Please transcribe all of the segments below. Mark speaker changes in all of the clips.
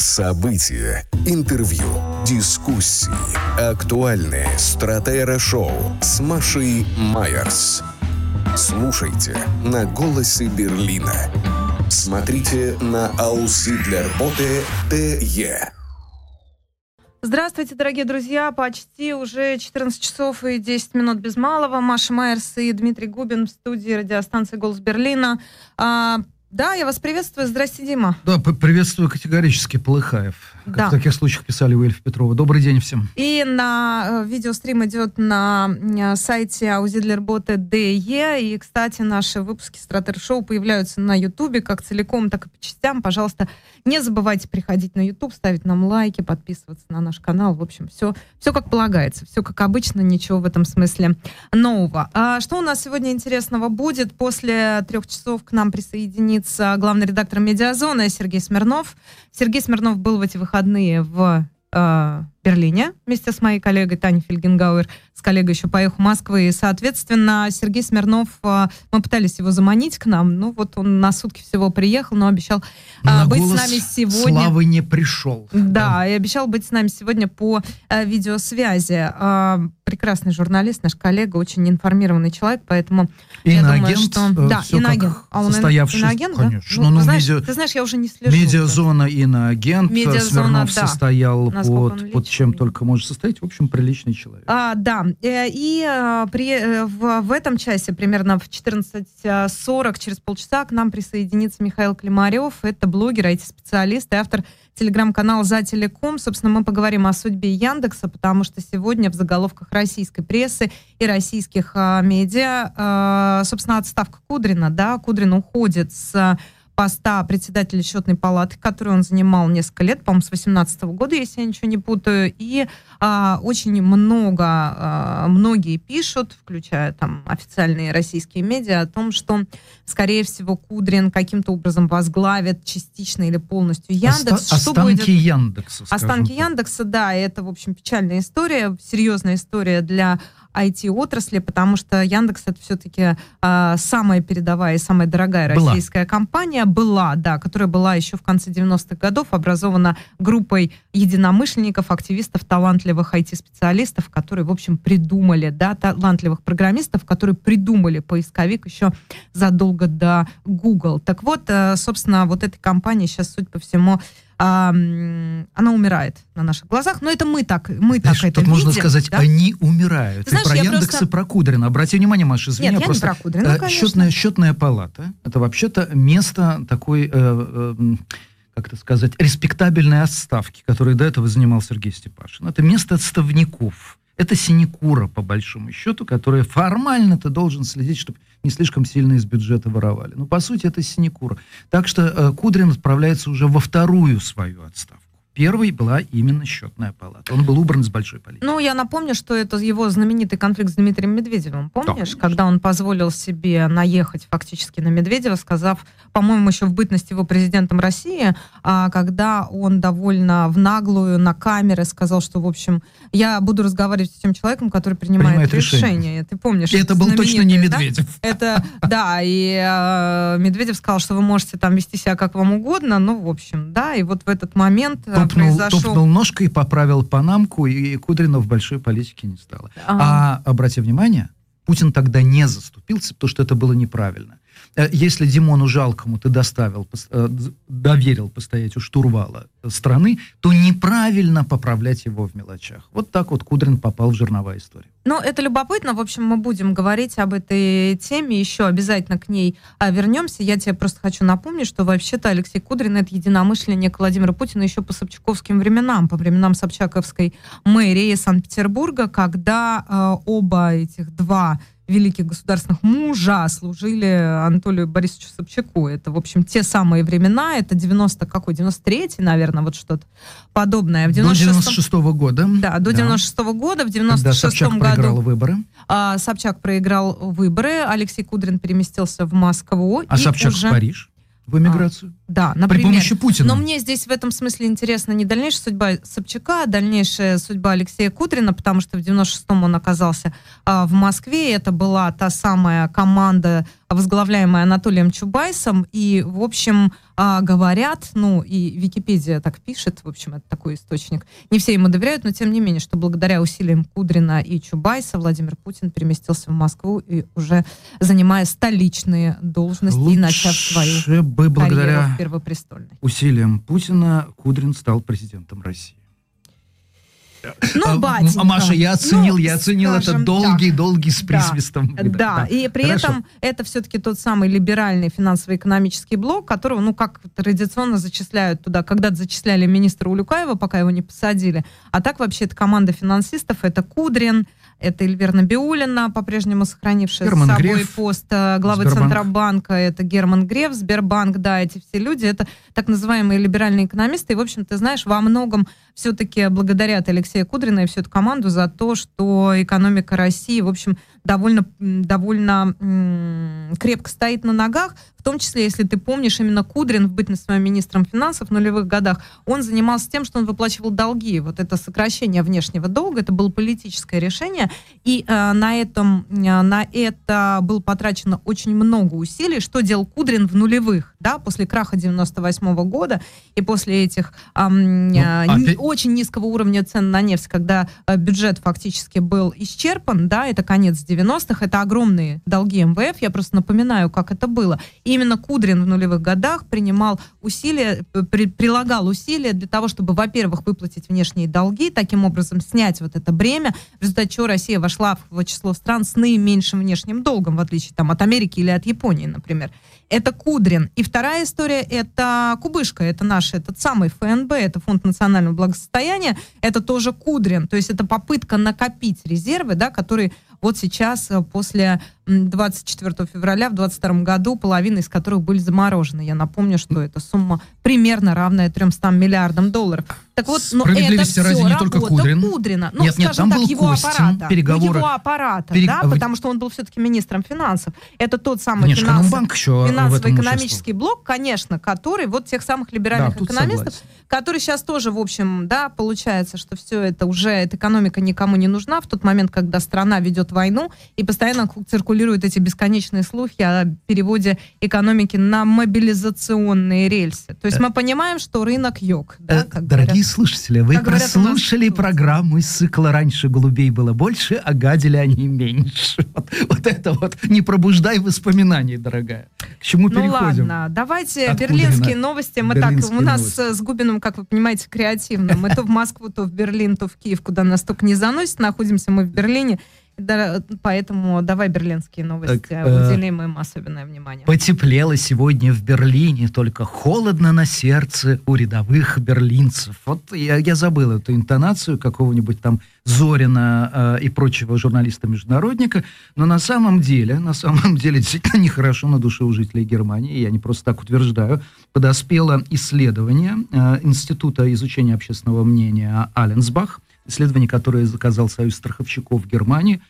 Speaker 1: События, интервью, дискуссии, актуальные стратера-шоу с Машей Майерс. Слушайте на «Голосе Берлина». Смотрите на Ауслидлерботе ТЕ.
Speaker 2: Здравствуйте, дорогие друзья. Почти уже 14 часов и 10 минут без малого. Маша Майерс и Дмитрий Губин в студии радиостанции «Голос Берлина». Да, я вас приветствую. Здрасте, Дима.
Speaker 3: Да, приветствую категорически Полыхаев. Как да. в таких случаях писали у Эльфа Петрова. Добрый день всем.
Speaker 2: И на э, видеострим идет на э, сайте Auzidlerbote DE. И, кстати, наши выпуски Стратер Шоу появляются на Ютубе как целиком, так и по частям. Пожалуйста, не забывайте приходить на Ютуб, ставить нам лайки, подписываться на наш канал. В общем, все, все как полагается. Все как обычно, ничего в этом смысле нового. А что у нас сегодня интересного будет? После трех часов к нам присоединится главный редактор «Медиазоны» Сергей Смирнов. Сергей Смирнов был в эти выходные в э, Берлине вместе с моей коллегой Таней Фельгенгауэр, с коллегой еще поехал в Москву, и, соответственно, Сергей Смирнов, э, мы пытались его заманить к нам, ну вот он на сутки всего приехал, но обещал
Speaker 3: э, быть с нами сегодня. Славы не пришел.
Speaker 2: Да, да, и обещал быть с нами сегодня по э, видеосвязи. Э, прекрасный журналист, наш коллега, очень информированный человек, поэтому
Speaker 3: иноагент,
Speaker 2: я думаю, что... Да, иноагент.
Speaker 3: А он иноагент,
Speaker 2: конечно. Да? Ну, ну, знаешь, медиа... Ты знаешь, я уже не слежу.
Speaker 3: Медиазона иноагент, Медиазона, Смирнов да. состоял под, под чем только может состоять. В общем, приличный человек.
Speaker 2: А, да. Э, и а, при, э, в, в этом часе, примерно в 14.40, через полчаса, к нам присоединится Михаил Климарев. Это блогер, IT-специалист и автор телеграм-канала «За телеком». Собственно, мы поговорим о судьбе Яндекса, потому что сегодня в заголовках российской прессы и российских а, медиа, а, собственно, отставка Кудрина. Да, Кудрин уходит с поста председателя счетной палаты, который он занимал несколько лет, по-моему, с 18 года, если я ничего не путаю. И а, очень много, а, многие пишут, включая там официальные российские медиа, о том, что, скорее всего, Кудрин каким-то образом возглавит частично или полностью Яндекс.
Speaker 3: Оста- что останки будет? Яндекса.
Speaker 2: Останки так. Яндекса, да, это, в общем, печальная история, серьезная история для IT-отрасли, потому что Яндекс это все-таки э, самая передовая и самая дорогая была. российская компания. Была, да, которая была еще в конце 90-х годов, образована группой единомышленников, активистов, талантливых IT-специалистов, которые, в общем, придумали, да, талантливых программистов, которые придумали поисковик еще задолго до Google. Так вот, э, собственно, вот этой компании сейчас, судя по всему, а, она умирает на наших глазах. Но это мы так, мы Знаешь, так это
Speaker 3: тут
Speaker 2: видим.
Speaker 3: можно сказать, да? они умирают. Ты знаешь, про Яндекс просто... и про Кудрина. Обрати внимание, Маша, извини,
Speaker 2: Нет, я
Speaker 3: просто...
Speaker 2: не про Кудрина,
Speaker 3: э, счетная, счетная палата, это вообще-то место такой... Э, э, как это сказать, респектабельной отставки, которой до этого занимал Сергей Степашин. Это место отставников. Это синекура, по большому счету, которая формально ты должен следить, чтобы не слишком сильно из бюджета воровали. Но, по сути, это синекура. Так что э, Кудрин отправляется уже во вторую свою отставку. Первой была именно счетная палата. Он был убран с большой политики.
Speaker 2: Ну, я напомню, что это его знаменитый конфликт с Дмитрием Медведевым. Помнишь, да, когда он позволил себе наехать фактически на Медведева, сказав, по-моему, еще в бытность его президентом России, а, когда он довольно в наглую на камеры сказал, что, в общем, я буду разговаривать с тем человеком, который принимает, принимает решение. решение. Ты помнишь?
Speaker 3: Это был точно не Медведев.
Speaker 2: Да? Это, да, и э, Медведев сказал, что вы можете там вести себя как вам угодно, ну, в общем, да, и вот в этот момент
Speaker 3: топнул, произошел... Топнул ножкой, поправил панамку, и Кудрина в большой политике не стало. Ага. А, обрати внимание, Путин тогда не заступился, потому что это было неправильно. Э, если Димону Жалкому ты доставил, э, доверил постоять у штурвала страны, то неправильно поправлять его в мелочах. Вот так вот Кудрин попал в жернова история.
Speaker 2: Ну, это любопытно. В общем, мы будем говорить об этой теме, еще обязательно к ней а, вернемся. Я тебе просто хочу напомнить, что вообще-то Алексей Кудрин это единомышленник Владимира Путина еще по собчаковским временам, по временам Собчаковской мэрии Санкт-Петербурга, когда э, оба этих два великих государственных мужа служили Анатолию Борисовичу Собчаку. Это, в общем, те самые времена, это 90 какой, 93-й, наверное, вот что-то подобное.
Speaker 3: В 96 до 96 -го года.
Speaker 2: Да, до 96 -го года. В 96 году
Speaker 3: проиграл выборы.
Speaker 2: А, Собчак проиграл выборы, Алексей Кудрин переместился в Москву.
Speaker 3: А Собчак уже... в Париж? в эмиграцию?
Speaker 2: Да, например.
Speaker 3: При помощи Путина.
Speaker 2: Но мне здесь в этом смысле интересна не дальнейшая судьба Собчака, а дальнейшая судьба Алексея Кудрина, потому что в 96-м он оказался а, в Москве. Это была та самая команда, возглавляемая Анатолием Чубайсом. И, в общем, а, говорят, ну, и Википедия так пишет, в общем, это такой источник. Не все ему доверяют, но тем не менее, что благодаря усилиям Кудрина и Чубайса Владимир Путин переместился в Москву и уже занимая столичные должности
Speaker 3: Лучше
Speaker 2: и начав свою
Speaker 3: бы благодаря
Speaker 2: Первопрестольной.
Speaker 3: усилиям Путина Кудрин стал президентом России.
Speaker 2: Ну,
Speaker 3: А,
Speaker 2: батенька.
Speaker 3: м- Маша, я оценил,
Speaker 2: Ну,
Speaker 3: я оценил это
Speaker 2: скажем
Speaker 3: долгий-долгий с
Speaker 2: Да.
Speaker 3: присвистом.
Speaker 2: Да, и при
Speaker 3: Хорошо.
Speaker 2: этом это все-таки тот самый либеральный финансово-экономический блок, которого, ну, как традиционно зачисляют туда. Когда-то зачисляли министра Улюкаева, пока его не посадили. А так вообще это команда финансистов, это Кудрин, это Эльвира Набиулина, по-прежнему сохранившая
Speaker 3: Герман
Speaker 2: с собой
Speaker 3: Греф,
Speaker 2: пост э, главы
Speaker 3: Сбербанк.
Speaker 2: Центробанка, это Герман Греф, Сбербанк, да, эти все люди, это так называемые либеральные экономисты. И, в общем, ты знаешь, во многом все-таки благодарят Алексея Кудрина и всю эту команду за то, что экономика России, в общем, довольно, довольно м, крепко стоит на ногах, в том числе, если ты помнишь, именно Кудрин, в бытность своим министром финансов в нулевых годах, он занимался тем, что он выплачивал долги. Вот это сокращение внешнего долга, это было политическое решение, и э, на, этом, э, на это было потрачено очень много усилий, что делал Кудрин в нулевых, да, после краха 98 года и после этих
Speaker 3: Ну,
Speaker 2: э,
Speaker 3: опять-
Speaker 2: ни- очень низкого уровня цен на нефть, когда э, бюджет фактически был исчерпан, да, это конец 90-х, это огромные долги МВФ, я просто напоминаю, как это было. И именно Кудрин в нулевых годах принимал усилия, п- при- прилагал усилия для того, чтобы, во-первых, выплатить внешние долги, таким образом снять вот это бремя, в результате чего Россия вошла в число стран с наименьшим внешним долгом, в отличие там, от Америки или от Японии, например. Это Кудрин. И вторая история — это Кубышка, это наш, этот самый ФНБ, это Фонд национального благосостояния, это тоже Кудрин. То есть это попытка накопить резервы, да, которые вот сейчас, э, после 24 февраля в 2022 году, половина из которых были заморожены. Я напомню, что эта сумма примерно равная 300 миллиардам долларов. Так вот, но это
Speaker 3: Справедливости ради,
Speaker 2: все
Speaker 3: не только Кудрин.
Speaker 2: Кудрина. Ну,
Speaker 3: Нет, нет,
Speaker 2: скажем
Speaker 3: там
Speaker 2: так,
Speaker 3: был
Speaker 2: его
Speaker 3: Костин,
Speaker 2: аппарата.
Speaker 3: переговоры.
Speaker 2: Ну, его аппарата,
Speaker 3: Перег-
Speaker 2: да,
Speaker 3: а
Speaker 2: потому что он был все-таки министром финансов. Это тот самый
Speaker 3: Внешэкономбанк еще в этом
Speaker 2: финансово-экономический блок, конечно, который вот тех самых либеральных
Speaker 3: Да,
Speaker 2: экономистов, который сейчас тоже, в общем, да, получается, что все это уже, эта экономика никому не нужна в тот момент, когда страна ведет войну, и постоянно ку- циркулируют эти бесконечные слухи о переводе экономики на мобилизационные рельсы. То есть
Speaker 3: Э,
Speaker 2: мы понимаем, что рынок йог. Да,
Speaker 3: Э,
Speaker 2: как
Speaker 3: Дорогие
Speaker 2: говорят.
Speaker 3: слушатели, вы
Speaker 2: как говорят
Speaker 3: прослушали
Speaker 2: тут.
Speaker 3: программу из цикла «Раньше голубей было больше, а гадили они меньше». Вот, вот это вот. Не пробуждай воспоминаний, дорогая. К чему
Speaker 2: Ну
Speaker 3: переходим?
Speaker 2: ладно, давайте
Speaker 3: От
Speaker 2: берлинские
Speaker 3: Кудрина.
Speaker 2: новости. Мы
Speaker 3: Берлинские
Speaker 2: так, у нас
Speaker 3: новости.
Speaker 2: с Губиным, как вы понимаете, креативно. Мы то в Москву, то в Берлин, то в Киев, куда нас только не заносит. Находимся мы в Берлине. Да, поэтому давай берлинские новости.
Speaker 3: Так, э,
Speaker 2: Уделим им особенное внимание.
Speaker 3: Потеплело сегодня в Берлине, только холодно на сердце у рядовых берлинцев. Вот я, я забыл эту интонацию какого-нибудь там Зорина э, и прочего журналиста-международника, но на самом деле, на самом деле действительно нехорошо на душе у жителей Германии, я не просто так утверждаю, подоспело исследование э, Института изучения общественного мнения Аленсбах, исследование, которое заказал Союз страховщиков Германии,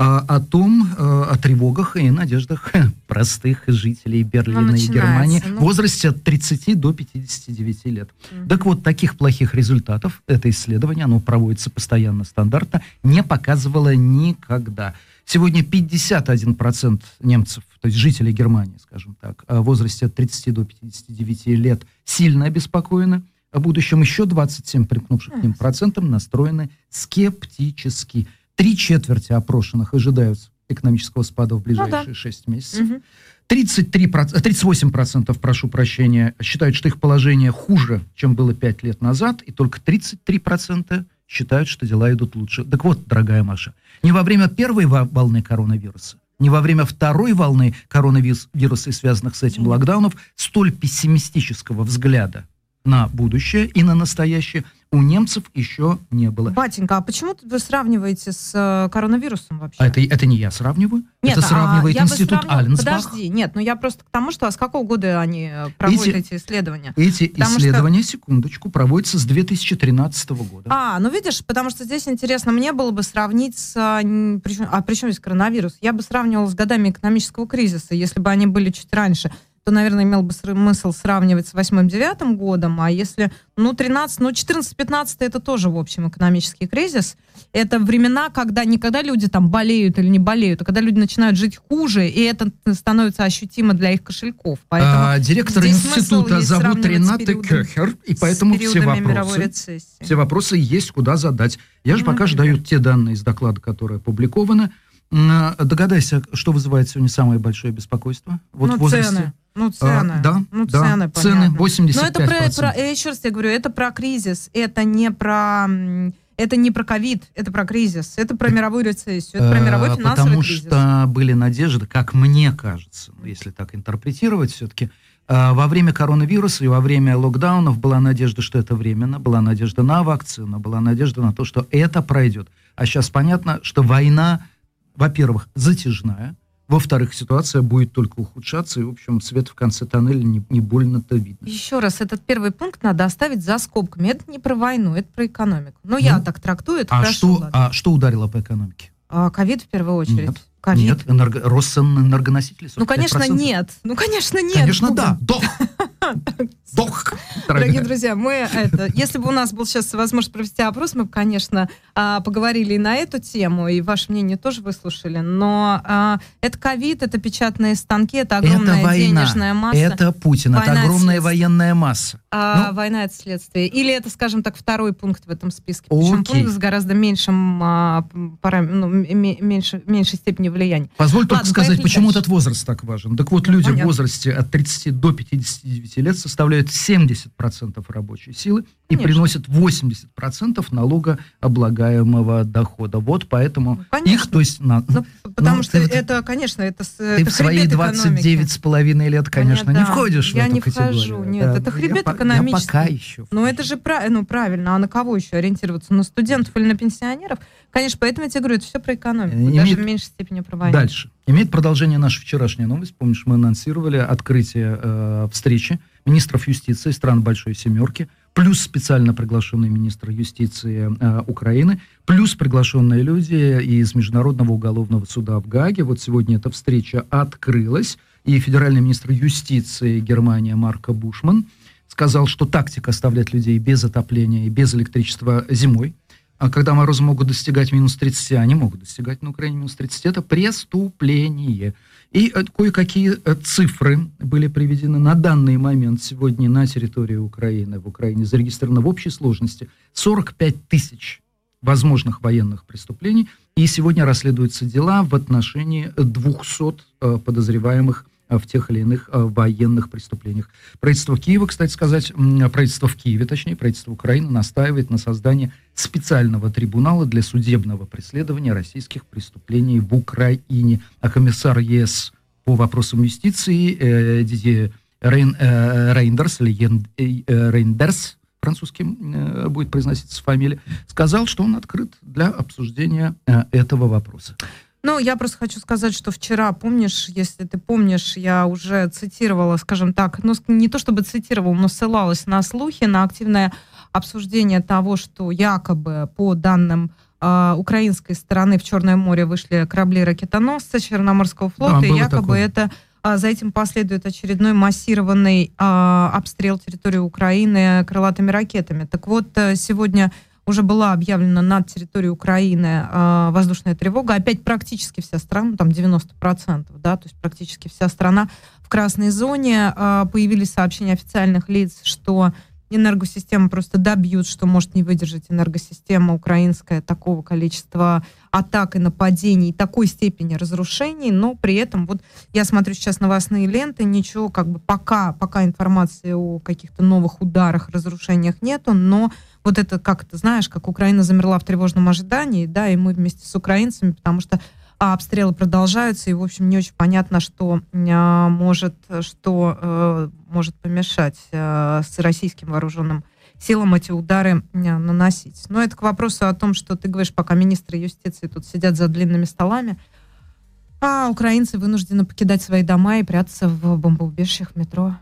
Speaker 3: а, о том, э, о тревогах и надеждах простых жителей Берлина и Германии
Speaker 2: ну.
Speaker 3: в возрасте от 30 до 59 лет.
Speaker 2: Мгм.
Speaker 3: Так вот, таких плохих результатов это исследование, оно проводится постоянно стандартно, не показывало никогда. Сегодня 51% немцев, то есть жителей Германии, скажем так, в возрасте от 30 до 59 лет сильно обеспокоены о будущем. Еще 27 примкнувших к ним процентам настроены скептически. Три четверти опрошенных ожидают экономического спада в ближайшие
Speaker 2: да.
Speaker 3: 6 месяцев.
Speaker 2: Мгм.
Speaker 3: 33, проц- э, 38%, прошу прощения, считают, что их положение хуже, чем было 5 лет назад, и только 33% считают, что дела идут лучше. Так вот, дорогая Маша, не во время первой во- волны коронавируса, не во время второй волны коронавируса и связанных с этим локдаунов столь пессимистического взгляда на будущее и на настоящее у немцев еще не было.
Speaker 2: Батенька, а почему вы сравниваете с э, коронавирусом вообще?
Speaker 3: А это, это не я сравниваю,
Speaker 2: Нет,
Speaker 3: это
Speaker 2: а
Speaker 3: сравнивает
Speaker 2: бы
Speaker 3: институт
Speaker 2: сравнила-
Speaker 3: Аленсбах.
Speaker 2: Подожди, нет, ну я просто к тому, что а с какого года они э, проводят
Speaker 3: Эти-
Speaker 2: эти исследования?
Speaker 3: Эти
Speaker 2: Потому что-
Speaker 3: исследования, секундочку, проводятся с 2013 года.
Speaker 2: А, ну видишь, потому что здесь интересно, мне было бы сравнить с... а, причем- а при чем здесь коронавирус? Я бы сравнивала с годами экономического кризиса, если бы они были чуть раньше. То, наверное, имел бы смысл сравнивать с 8-9 годом, а если, ну, 13, ну, 14-15 это тоже, в общем, экономический кризис. Это времена, когда никогда люди там болеют или не болеют, а когда люди начинают жить хуже, и это становится ощутимо для их кошельков.
Speaker 3: Поэтому а, директор института зовут Рената Кехер, и поэтому все вопросы, все вопросы есть куда задать. Я же ну, пока же даю те данные из доклада, которые опубликованы. Догадайся, что вызывает сегодня самое большое беспокойство?
Speaker 2: Вот ну, возрасте. цены. Ну, цены. А,
Speaker 3: да,
Speaker 2: ну,
Speaker 3: да. цены, цены 85%. Но
Speaker 2: это про, про, я еще раз тебе говорю, это про кризис, это не про это не про ковид, это про кризис, это про мировую рецессию, это про мировой финансовый
Speaker 3: Потому
Speaker 2: кризис.
Speaker 3: что были надежды, как мне кажется, если так интерпретировать все-таки, а, во время коронавируса и во время локдаунов была надежда, что это временно, была надежда на вакцину, была надежда на то, что это пройдет. А сейчас понятно, что война, во-первых, затяжная, во-вторых, ситуация будет только ухудшаться, и, в общем, свет в конце тоннеля не, не больно-то видно.
Speaker 2: Еще раз, этот первый пункт надо оставить за скобками. Это не про войну, это про экономику. Ну, ну я так трактую, это
Speaker 3: а хорошо. Что, а что ударило по экономике?
Speaker 2: А, ковид в первую очередь.
Speaker 3: Нет. COVID. Нет, энерго... Росэнергоносители
Speaker 2: Ну, конечно, нет. Ну, конечно, нет.
Speaker 3: Конечно, да. Дох. Дох.
Speaker 2: Дорогие друзья, мы это, если бы у нас был сейчас возможность провести опрос, мы бы, конечно, а, поговорили и на эту тему, и ваше мнение тоже выслушали. Но а, это ковид, это печатные станки, это огромная
Speaker 3: это война,
Speaker 2: денежная масса.
Speaker 3: Это Путин, война это огромная военная масса.
Speaker 2: А, ну, война это следствие. Или это, скажем так, второй пункт в этом списке. Причем окей. пункт с гораздо меньшим, а, парам... ну, меньше, меньшей степени влияния.
Speaker 3: Позволь Ладно, только сказать, почему дальше. этот возраст так важен. Так вот, люди Понятно. в возрасте от 30 до 59 лет составляют 70% рабочей силы и Конечно. приносят 80% налогооблагаемого дохода. Вот поэтому ну, их, то есть... На,
Speaker 2: ну, потому ну, что ты, это, конечно, это Ты
Speaker 3: это в свои 29 с половиной лет, конечно, Понятно, не входишь
Speaker 2: я
Speaker 3: в эту
Speaker 2: не
Speaker 3: категорию.
Speaker 2: Вхожу, нет, да, это хребет я, экономический.
Speaker 3: Я пока еще.
Speaker 2: Ну, это же ну, правильно. А на кого еще ориентироваться? На студентов или на пенсионеров? Конечно, поэтому я тебе говорю, это все про экономику, Имеет... даже в меньшей степени про войну.
Speaker 3: Дальше. Имеет продолжение наша вчерашняя новость. Помнишь, мы анонсировали открытие э, встречи министров юстиции стран Большой Семерки, плюс специально приглашенный министр юстиции э, Украины, плюс приглашенные люди из Международного уголовного суда в Гаге. Вот сегодня эта встреча открылась, и федеральный министр юстиции Германии Марко Бушман сказал, что тактика оставлять людей без отопления и без электричества зимой – а когда морозы могут достигать минус 30, они могут достигать на Украине минус 30, это преступление. И э, кое-какие э, цифры были приведены на данный момент сегодня на территории Украины. В Украине зарегистрировано в общей сложности 45 тысяч возможных военных преступлений. И сегодня расследуются дела в отношении 200 э, подозреваемых в тех или иных э, военных преступлениях. Правительство Киева, кстати сказать, правительство в Киеве, точнее, правительство Украины настаивает на создании специального трибунала для судебного преследования российских преступлений в Украине. А комиссар ЕС по вопросам юстиции э, Дидье Рейн, э, Рейндерс, или Ен, э, Рейндерс, французским э, будет произноситься фамилия, сказал, что он открыт для обсуждения э, этого вопроса.
Speaker 2: Ну, я просто хочу сказать, что вчера, помнишь, если ты помнишь, я уже цитировала, скажем так, ну, не то чтобы цитировала, но ссылалась на слухи, на активное обсуждение того, что якобы по данным э, украинской стороны в Черное море вышли корабли-ракетоносцы Черноморского флота, да, и якобы такое. это а за этим последует очередной массированный а, обстрел территории Украины крылатыми ракетами. Так вот, э, сегодня уже была объявлена над территорией Украины э, воздушная тревога. Опять практически вся страна, там 90%, да, то есть практически вся страна в красной зоне. Э, появились сообщения официальных лиц, что энергосистема просто добьют, что может не выдержать энергосистема украинская такого количества атак и нападений, такой степени разрушений, но при этом вот я смотрю сейчас новостные ленты, ничего как бы пока, пока информации о каких-то новых ударах, разрушениях нету, но вот это как ты знаешь, как Украина замерла в тревожном ожидании, да, и мы вместе с украинцами, потому что а обстрелы продолжаются, и, в общем, не очень понятно, что а, может, что э, может помешать э, с российским вооруженным силам эти удары э, наносить. Но это к вопросу о том, что ты говоришь, пока министры юстиции тут сидят за длинными столами, а украинцы вынуждены покидать свои дома и прятаться в бомбоубежищах метро.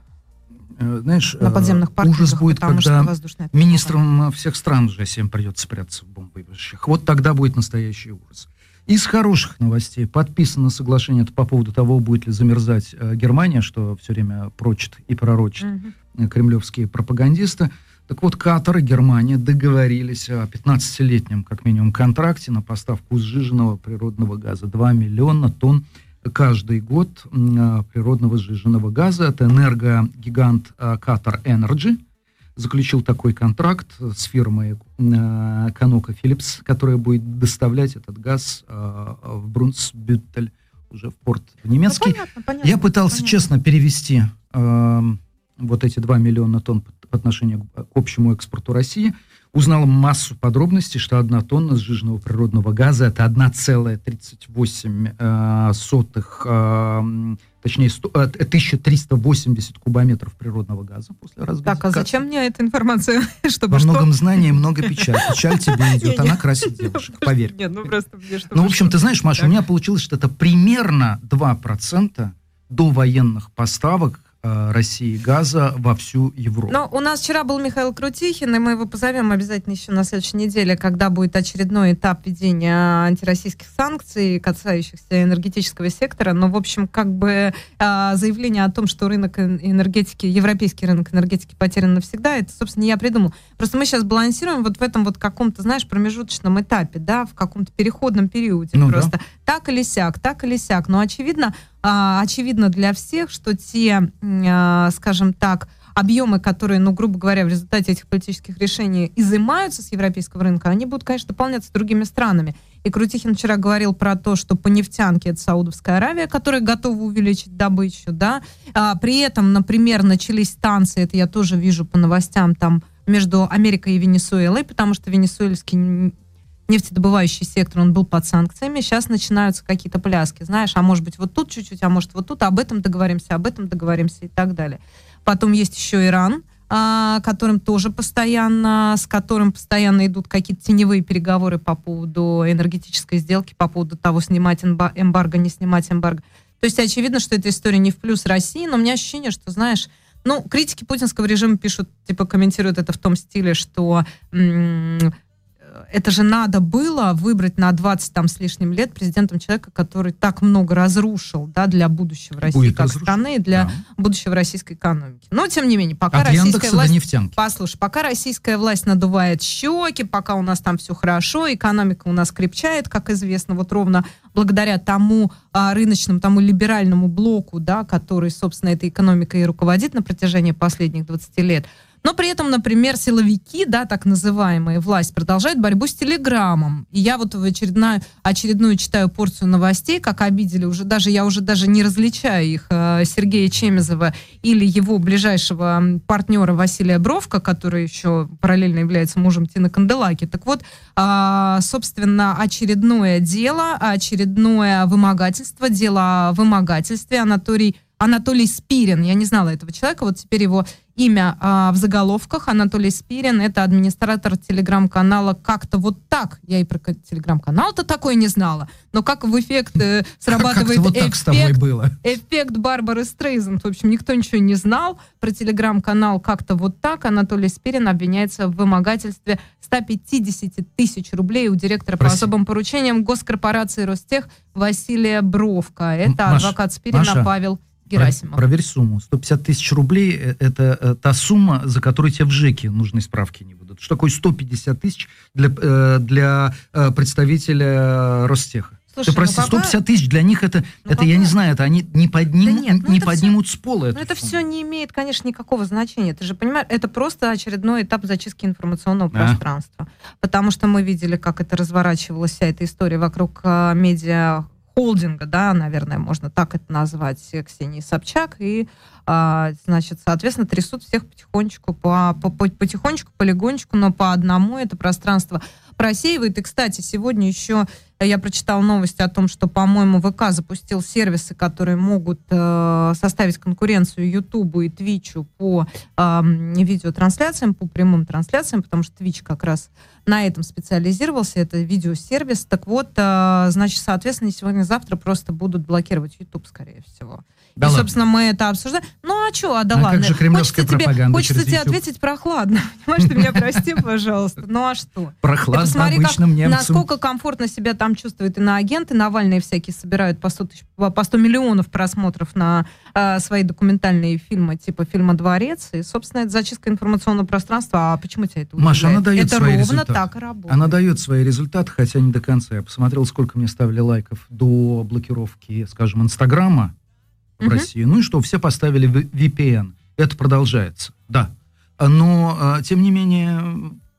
Speaker 3: Э, знаешь,
Speaker 2: на подземных
Speaker 3: э, ужас будет, когда министрам всех стран G7 придется спрятаться в бомбоубежищах. Вот тогда будет настоящий ужас. Из хороших новостей подписано соглашение по поводу того, будет ли замерзать э, Германия, что все время прочит и пророчит mm-hmm. кремлевские пропагандисты. Так вот, Катар и Германия договорились о 15-летнем, как минимум, контракте на поставку сжиженного природного газа. 2 миллиона тонн каждый год э, природного сжиженного газа. Это энергогигант Qatar Energy заключил такой контракт с фирмой ConocoPhillips, которая будет доставлять этот газ э, в Брунсбютель, уже в порт в немецкий. Ну, понятно, понятно, Я пытался понятно. честно перевести э, вот эти 2 миллиона тонн по отношению к общему экспорту России – Узнал массу подробностей, что одна тонна сжиженного природного газа это 1,38 э, сотых, э, точнее, 100, э, 1380 кубометров природного газа после разгаза.
Speaker 2: Так, а зачем мне эта информация?
Speaker 3: Чтобы Во что? многом знания много печаль. Печаль тебе идет, она красит девушек, поверь.
Speaker 2: Нет, ну просто мне
Speaker 3: Ну, в общем, ты знаешь, Маша, у меня получилось, что это примерно 2% до военных поставок Э, России газа во всю Европу.
Speaker 2: Но у нас вчера был Михаил Крутихин, и мы его позовем обязательно еще на следующей неделе, когда будет очередной этап введения антироссийских санкций, касающихся энергетического сектора. Но, в общем, как бы э, заявление о том, что рынок энергетики, европейский рынок энергетики потерян навсегда, это, собственно, не я придумал. Просто мы сейчас балансируем вот в этом вот каком-то, знаешь, промежуточном этапе, да, в каком-то переходном периоде. Ну, просто да. так или сяк, так или сяк. Но, очевидно, очевидно для всех, что те, а, скажем так, объемы, которые, ну, грубо говоря, в результате этих политических решений изымаются с европейского рынка, они будут, конечно, дополняться другими странами. И Крутихин вчера говорил про то, что по нефтянке это Саудовская Аравия, которая готова увеличить добычу, да. А, при этом, например, начались станции, это я тоже вижу по новостям, там между Америкой и Венесуэлой, потому что венесуэльский нефтедобывающий сектор, он был под санкциями, сейчас начинаются какие-то пляски, знаешь, а может быть вот тут чуть-чуть, а может вот тут, об этом договоримся, об этом договоримся и так далее. Потом есть еще Иран, а, которым тоже постоянно, с которым постоянно идут какие-то теневые переговоры по поводу энергетической сделки, по поводу того, снимать эмбарго, не снимать эмбарго. То есть очевидно, что эта история не в плюс России, но у меня ощущение, что, знаешь, ну, критики путинского режима пишут, типа, комментируют это в том стиле, что м- это же надо было выбрать на 20 там с лишним лет президентом человека, который так много разрушил да, для будущего России Будет как разрушен. страны и для да. будущего российской экономики. Но, тем не менее, пока От российская власть... нефтянки. Послушай, пока российская власть надувает щеки, пока у нас там все хорошо, экономика у нас крепчает, как известно, вот ровно благодаря тому а, рыночному, тому либеральному блоку, да, который, собственно, этой экономикой и руководит на протяжении последних 20 лет, но при этом, например, силовики, да, так называемые, власть продолжает борьбу с Телеграмом. И я вот в очередную, очередную читаю порцию новостей, как обидели уже, даже я уже даже не различаю их, э, Сергея Чемезова или его ближайшего партнера Василия Бровка, который еще параллельно является мужем Тины Канделаки. Так вот, а, собственно, очередное дело, очередное вымогательство, дело о вымогательстве. Анатолий Анатолий Спирин, я не знала этого человека, вот теперь его имя а, в заголовках. Анатолий Спирин, это администратор телеграм-канала «Как-то вот так». Я и про телеграм-канал-то такой не знала. Но как в эффект э, срабатывает вот эффект, было. эффект Барбары Стрейзен. В общем, никто ничего не знал про телеграм-канал «Как-то вот так». Анатолий Спирин обвиняется в вымогательстве 150 тысяч рублей у директора Прости. по особым поручениям госкорпорации Ростех Василия Бровка. Это Маша, адвокат Спирина Маша, Павел Герасимов.
Speaker 3: Проверь сумму. 150 тысяч рублей – это э, та сумма, за которую тебе в ЖЭКе нужной справки не выдадут. Что такое 150 тысяч для, э, для э, представителя Ростеха? Слушай, Ты прости, ну, пока... 150 тысяч для них это, ну, это пока... я не знаю, это они не, подним, да нет, ну, не поднимут все... с пола.
Speaker 2: Но это сумму. все не имеет, конечно, никакого значения. Ты же понимаешь, это просто очередной этап зачистки информационного а? пространства. Потому что мы видели, как это разворачивалась вся эта история вокруг э, медиа холдинга, да, наверное, можно так это назвать, Ксении Собчак, и, а, значит, соответственно, трясут всех потихонечку, по, по, потихонечку, полигончику, но по одному это пространство просеивает. И, кстати, сегодня еще я прочитала новость о том, что, по-моему, ВК запустил сервисы, которые могут э, составить конкуренцию Ютубу и Твичу по э, видеотрансляциям, по прямым трансляциям, потому что Твич как раз на этом специализировался, это видеосервис. Так вот, э, значит, соответственно, сегодня-завтра просто будут блокировать YouTube, скорее всего. Да и, ладно. собственно, мы это обсуждаем. Ну, а что, а да
Speaker 3: А
Speaker 2: ладно.
Speaker 3: как же кремлевская
Speaker 2: хочется тебе,
Speaker 3: пропаганда
Speaker 2: хочется
Speaker 3: через
Speaker 2: тебе
Speaker 3: YouTube?
Speaker 2: ответить прохладно. Понимаешь, ты меня прости, пожалуйста. Ну а что?
Speaker 3: Прохладно
Speaker 2: посмотри, как-
Speaker 3: обычным немцам.
Speaker 2: Насколько комфортно себя там чувствуют иноагенты. Навальные всякие собирают по 100, тысяч- по 100 миллионов просмотров на э, свои документальные фильмы, типа фильма «Дворец». И, собственно, это зачистка информационного пространства. А почему тебя это
Speaker 3: Маша,
Speaker 2: удивляет?
Speaker 3: она дает
Speaker 2: Это
Speaker 3: свои
Speaker 2: ровно
Speaker 3: результаты.
Speaker 2: так и работает.
Speaker 3: Она дает свои результаты, хотя не до конца. Я посмотрел, сколько мне ставили лайков до блокировки, скажем, Инстаграма в
Speaker 2: Мгм.
Speaker 3: России. Ну и что, все поставили VPN. Это продолжается, да. Но, э, тем не менее,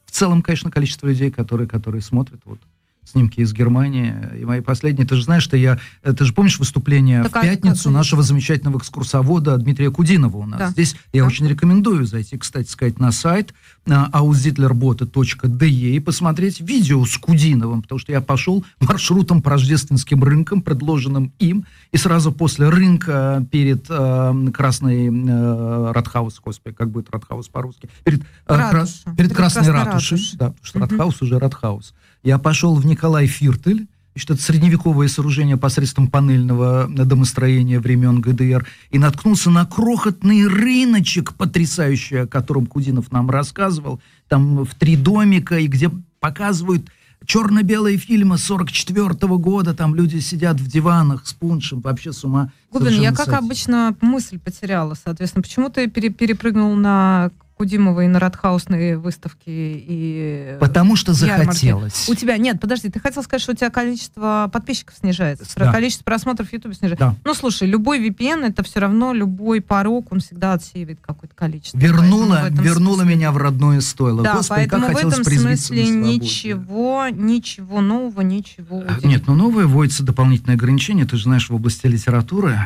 Speaker 3: в целом, конечно, количество людей, которые, которые смотрят вот снимки из Германии. И мои последние, ты же знаешь, что я... э, Ты же помнишь выступление
Speaker 2: Так,
Speaker 3: в
Speaker 2: а
Speaker 3: пятницу
Speaker 2: как?
Speaker 3: нашего замечательного экскурсовода Дмитрия Кудинова у нас.
Speaker 2: Да.
Speaker 3: Здесь я
Speaker 2: Да.
Speaker 3: очень рекомендую зайти, кстати сказать, на сайт aussiedlerbote.de и посмотреть видео с Кудиновым, потому что я пошел маршрутом по рождественским рынкам, предложенным им, и сразу после рынка перед э, Красной э, Rathaus, господи, как будет Rathaus по-русски? Перед, э, перед
Speaker 2: Перед
Speaker 3: Красной
Speaker 2: Красной
Speaker 3: ратушей,
Speaker 2: ратушей.
Speaker 3: да, потому что
Speaker 2: Мгм.
Speaker 3: Rathaus уже Rathaus. Я пошел в Николай Фиртель, что это средневековое сооружение посредством панельного домостроения времен ГДР, и наткнулся на крохотный рыночек потрясающий, о котором Кудинов нам рассказывал, там в три домика, и где показывают черно-белые фильмы 44 года, там люди сидят в диванах с пуншем, вообще с ума.
Speaker 2: Губин, я как обычно мысль потеряла, соответственно. Почему ты пере- перепрыгнул на Кудимова и на Радхаусные выставки и...
Speaker 3: Потому что
Speaker 2: ярмарки?
Speaker 3: захотелось.
Speaker 2: У тебя, нет, подожди, ты хотел сказать, что у тебя количество подписчиков снижается,
Speaker 3: Да.
Speaker 2: количество просмотров в YouTube снижается.
Speaker 3: Да.
Speaker 2: Ну, слушай, любой VPN, это все равно любой порог, он всегда отсеивает какое-то количество.
Speaker 3: Вернула, вернула
Speaker 2: смысле-
Speaker 3: меня в родное стойло.
Speaker 2: Да,
Speaker 3: Господи,
Speaker 2: поэтому
Speaker 3: как
Speaker 2: в этом смысле ничего, ничего нового, ничего.
Speaker 3: А, Нет, ну новое вводится дополнительное ограничение. Ты же знаешь, в области литературы.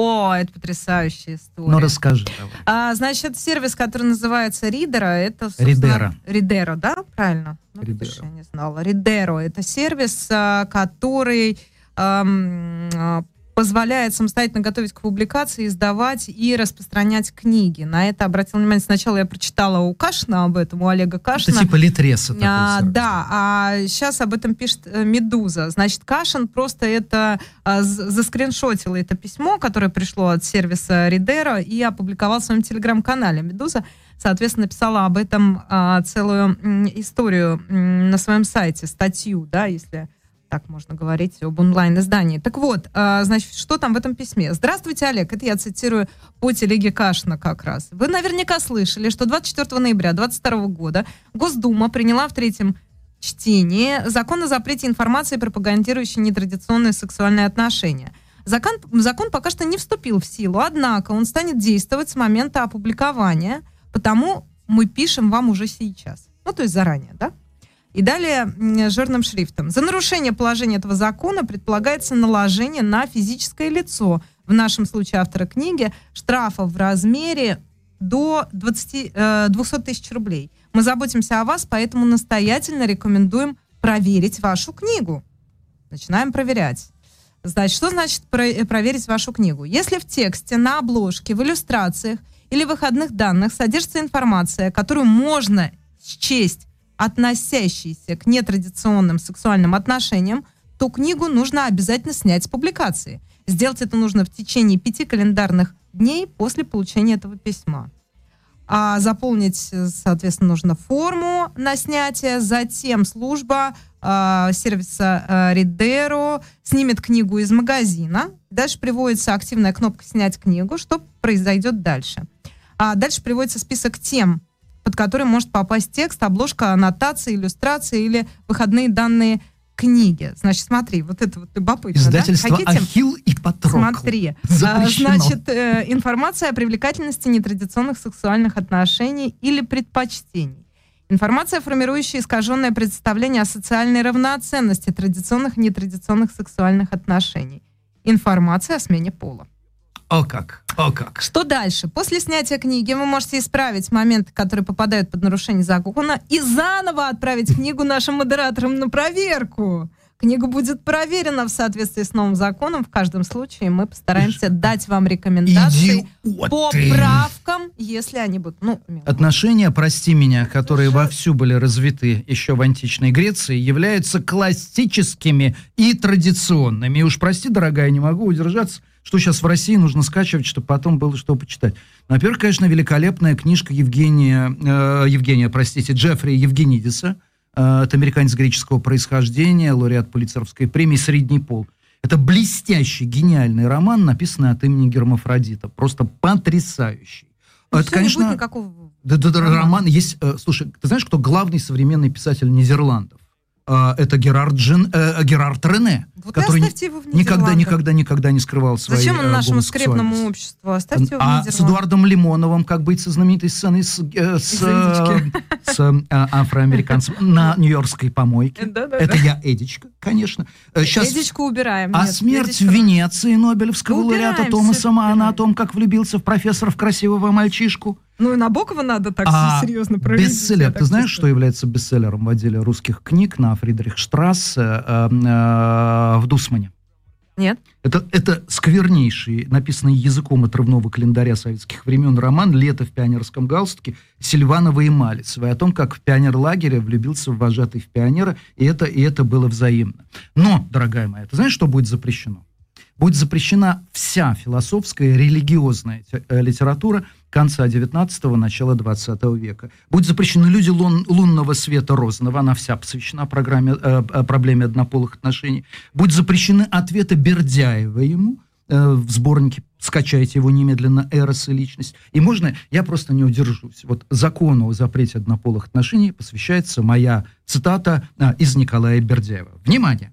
Speaker 2: О, это потрясающая история.
Speaker 3: Ну, расскажи давай.
Speaker 2: А, значит, сервис, который называется Ридера, это...
Speaker 3: Ридера.
Speaker 2: Ридера, да? Правильно? Ну,
Speaker 3: Ридера.
Speaker 2: я не знала. Ридеро — это сервис, а, который а, позволяет самостоятельно готовить к публикации, издавать и распространять книги. На это обратил внимание. Сначала я прочитала у Кашина об этом, у Олега
Speaker 3: Это
Speaker 2: Кашина.
Speaker 3: типа литреса
Speaker 2: А, да, а сейчас об этом пишет э, Медуза. Значит, Кашин просто это а, заскриншотил это письмо, которое пришло от сервиса Ридера и опубликовал в своем телеграм-канале. Медуза, соответственно, написала об этом а, целую м, историю м, на своем сайте, статью, да, если так можно говорить об онлайн-издании. Так вот, а, значит, что там в этом письме? Здравствуйте, Олег. Это я цитирую по телеге Кашина как раз. Вы наверняка слышали, что 24 ноября 2022 года Госдума приняла в третьем чтении закон о запрете информации, пропагандирующей нетрадиционные сексуальные отношения. Закон, закон пока что не вступил в силу, однако он станет действовать с момента опубликования, потому мы пишем вам уже сейчас. Ну, то есть заранее, да? И далее жирным шрифтом. За нарушение положения этого закона предполагается наложение на физическое лицо, в нашем случае автора книги, штрафа в размере до 20, э, 200 тысяч рублей. Мы заботимся о вас, поэтому настоятельно рекомендуем проверить вашу книгу. Начинаем проверять. Значит, что значит про- э, проверить вашу книгу? Если в тексте, на обложке, в иллюстрациях или выходных данных содержится информация, которую можно счесть относящейся к нетрадиционным сексуальным отношениям, то книгу нужно обязательно снять с публикации. Сделать это нужно в течение пяти календарных дней после получения этого письма. А заполнить, соответственно, нужно форму на снятие. Затем служба э, сервиса э, Ридеро снимет книгу из магазина. Дальше приводится активная кнопка «Снять книгу». Что произойдет дальше? А дальше приводится список тем, под которые может попасть текст, обложка, аннотация, иллюстрация или выходные данные книги. Значит, смотри, вот это вот любопытно. да?
Speaker 3: Издательство
Speaker 2: Хотите?
Speaker 3: Ахилл и Патрокл.
Speaker 2: Смотри, а,
Speaker 3: Запрещено.
Speaker 2: значит, э, информация о привлекательности нетрадиционных сексуальных отношений или предпочтений. Информация, формирующая искаженное представление о социальной равноценности традиционных и нетрадиционных сексуальных отношений. Информация о смене пола.
Speaker 3: О как, о как.
Speaker 2: Что дальше? После снятия книги вы можете исправить моменты, которые попадают под нарушение закона, и заново отправить книгу нашим модераторам на проверку. Книга будет проверена в соответствии с новым законом. В каждом случае мы постараемся дать вам рекомендации по
Speaker 3: Идиоты.
Speaker 2: правкам, если они будут. Ну.
Speaker 3: Отношения, прости меня, которые вовсю были развиты еще в античной Греции, являются классическими и традиционными. И уж прости, дорогая, не могу удержаться, Что сейчас в России нужно скачивать, чтобы потом было что почитать? Ну, во-первых, конечно, великолепная книжка Евгения, э, Евгения, простите, Джеффри Евгенидиса. Э, это американец греческого происхождения, лауреат Пулицеровской премии «Средний пол». Это блестящий, гениальный роман, написанный от имени Гермафродита. Просто потрясающий.
Speaker 2: Ну,
Speaker 3: это, конечно,
Speaker 2: никакого
Speaker 3: да, да, да, роман есть. э, слушай, ты знаешь, кто главный современный писатель Нидерландов? Э, это Герард, Джин, э, Герард Рене,
Speaker 2: Вот
Speaker 3: который никогда, никогда, никогда не скрывал свои
Speaker 2: Зачем он
Speaker 3: э,
Speaker 2: нашему скрепному обществу? Оставьте его в
Speaker 3: А с Эдуардом Лимоновым, как быть со знаменитой сценой с, э, с, э, с, э, афроамериканцем на Нью-Йоркской помойке? Это я, Эдичка, конечно. Э, Сейчас
Speaker 2: Эдичку убираем.
Speaker 3: а
Speaker 2: Нет,
Speaker 3: смерть в Венеции Нобелевского лауреата Томаса Мана о
Speaker 2: убираем.
Speaker 3: том, как влюбился в профессора в красивого мальчишку.
Speaker 2: Ну и Набокова надо так
Speaker 3: А
Speaker 2: серьезно провести.
Speaker 3: Бестселлер. Ты знаешь, что является бестселлером в отделе русских книг на Фридрихштрассе э, э, в Дусмане?
Speaker 2: Нет?
Speaker 3: Это, это сквернейший, написанный языком отрывного календаря советских времен роман «Лето в пионерском галстуке» Сильванова и Малицевой о том, как в пионер-лагере влюбился в вожатый в пионера, и это, и это было взаимно. Но, дорогая моя, ты знаешь, что будет запрещено? Будет запрещена вся философская, религиозная э, литература конца 19-го, начала 20 века. Будут запрещены люди лун- лунного света Розанова, она вся посвящена программе, э, э, проблеме однополых отношений. Будут запрещены ответы Бердяева ему э, в сборнике скачайте его немедленно «Эрос и личность». И можно, я просто не удержусь. Вот закону о запрете однополых отношений посвящается моя цитата а, из Николая Бердяева. Внимание!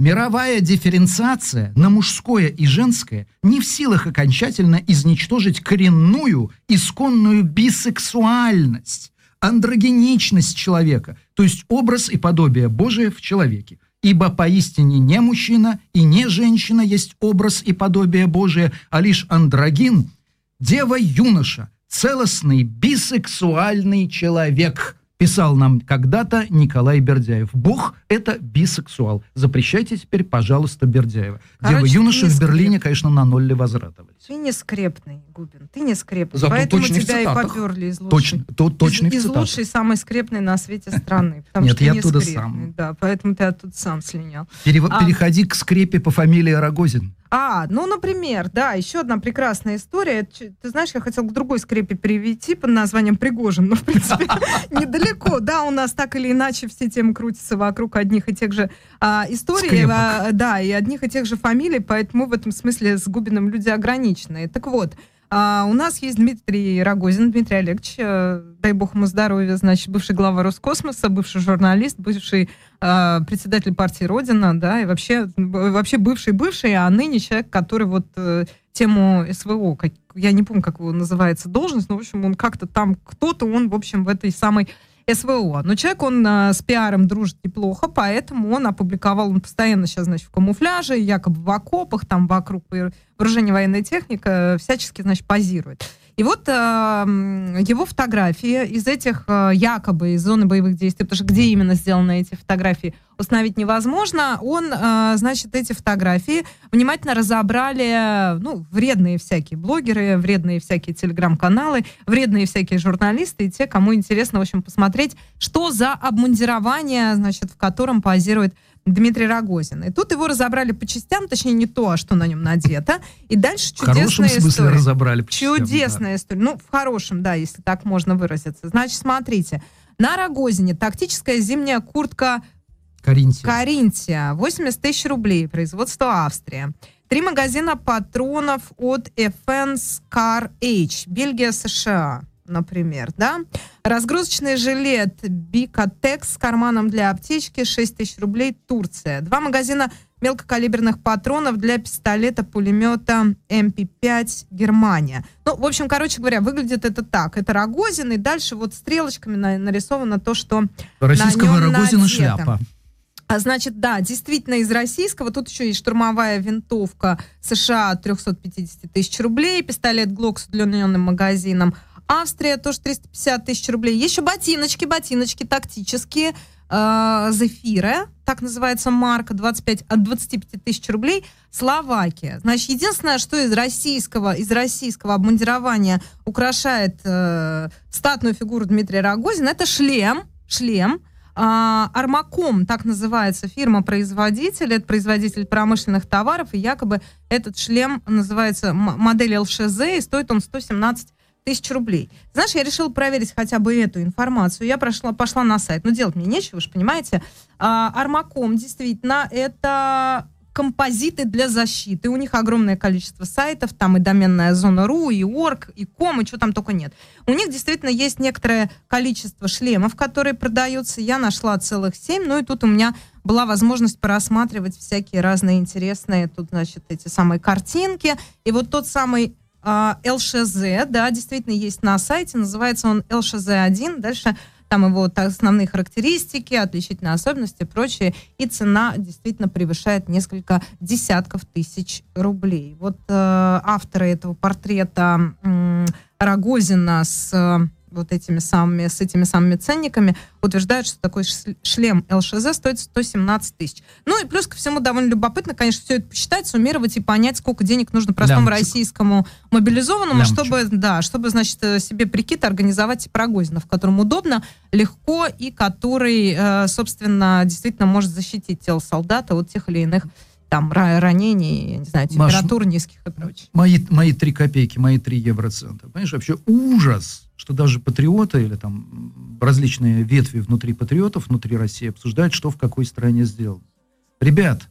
Speaker 3: Мировая дифференциация на мужское и женское не в силах окончательно изничтожить коренную, исконную бисексуальность, андрогеничность человека, то есть образ и подобие Божие в человеке. Ибо поистине не мужчина и не женщина есть образ и подобие Божие, а лишь андрогин, дева-юноша, целостный бисексуальный человек, писал нам когда-то Николай Бердяев. Бог – это бисексуал. Запрещайте теперь, пожалуйста, Бердяева.
Speaker 2: Короче,
Speaker 3: Дева-юноши
Speaker 2: не
Speaker 3: в Берлине, конечно, на ноль возвратовались.
Speaker 2: Ты не скрепный, Губин, ты не скрепный.
Speaker 3: Зато
Speaker 2: Поэтому тебя и
Speaker 3: цитатах.
Speaker 2: поперли из лучшей.
Speaker 3: Точно, то, точных
Speaker 2: из, из лучшей, самой скрепной на свете страны. Потому
Speaker 3: Нет,
Speaker 2: что
Speaker 3: я
Speaker 2: не
Speaker 3: оттуда
Speaker 2: скрепный,
Speaker 3: сам.
Speaker 2: Да, поэтому ты оттуда сам слинял.
Speaker 3: Перево-
Speaker 2: А.
Speaker 3: Переходи к скрепе по фамилии Рогозин.
Speaker 2: А, ну, например, да, еще одна прекрасная история. Ты знаешь, я хотела к другой скрепе перевести под названием Пригожин, но, в принципе, недалеко. Да, у нас так или иначе все темы крутятся вокруг одних и тех же а, историй, а, да, и одних и тех же фамилий, поэтому в этом смысле с Губиным люди ограниченные. Так вот, а, у нас есть Дмитрий Рогозин, Дмитрий Олегович, э, дай бог ему здоровья, значит, бывший глава Роскосмоса, бывший журналист, бывший э, председатель партии Родина, да, и вообще, вообще бывший-бывший, а ныне человек, который вот э, тему СВО, как, я не помню, как его называется должность, но, в общем, он как-то там, кто-то он, в общем, в этой самой СВО. Но человек, он э, с пиаром дружит неплохо, поэтому он опубликовал, он постоянно сейчас, значит, в камуфляже, якобы в окопах, там вокруг вооружения военной техника, всячески, значит, позирует. И вот э, его фотографии из этих э, якобы из зоны боевых действий, потому что где именно сделаны эти фотографии, установить невозможно. Он, э, значит, эти фотографии внимательно разобрали, ну, вредные всякие блогеры, вредные всякие телеграм-каналы, вредные всякие журналисты и те, кому интересно, в общем, посмотреть, что за обмундирование, значит, в котором позирует Дмитрий Рогозин. И тут его разобрали по частям, точнее, не то, а что на нем надето. И дальше
Speaker 3: В хорошем
Speaker 2: чудесная
Speaker 3: смысле
Speaker 2: история.
Speaker 3: разобрали. по частям, да.
Speaker 2: Чудесная история. Ну, в хорошем, да, если так можно выразиться. Значит, смотрите. На Рогозине тактическая зимняя куртка
Speaker 3: Каринтия.
Speaker 2: Каринтия. 80 тысяч рублей. Производство Австрия. Три магазина патронов от Effense Car H. Бельгия, США, например, да. Разгрузочный жилет Бикотекс с карманом для аптечки 6 тысяч рублей. Турция. Два магазина мелкокалиберных патронов для пистолета-пулемета МП-5 Германия. Ну, в общем, короче говоря, выглядит это так. Это Рогозин, и дальше вот стрелочками на- нарисовано то, что
Speaker 3: Российского
Speaker 2: на нем
Speaker 3: Рогозина
Speaker 2: надето.
Speaker 3: шляпа.
Speaker 2: а значит, да, действительно из российского. Тут еще есть штурмовая винтовка США 350 тысяч рублей, пистолет Глок с удлиненным магазином. Австрия тоже 350 тысяч рублей. Еще ботиночки, ботиночки тактические. э, Зефира, так называется марка, 25, от 25 тысяч рублей. Словакия. Значит, единственное, что из российского, из российского обмундирования украшает э, статную фигуру Дмитрия Рогозина, это шлем, шлем, А, Армаком, так называется фирма-производитель, это производитель промышленных товаров, и якобы этот шлем называется модель ЛШЗ, и стоит он 117 тысяч рублей. Знаешь, я решила проверить хотя бы эту информацию. Я прошла, пошла на сайт. Но делать мне нечего, вы же понимаете. А, Армаком, действительно, это композиты для защиты. У них огромное количество сайтов, там и доменная зона .ру, и org, и ком, и что там только нет. У них действительно есть некоторое количество шлемов, которые продаются. Я нашла целых семь, ну и тут у меня была возможность просматривать всякие разные интересные, тут, значит, эти самые картинки. И вот тот самый ЛШЗ, да, действительно есть на сайте, называется он ЛШЗ-1. Дальше там его основные характеристики, отличительные особенности и прочее. И цена действительно превышает несколько десятков тысяч рублей. Вот э, авторы этого портрета э, Рогозина с э, вот этими самыми, с этими самыми ценниками, утверждают, что такой шлем ЛШЗ стоит 117 тысяч. Ну и плюс ко всему довольно любопытно, конечно, все это посчитать, суммировать и понять, сколько денег нужно простому Лямчик. российскому мобилизованному, Лямчик. чтобы, да, чтобы, значит, э, себе прикид организовать типа Рогозина, в котором удобно, легко и который, э, собственно, действительно может защитить тело солдата от тех или иных там ранений, я не знаю, температур Маш, низких и прочее.
Speaker 3: Мои, мои три копейки, мои три евроцента. Понимаешь, вообще ужас, что даже патриоты или там различные ветви внутри патриотов, внутри России обсуждают, что в какой стране сделано. Ребят,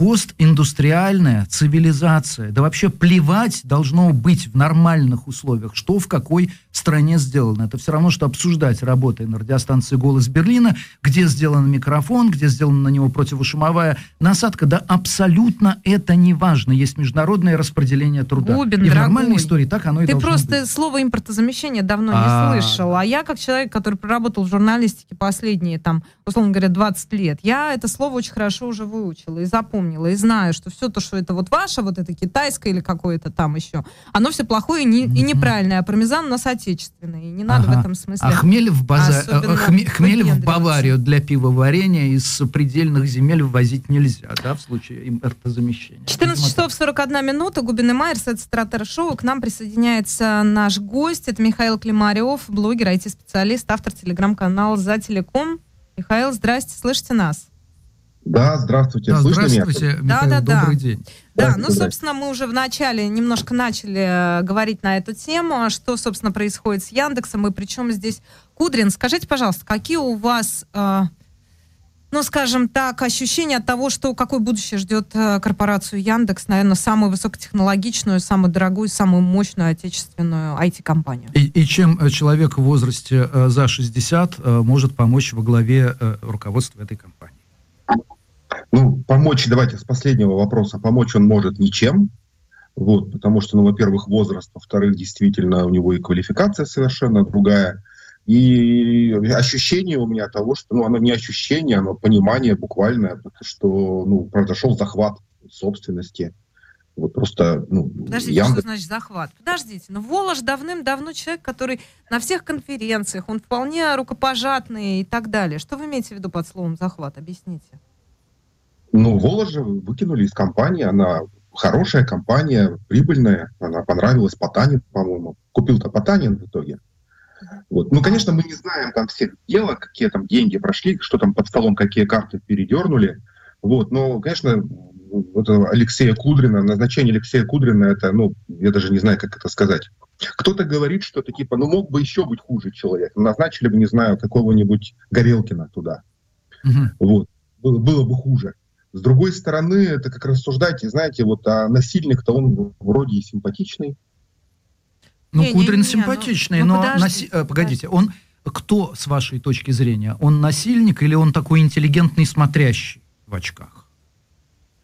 Speaker 3: постиндустриальная цивилизация. Да вообще плевать должно быть в нормальных условиях, что в какой стране сделано. Это все равно, что обсуждать, работая на радиостанции «Голос Берлина», где сделан микрофон, где сделана на него противошумовая насадка. Да абсолютно это не важно. Есть международное распределение труда.
Speaker 2: Губин,
Speaker 3: и
Speaker 2: в
Speaker 3: нормальной истории так оно и
Speaker 2: Ты просто быть. слово импортозамещение давно не слышал. А я, как человек, который проработал в журналистике последние, там, условно говоря, 20 лет, я это слово очень хорошо уже выучила и запомнила запомнила и знаю, что все то, что это вот ваше, вот это китайское или какое-то там еще, оно все плохое и, не, и неправильное, а пармезан у нас отечественный, и не надо ага. в этом смысле.
Speaker 3: А хмель в, база... Э, хмель, хмель в Баварию для пивоварения из предельных земель ввозить нельзя, да, в случае импортозамещения.
Speaker 2: 14 часов 41 минута, Губин и Майерс, это Стратер Шоу, к нам присоединяется наш гость, это Михаил Климарев, блогер, IT-специалист, автор телеграм-канала «За телеком». Михаил, здрасте, слышите нас?
Speaker 4: Да, здравствуйте. Да,
Speaker 3: Слышно здравствуйте, меня? Михаил, да, да, добрый
Speaker 2: да.
Speaker 3: день.
Speaker 2: Да, ну, собственно, мы уже в начале немножко начали э, говорить на эту тему, что, собственно, происходит с Яндексом, и причем здесь Кудрин. Скажите, пожалуйста, какие у вас, э, ну, скажем так, ощущения от того, что какое будущее ждет э, корпорацию Яндекс, наверное, самую высокотехнологичную, самую дорогую, самую мощную отечественную IT-компанию?
Speaker 3: И, и чем э, человек в возрасте э, за 60 э, может помочь во главе э, руководства этой компании?
Speaker 4: Ну, помочь, давайте с последнего вопроса, помочь он может ничем, вот, потому что, ну, во-первых, возраст, во-вторых, действительно, у него и квалификация совершенно другая, и ощущение у меня того, что, ну, оно не ощущение, оно понимание буквальное, что, ну, произошел захват собственности, вот просто, ну,
Speaker 2: Подождите, Яндекс... что значит захват? Подождите, но ну, Волож давным-давно человек, который на всех конференциях, он вполне рукопожатный и так далее. Что вы имеете в виду под словом захват? Объясните.
Speaker 4: Ну, Воложа выкинули из компании, она хорошая компания, прибыльная, она понравилась Потанин, по-моему. Купил-то Потанин в итоге. Вот. Ну, конечно, мы не знаем там всех дела, какие там деньги прошли, что там под столом, какие карты передернули. Вот. Но, конечно, вот Алексея Кудрина, назначение Алексея Кудрина, это, ну, я даже не знаю, как это сказать. Кто-то говорит, что это типа, ну, мог бы еще быть хуже человек. Назначили бы, не знаю, какого-нибудь Горелкина туда. Угу. Вот. Было, было бы хуже. С другой стороны, это как рассуждать, знаете, вот а насильник-то он вроде и симпатичный.
Speaker 3: Ну, не, Кудрин не, не, ну, симпатичный, ну, но, но наси... Э, погодите, он кто, с вашей точки зрения, он насильник или он такой интеллигентный смотрящий в очках?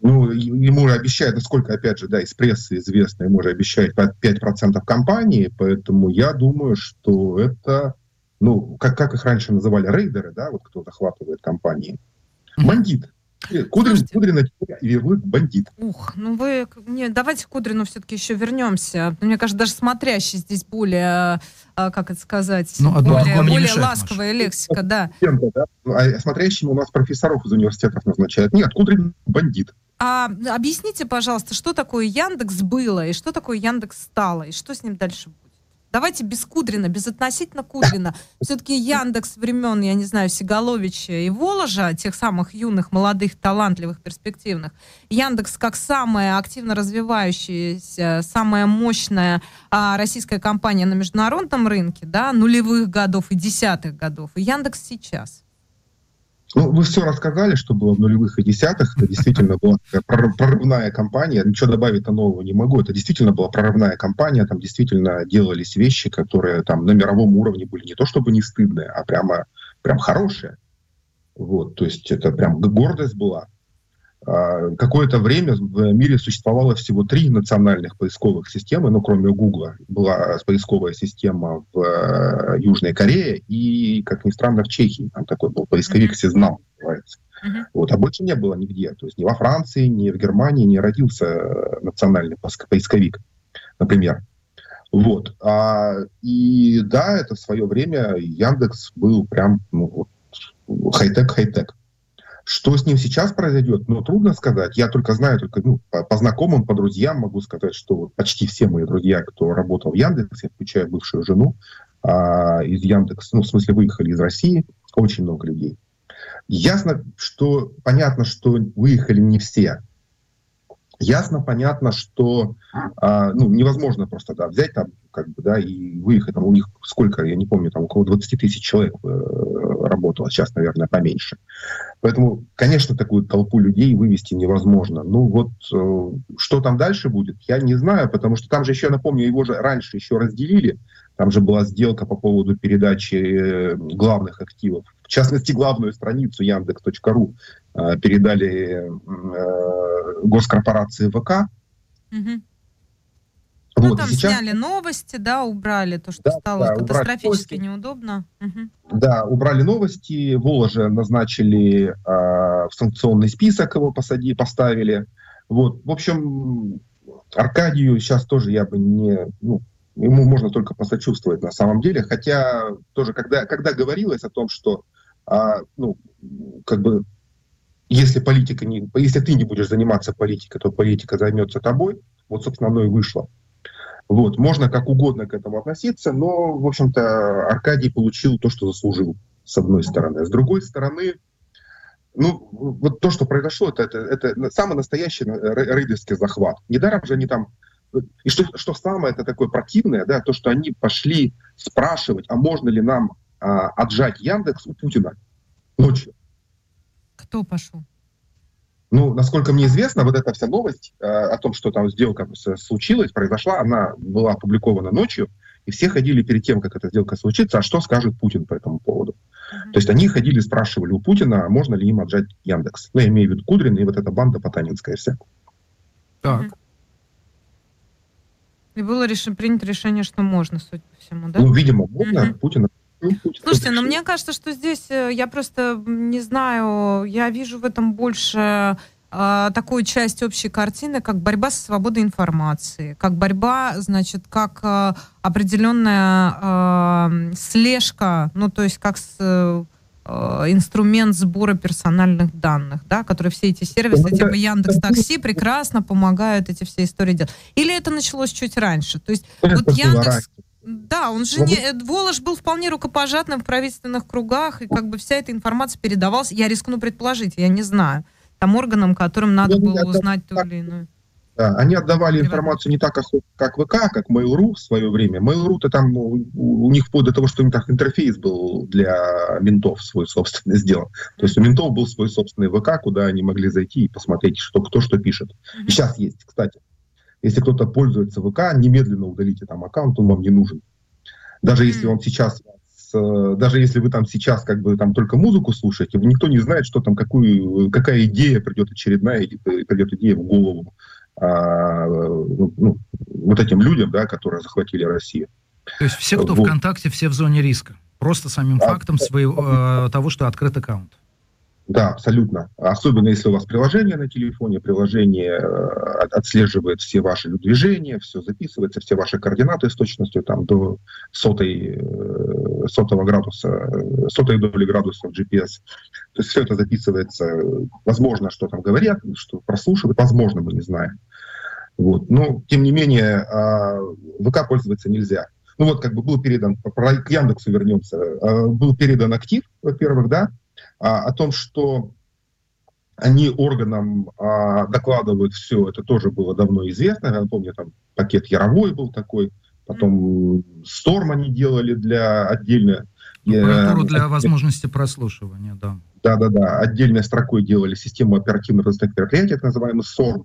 Speaker 4: Ну, ему обещают, насколько, опять же, да, из прессы известно, ему же обещают 5% компании, поэтому я думаю, что это, ну, как, как их раньше называли, рейдеры, да, вот кто захватывает компании. Бандит. Кудрин, Кудрин ярлык бандит.
Speaker 2: Ух, ну вы... Не, давайте к Кудрину все-таки еще вернемся. Мне кажется, даже смотрящий здесь более, а, как это сказать, ну, более, более мешает, ласковая Маша. лексика, да.
Speaker 4: да. А смотрящими у нас профессоров из университетов назначают. Нет, Кудрин бандит.
Speaker 2: А объясните, пожалуйста, что такое Яндекс было, и что такое Яндекс стало, и что с ним дальше будет? Давайте без Кудрина, без относительно Кудрина. Все-таки Яндекс времен, я не знаю, Сигаловича и Воложа, тех самых юных, молодых, талантливых, перспективных. Яндекс как самая активно развивающаяся, самая мощная а, российская компания на международном рынке, да, нулевых годов и десятых годов. И Яндекс сейчас.
Speaker 4: Ну, вы все рассказали, что было в нулевых и десятых. Это действительно была прорывная кампания. Ничего добавить-то нового не могу. Это действительно была прорывная кампания. Там действительно делались вещи, которые там на мировом уровне были не то чтобы не стыдные, а прямо, прям хорошие. Вот, то есть это прям гордость была. А, какое-то время в мире существовало всего три национальных поисковых системы, ну, кроме Гугла. Была поисковая система в э, Южной Корее и, как ни странно, в Чехии. Там такой был поисковик Сезнам, называется. Uh-huh. Вот, а больше не было нигде. То есть ни во Франции, ни в Германии не родился национальный поисковик, например. Вот. А, и да, это в свое время Яндекс был прям ну, хай-тек, хай-тек. Что с ним сейчас произойдет, ну, трудно сказать. Я только знаю, только ну, по, по знакомым, по друзьям могу сказать, что почти все мои друзья, кто работал в Яндексе, включая бывшую жену, а, из Яндекса, ну, в смысле, выехали из России, очень много людей. Ясно, что понятно, что выехали не все. Ясно, понятно, что а, ну, невозможно просто да, взять там, как бы, да, и выехать. Там у них сколько, я не помню, там около 20 тысяч человек э, работало, сейчас, наверное, поменьше. Поэтому, конечно, такую толпу людей вывести невозможно. Ну вот, э, что там дальше будет, я не знаю, потому что там же еще, напомню, его же раньше еще разделили. Там же была сделка по поводу передачи э, главных активов. В частности, главную страницу Яндекс.ру э, передали э, госкорпорации ВК.
Speaker 2: Угу. Ну, вот, там сейчас... сняли новости, да, убрали то, что да, стало да, катастрофически неудобно.
Speaker 4: Угу. Да, убрали новости, Воложа назначили э, в санкционный список, его посади, поставили. Вот, в общем, Аркадию сейчас тоже я бы не, ну, ему можно только посочувствовать на самом деле, хотя тоже, когда, когда говорилось о том, что, а, ну, как бы, если политика не, если ты не будешь заниматься политикой, то политика займется тобой, вот, собственно, оно и вышло. Вот, можно как угодно к этому относиться, но, в общем-то, Аркадий получил то, что заслужил, с одной стороны. С другой стороны, ну, вот то, что произошло, это, это, это самый настоящий рейдерский захват. Недаром же они там... И что, что самое это такое противное, да, то, что они пошли спрашивать, а можно ли нам а, отжать Яндекс у Путина ночью.
Speaker 2: Кто пошел?
Speaker 4: Ну, насколько мне известно, вот эта вся новость э, о том, что там сделка случилась, произошла, она была опубликована ночью, и все ходили перед тем, как эта сделка случится, а что скажет Путин по этому поводу. Mm-hmm. То есть они ходили, спрашивали у Путина, можно ли им отжать Яндекс. Ну, я имею в виду Кудрин и вот эта банда Потанинская вся.
Speaker 2: Так. Mm-hmm. И было реш... принято решение, что можно, судя по всему, да?
Speaker 4: Ну, видимо, можно. Mm-hmm. Путин
Speaker 2: ну, Слушайте, но мне кажется, что здесь, э, я просто не знаю, я вижу в этом больше э, такую часть общей картины, как борьба со свободой информации, как борьба, значит, как э, определенная э, слежка, ну, то есть как с, э, инструмент сбора персональных данных, да, которые все эти сервисы, ну, типа Яндекс Такси, прекрасно помогают эти все истории делать. Или это началось чуть раньше? То есть вот Яндекс... Да, он же не... Волош был вполне рукопожатным в правительственных кругах, и как бы вся эта информация передавалась, я рискну предположить, я не знаю, там органам, которым надо ну, было узнать ту или иную.
Speaker 4: Да, они отдавали информацию не так, как, как ВК, как Mail.ru в свое время. Mail.ru-то там у, у них вплоть до того, что у них так интерфейс был для ментов свой собственный сделан. То есть у ментов был свой собственный ВК, куда они могли зайти и посмотреть, что кто что пишет. И сейчас есть, кстати. Если кто-то пользуется ВК, немедленно удалите там аккаунт, он вам не нужен. Даже если он сейчас даже если вы там сейчас как бы там только музыку слушаете, никто не знает, что там какую какая идея придет очередная придет идея в голову а, ну, ну, вот этим людям, да, которые захватили Россию.
Speaker 3: То есть все, кто вот. ВКонтакте, все в зоне риска, просто самим а, фактом своего э, того, что открыт аккаунт.
Speaker 4: Да, абсолютно. Особенно если у вас приложение на телефоне, приложение э, отслеживает все ваши движения, все записывается, все ваши координаты с точностью там, до сотой, э, сотого градуса, э, сотой доли градуса в GPS. То есть все это записывается. Возможно, что там говорят, что прослушивают, возможно, мы не знаем. Вот. Но, тем не менее, а, ВК пользоваться нельзя. ну вот как бы был передан, к Яндексу вернемся, э, был передан актив, во-первых, да, а, о том, что они органам а, докладывают все, это тоже было давно известно. Я помню, там пакет Яровой был такой, потом Сторм они делали для отдельно.
Speaker 3: Прокуратуру для отдель... возможности прослушивания, да.
Speaker 4: Да-да-да, отдельной строкой делали систему оперативных разных мероприятий, так называемый СОРМ.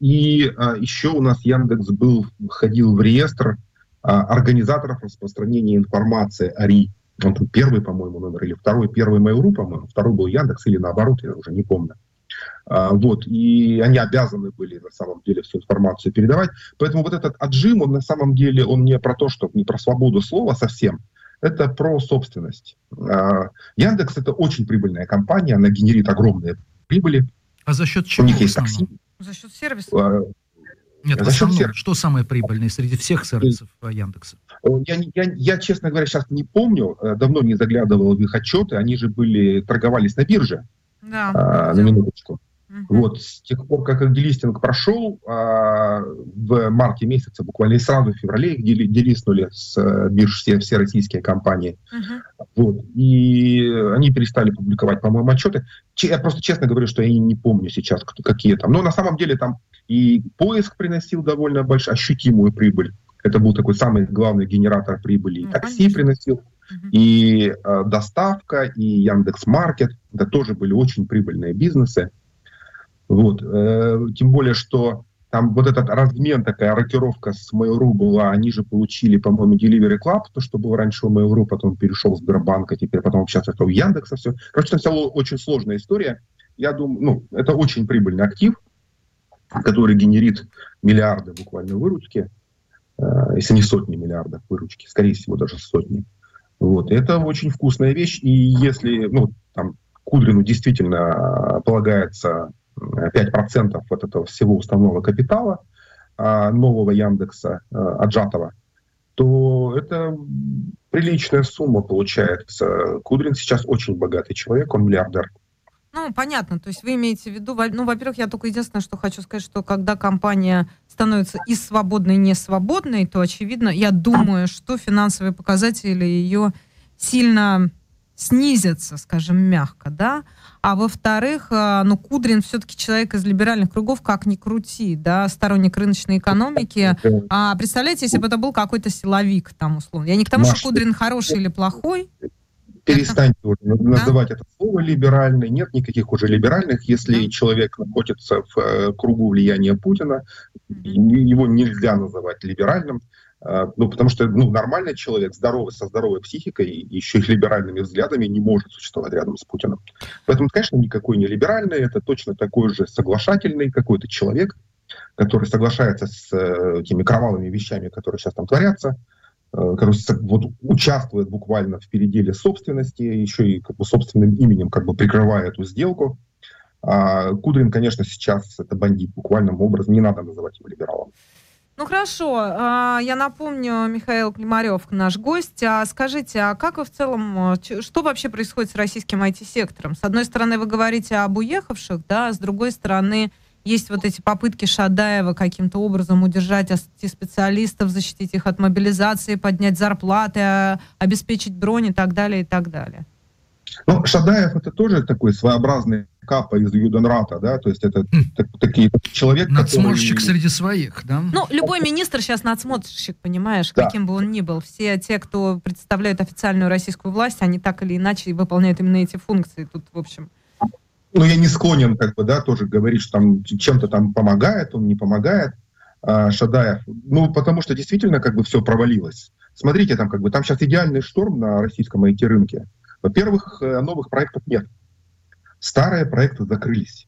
Speaker 4: И а, еще у нас Яндекс был, входил в реестр а, организаторов распространения информации АРИ. Он тут первый, по-моему, номер, или второй, первый Mail.ru, по-моему, второй был Яндекс, или наоборот, я уже не помню. А, вот, и они обязаны были на самом деле всю информацию передавать. Поэтому вот этот отжим, он на самом деле, он не про то, что не про свободу слова совсем, это про собственность. А, Яндекс это очень прибыльная компания, она генерит огромные прибыли.
Speaker 3: А за счет чего?
Speaker 4: У них есть такси.
Speaker 2: За счет сервиса? А,
Speaker 3: Нет, за счет сервиса. что самое прибыльное среди всех сервисов Яндекса?
Speaker 4: Я, я, я, честно говоря, сейчас не помню, э, давно не заглядывал в их отчеты, они же были, торговались на бирже,
Speaker 2: да,
Speaker 4: а, на минуточку. Угу. Вот, с тех пор, как делистинг прошел, а, в марте месяце, буквально и сразу в феврале их дели, делистнули с а, бирж все, все российские компании. Угу. Вот, и они перестали публиковать, по-моему, отчеты. Я просто честно говорю, что я не помню сейчас, кто, какие там. Но на самом деле там и поиск приносил довольно большую, ощутимую прибыль. Это был такой самый главный генератор прибыли. И ну, такси конечно. приносил, угу. и э, доставка, и Яндекс Маркет. Это тоже были очень прибыльные бизнесы. Вот. Э, тем более, что там вот этот размен, такая рокировка с Mail.ru была, они же получили, по-моему, Delivery Club, то, что было раньше у Mail.ru, потом перешел в Сбербанк, а теперь потом сейчас это у Яндекса все. Короче, это вся очень сложная история. Я думаю, ну, это очень прибыльный актив, который генерит миллиарды буквально выручки, э, если не сотни миллиардов выручки, скорее всего, даже сотни. Вот. Это очень вкусная вещь, и если, ну, там, Кудрину действительно полагается 5% от этого всего уставного капитала а, нового Яндекса, а, отжатого, то это приличная сумма получается. Кудрин сейчас очень богатый человек, он миллиардер.
Speaker 2: Ну, понятно. То есть вы имеете в виду, ну, во-первых, я только единственное, что хочу сказать, что когда компания становится и свободной, и не свободной, то, очевидно, я думаю, что финансовые показатели ее сильно снизятся, скажем, мягко, да. А во-вторых, э, ну, Кудрин все-таки человек из либеральных кругов, как ни крути, да, сторонник рыночной экономики. А представляете, если бы это был какой-то силовик там, условно. Я не к тому, Маш, что Кудрин хороший или плохой.
Speaker 4: Перестаньте это... называть да? это слово либеральный. Нет никаких уже либеральных. Если да. человек находится в э, кругу влияния Путина, mm-hmm. его нельзя называть либеральным. А, ну, потому что ну, нормальный человек, здоровый, со здоровой психикой, еще и либеральными взглядами не может существовать рядом с Путиным. Поэтому, конечно, никакой не либеральный, это точно такой же соглашательный какой-то человек, который соглашается с э, теми кровавыми вещами, которые сейчас там творятся, э, который вот, участвует буквально в переделе собственности, еще и как бы, собственным именем как бы прикрывая эту сделку. А Кудрин, конечно, сейчас это бандит, буквальным образом, не надо называть его либералом.
Speaker 2: Ну хорошо, а, я напомню, Михаил Климарев наш гость. А скажите, а как вы в целом, э, что вообще происходит с российским IT-сектором? С одной стороны, вы говорите об уехавших, да, с другой стороны, есть вот эти попытки Шадаева каким-то образом удержать специалистов, защитить их от мобилизации, поднять зарплаты, а, обеспечить бронь и так далее, и так далее.
Speaker 4: Ну, Шадаев это тоже такой своеобразный капа из Юденрата, да, то есть это хм. так, такие человек,
Speaker 3: Надсмотрщик который... среди своих, да?
Speaker 2: Ну, любой министр сейчас надсмотрщик, понимаешь, да. каким бы он ни был. Все те, кто представляют официальную российскую власть, они так или иначе выполняют именно эти функции. Тут, в общем...
Speaker 4: Ну, я не склонен, как бы, да, тоже говорить, что там чем-то там помогает, он не помогает, а, Шадаев. Ну, потому что действительно, как бы, все провалилось. Смотрите, там, как бы, там сейчас идеальный шторм на российском IT-рынке. Во-первых, э, новых проектов нет. Старые проекты закрылись.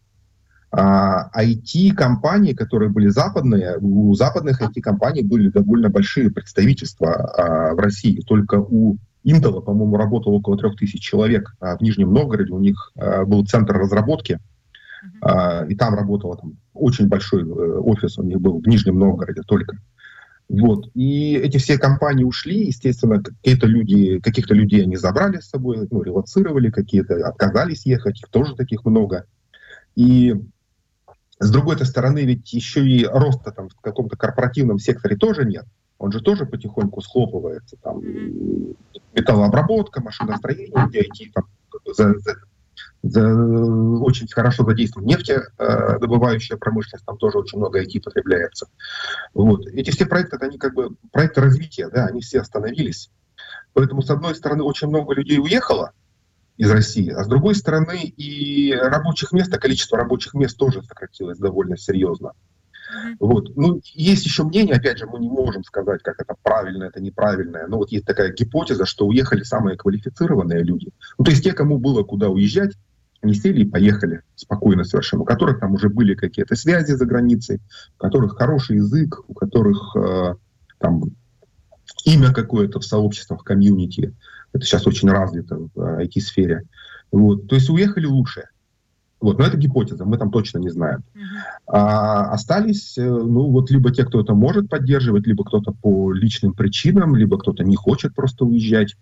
Speaker 4: А IT-компании, которые были западные, у западных IT-компаний были довольно большие представительства а, в России. Только у Intel, по-моему, работало около трех тысяч человек. А в Нижнем Новгороде у них а, был центр разработки, а, и там работало там, очень большой э, офис у них был в Нижнем Новгороде только. Вот. И эти все компании ушли, естественно, какие-то люди, каких-то людей они забрали с собой, ну, релацировали, какие-то отказались ехать, их тоже таких много. И с другой стороны, ведь еще и роста там в каком-то корпоративном секторе тоже нет. он же тоже потихоньку схлопывается. Там металлообработка, машиностроение, где IT там, за, за, очень хорошо задействован. Нефтедобывающая э, промышленность, там тоже очень много IT потребляется. Вот. Эти все проекты, они как бы проекты развития, да, они все остановились. Поэтому, с одной стороны, очень много людей уехало из России, а с другой стороны, и рабочих мест, а количество рабочих мест тоже сократилось довольно серьезно. Вот. Ну, есть еще мнение, опять же, мы не можем сказать, как это правильно, это неправильное, но вот есть такая гипотеза, что уехали самые квалифицированные люди. Ну, то есть те, кому было куда уезжать, они сели и поехали спокойно совершенно, у которых там уже были какие-то связи за границей, у которых хороший язык, у которых э, там имя какое-то в сообществах, комьюнити. Это сейчас очень развито в IT-сфере. Вот. То есть уехали лучшие. Вот, но это гипотеза, мы там точно не знаем. А остались, э, ну вот либо те, кто это может поддерживать, либо кто-то по личным причинам, либо кто-то не хочет просто уезжать,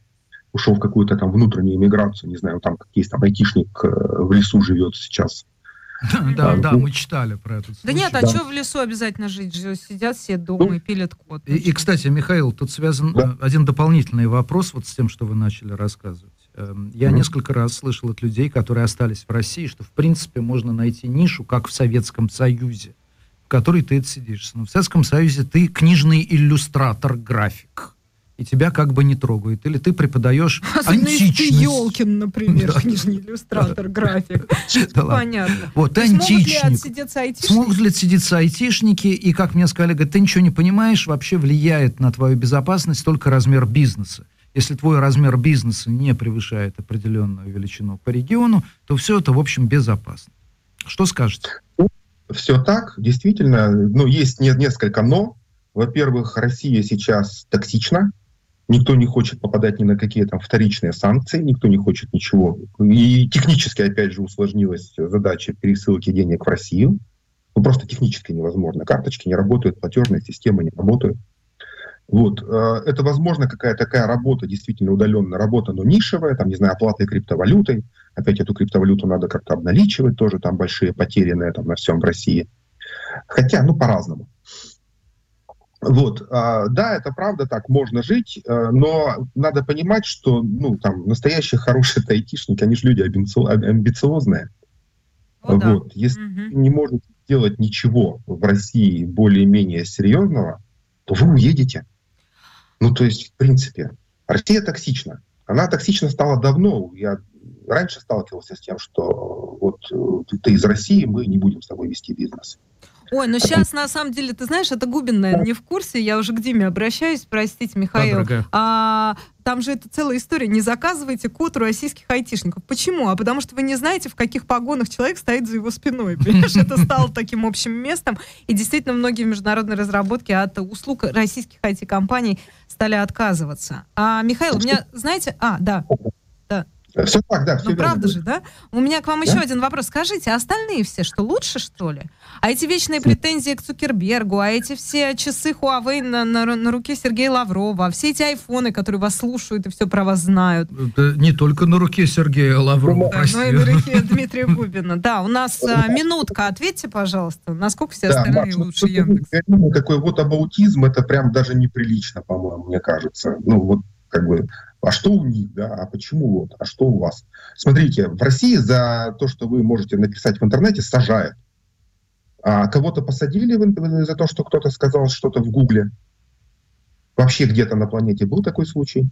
Speaker 4: ушел в какую-то там внутреннюю иммиграцию, не знаю, там есть там айтишник э, в лесу живет сейчас.
Speaker 3: Да, да, мы читали про это.
Speaker 2: Да нет, а что в лесу обязательно жить? Сидят все дома ну, и пилят кот.
Speaker 3: И, кстати, Михаил, тут связан э, один дополнительный вопрос вот с тем, что вы начали рассказывать. Эм, я mm-hmm. несколько раз слышал от людей, которые остались в России, что в принципе можно найти нишу, как в Советском Союзе, в которой ты отсидишься. Но в Советском Союзе ты книжный иллюстратор, график. И тебя как бы не трогают. Или ты преподаешь Особенно античность. ты
Speaker 2: Елкин, например, книжный иллюстратор, график. Понятно.
Speaker 3: Вот, ты античник. Смогут ли отсидеться айтишники? И, как мне сказали, говорят, ты ничего не понимаешь, вообще влияет на твою безопасность только размер бизнеса. Если твой размер бизнеса не превышает определенную величину по региону, то все это, в общем, безопасно. Что скажете?
Speaker 4: Все так, действительно. Ну, есть несколько «но». Во-первых, Россия сейчас токсична. Никто не хочет попадать ни на какие там вторичные санкции, никто не хочет ничего. И технически, опять же, усложнилась задача пересылки денег в Россию. Ну, просто технически невозможно. Карточки не работают, платежные системы не работают. Вот. Э, это, возможно, какая-то такая работа, действительно удаленная работа, но нишевая, там, не знаю, оплатой криптовалютой. Опять эту криптовалюту надо как-то обналичивать, тоже там большие потери на этом, на всем в России. Хотя, ну, по-разному. Вот, а, да, это правда, так можно жить, э, но надо понимать, что, ну, там, настоящие хорошие айтишники, они же люди амбициозные. О, вот, да. если угу. не можете делать ничего в России более-менее серьезного, то вы уедете. Ну, то есть, в принципе, Россия токсична. Она токсична стала давно. Я раньше сталкивался с тем, что вот э, ты из России, мы не будем с тобой вести бизнес.
Speaker 2: Ой, ну сейчас на самом деле, ты знаешь, это Губин, наверное, не в курсе. Я уже к Диме обращаюсь, простите, Михаил. Да, а, там же это целая история. Не заказывайте код у российских айтишников. Почему? А потому что вы не знаете, в каких погонах человек стоит за его спиной. Понимаешь, это стало таким общим местом. И действительно, многие международные разработки от услуг российских IT-компаний стали отказываться. А, Михаил, у меня, знаете... А, да. Да.
Speaker 4: Все так, да. Все
Speaker 2: ну, правда же, да? У меня к вам да? еще один вопрос. Скажите, а остальные все что, лучше, что ли? А эти вечные претензии к Цукербергу, а эти все часы Huawei на, на, на руке Сергея Лаврова, а все эти айфоны, которые вас слушают и все про вас знают.
Speaker 3: Это не только на руке Сергея Лаврова,
Speaker 2: да, но и на руке Дмитрия Губина. Да, у нас а, минутка. Ответьте, пожалуйста, насколько все остальные да, лучше Яндекс?
Speaker 4: Такой вот абаутизм, это прям даже неприлично, по-моему, мне кажется. Ну, вот как бы а что у них, да, а почему вот, а что у вас? Смотрите, в России за то, что вы можете написать в интернете, сажают. А кого-то посадили за то, что кто-то сказал что-то в Гугле? Вообще где-то на планете был такой случай?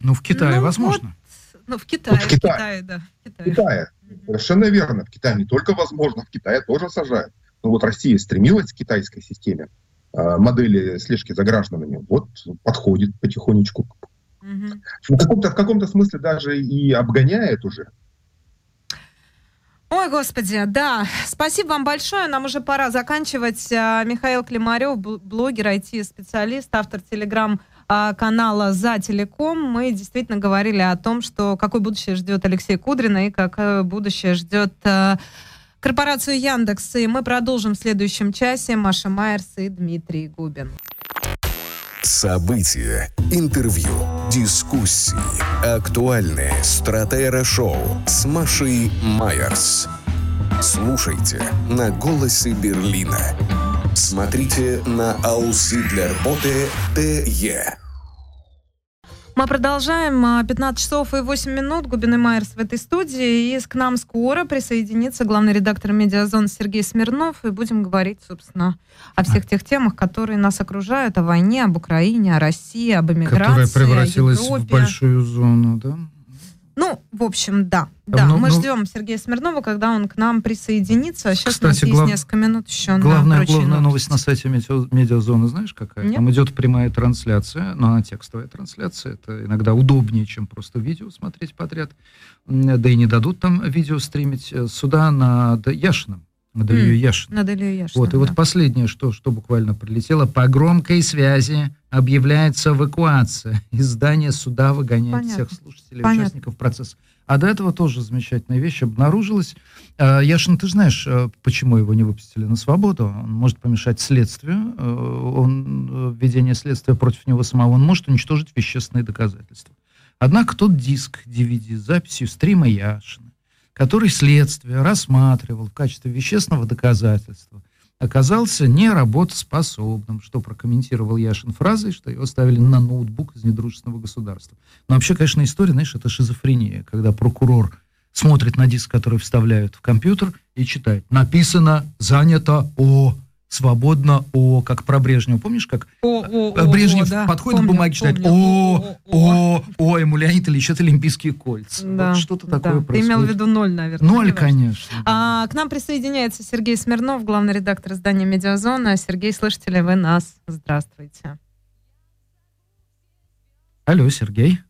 Speaker 3: Ну, в Китае, ну, возможно.
Speaker 2: Вот, ну, в Китае, в Китае, Китае да. В Китае.
Speaker 4: В Китае. Совершенно верно. В Китае не только возможно, в Китае тоже сажают. Но вот Россия стремилась к китайской системе э, модели слежки за гражданами. Вот подходит потихонечку Угу. В каком-то, в каком-то смысле даже и обгоняет уже.
Speaker 2: Ой, господи, да. Спасибо вам большое. Нам уже пора заканчивать. А, Михаил Климарев, блогер, IT-специалист, автор телеграм-канала «За телеком». Мы действительно говорили о том, что какое будущее ждет Алексей Кудрина и какое будущее ждет а, корпорацию Яндекс. И мы продолжим в следующем часе. Маша Майерс и Дмитрий Губин.
Speaker 1: События, интервью, дискуссии, актуальные стратера-шоу с Машей Майерс. Слушайте на «Голосе Берлина». Смотрите на аусы для работы ТЕ.
Speaker 2: Мы продолжаем. 15 часов и 8 минут. Губин Майерс в этой студии. И к нам скоро присоединится главный редактор «Медиазон» Сергей Смирнов. И будем говорить, собственно, о всех тех темах, которые нас окружают. О войне, об Украине, о России, об эмиграции,
Speaker 3: Которая превратилась в большую зону, да?
Speaker 2: Ну, в общем, да. Да,
Speaker 3: Ну,
Speaker 2: мы
Speaker 3: ну-
Speaker 2: ждем Сергея Смирнова, когда он к нам присоединится. Сейчас
Speaker 3: Кстати,
Speaker 2: у нас есть
Speaker 3: глав-
Speaker 2: несколько минут еще на
Speaker 3: Главная,
Speaker 2: прочие
Speaker 3: главная новость на сайте медиа- медиазоны, знаешь, какая?
Speaker 2: Нет.
Speaker 3: Там идет прямая трансляция, но она текстовая трансляция. Это иногда удобнее, чем просто видео смотреть подряд. Да и не дадут там видео стримить. Э, Суда над Яшиным, над Ильей
Speaker 2: М,
Speaker 3: Яшиным.
Speaker 2: Над Ильей Яшиным,
Speaker 3: Вот, и вот последнее, что, что буквально прилетело. По громкой связи объявляется эвакуация. Из здания суда выгоняет
Speaker 2: Понятно.
Speaker 3: всех слушателей,
Speaker 2: Понятно.
Speaker 3: участников процесса. А до этого тоже замечательная вещь обнаружилась. Э, Яшин, ты знаешь, э, почему его не выпустили на свободу? Он может помешать следствию. Э, Он, э, введение следствия против него самого, он может уничтожить вещественные доказательства. Однако тот диск DVD с записью стрима Яшина, который следствие рассматривал в качестве вещественного доказательства, оказался неработоспособным, что прокомментировал Яшин фразой, что его ставили на ноутбук из недружественного государства. Но вообще, конечно, история, знаешь, это шизофрения, когда прокурор смотрит на диск, который вставляют в компьютер, и читает. Написано «Занято О», «Свободно О», как про Брежнева. Помнишь, как
Speaker 2: О, о,
Speaker 3: э,
Speaker 2: о,
Speaker 3: Брежнев
Speaker 2: да.
Speaker 3: подходит
Speaker 2: Помню,
Speaker 3: к бумаге, читает. «О, О, О», ему Леонид Ильич, это Олимпийские кольца.
Speaker 2: Да,
Speaker 3: Вот что-то
Speaker 2: да.
Speaker 3: такое
Speaker 2: Ты
Speaker 3: происходит.
Speaker 2: имел в виду ноль, наверное.
Speaker 3: Ноль, конечно. да.
Speaker 2: А, к нам присоединяется Сергей Смирнов, главный редактор издания «Медиазона». Сергей, слышите ли вы нас? Здравствуйте.
Speaker 3: Алло, Сергей.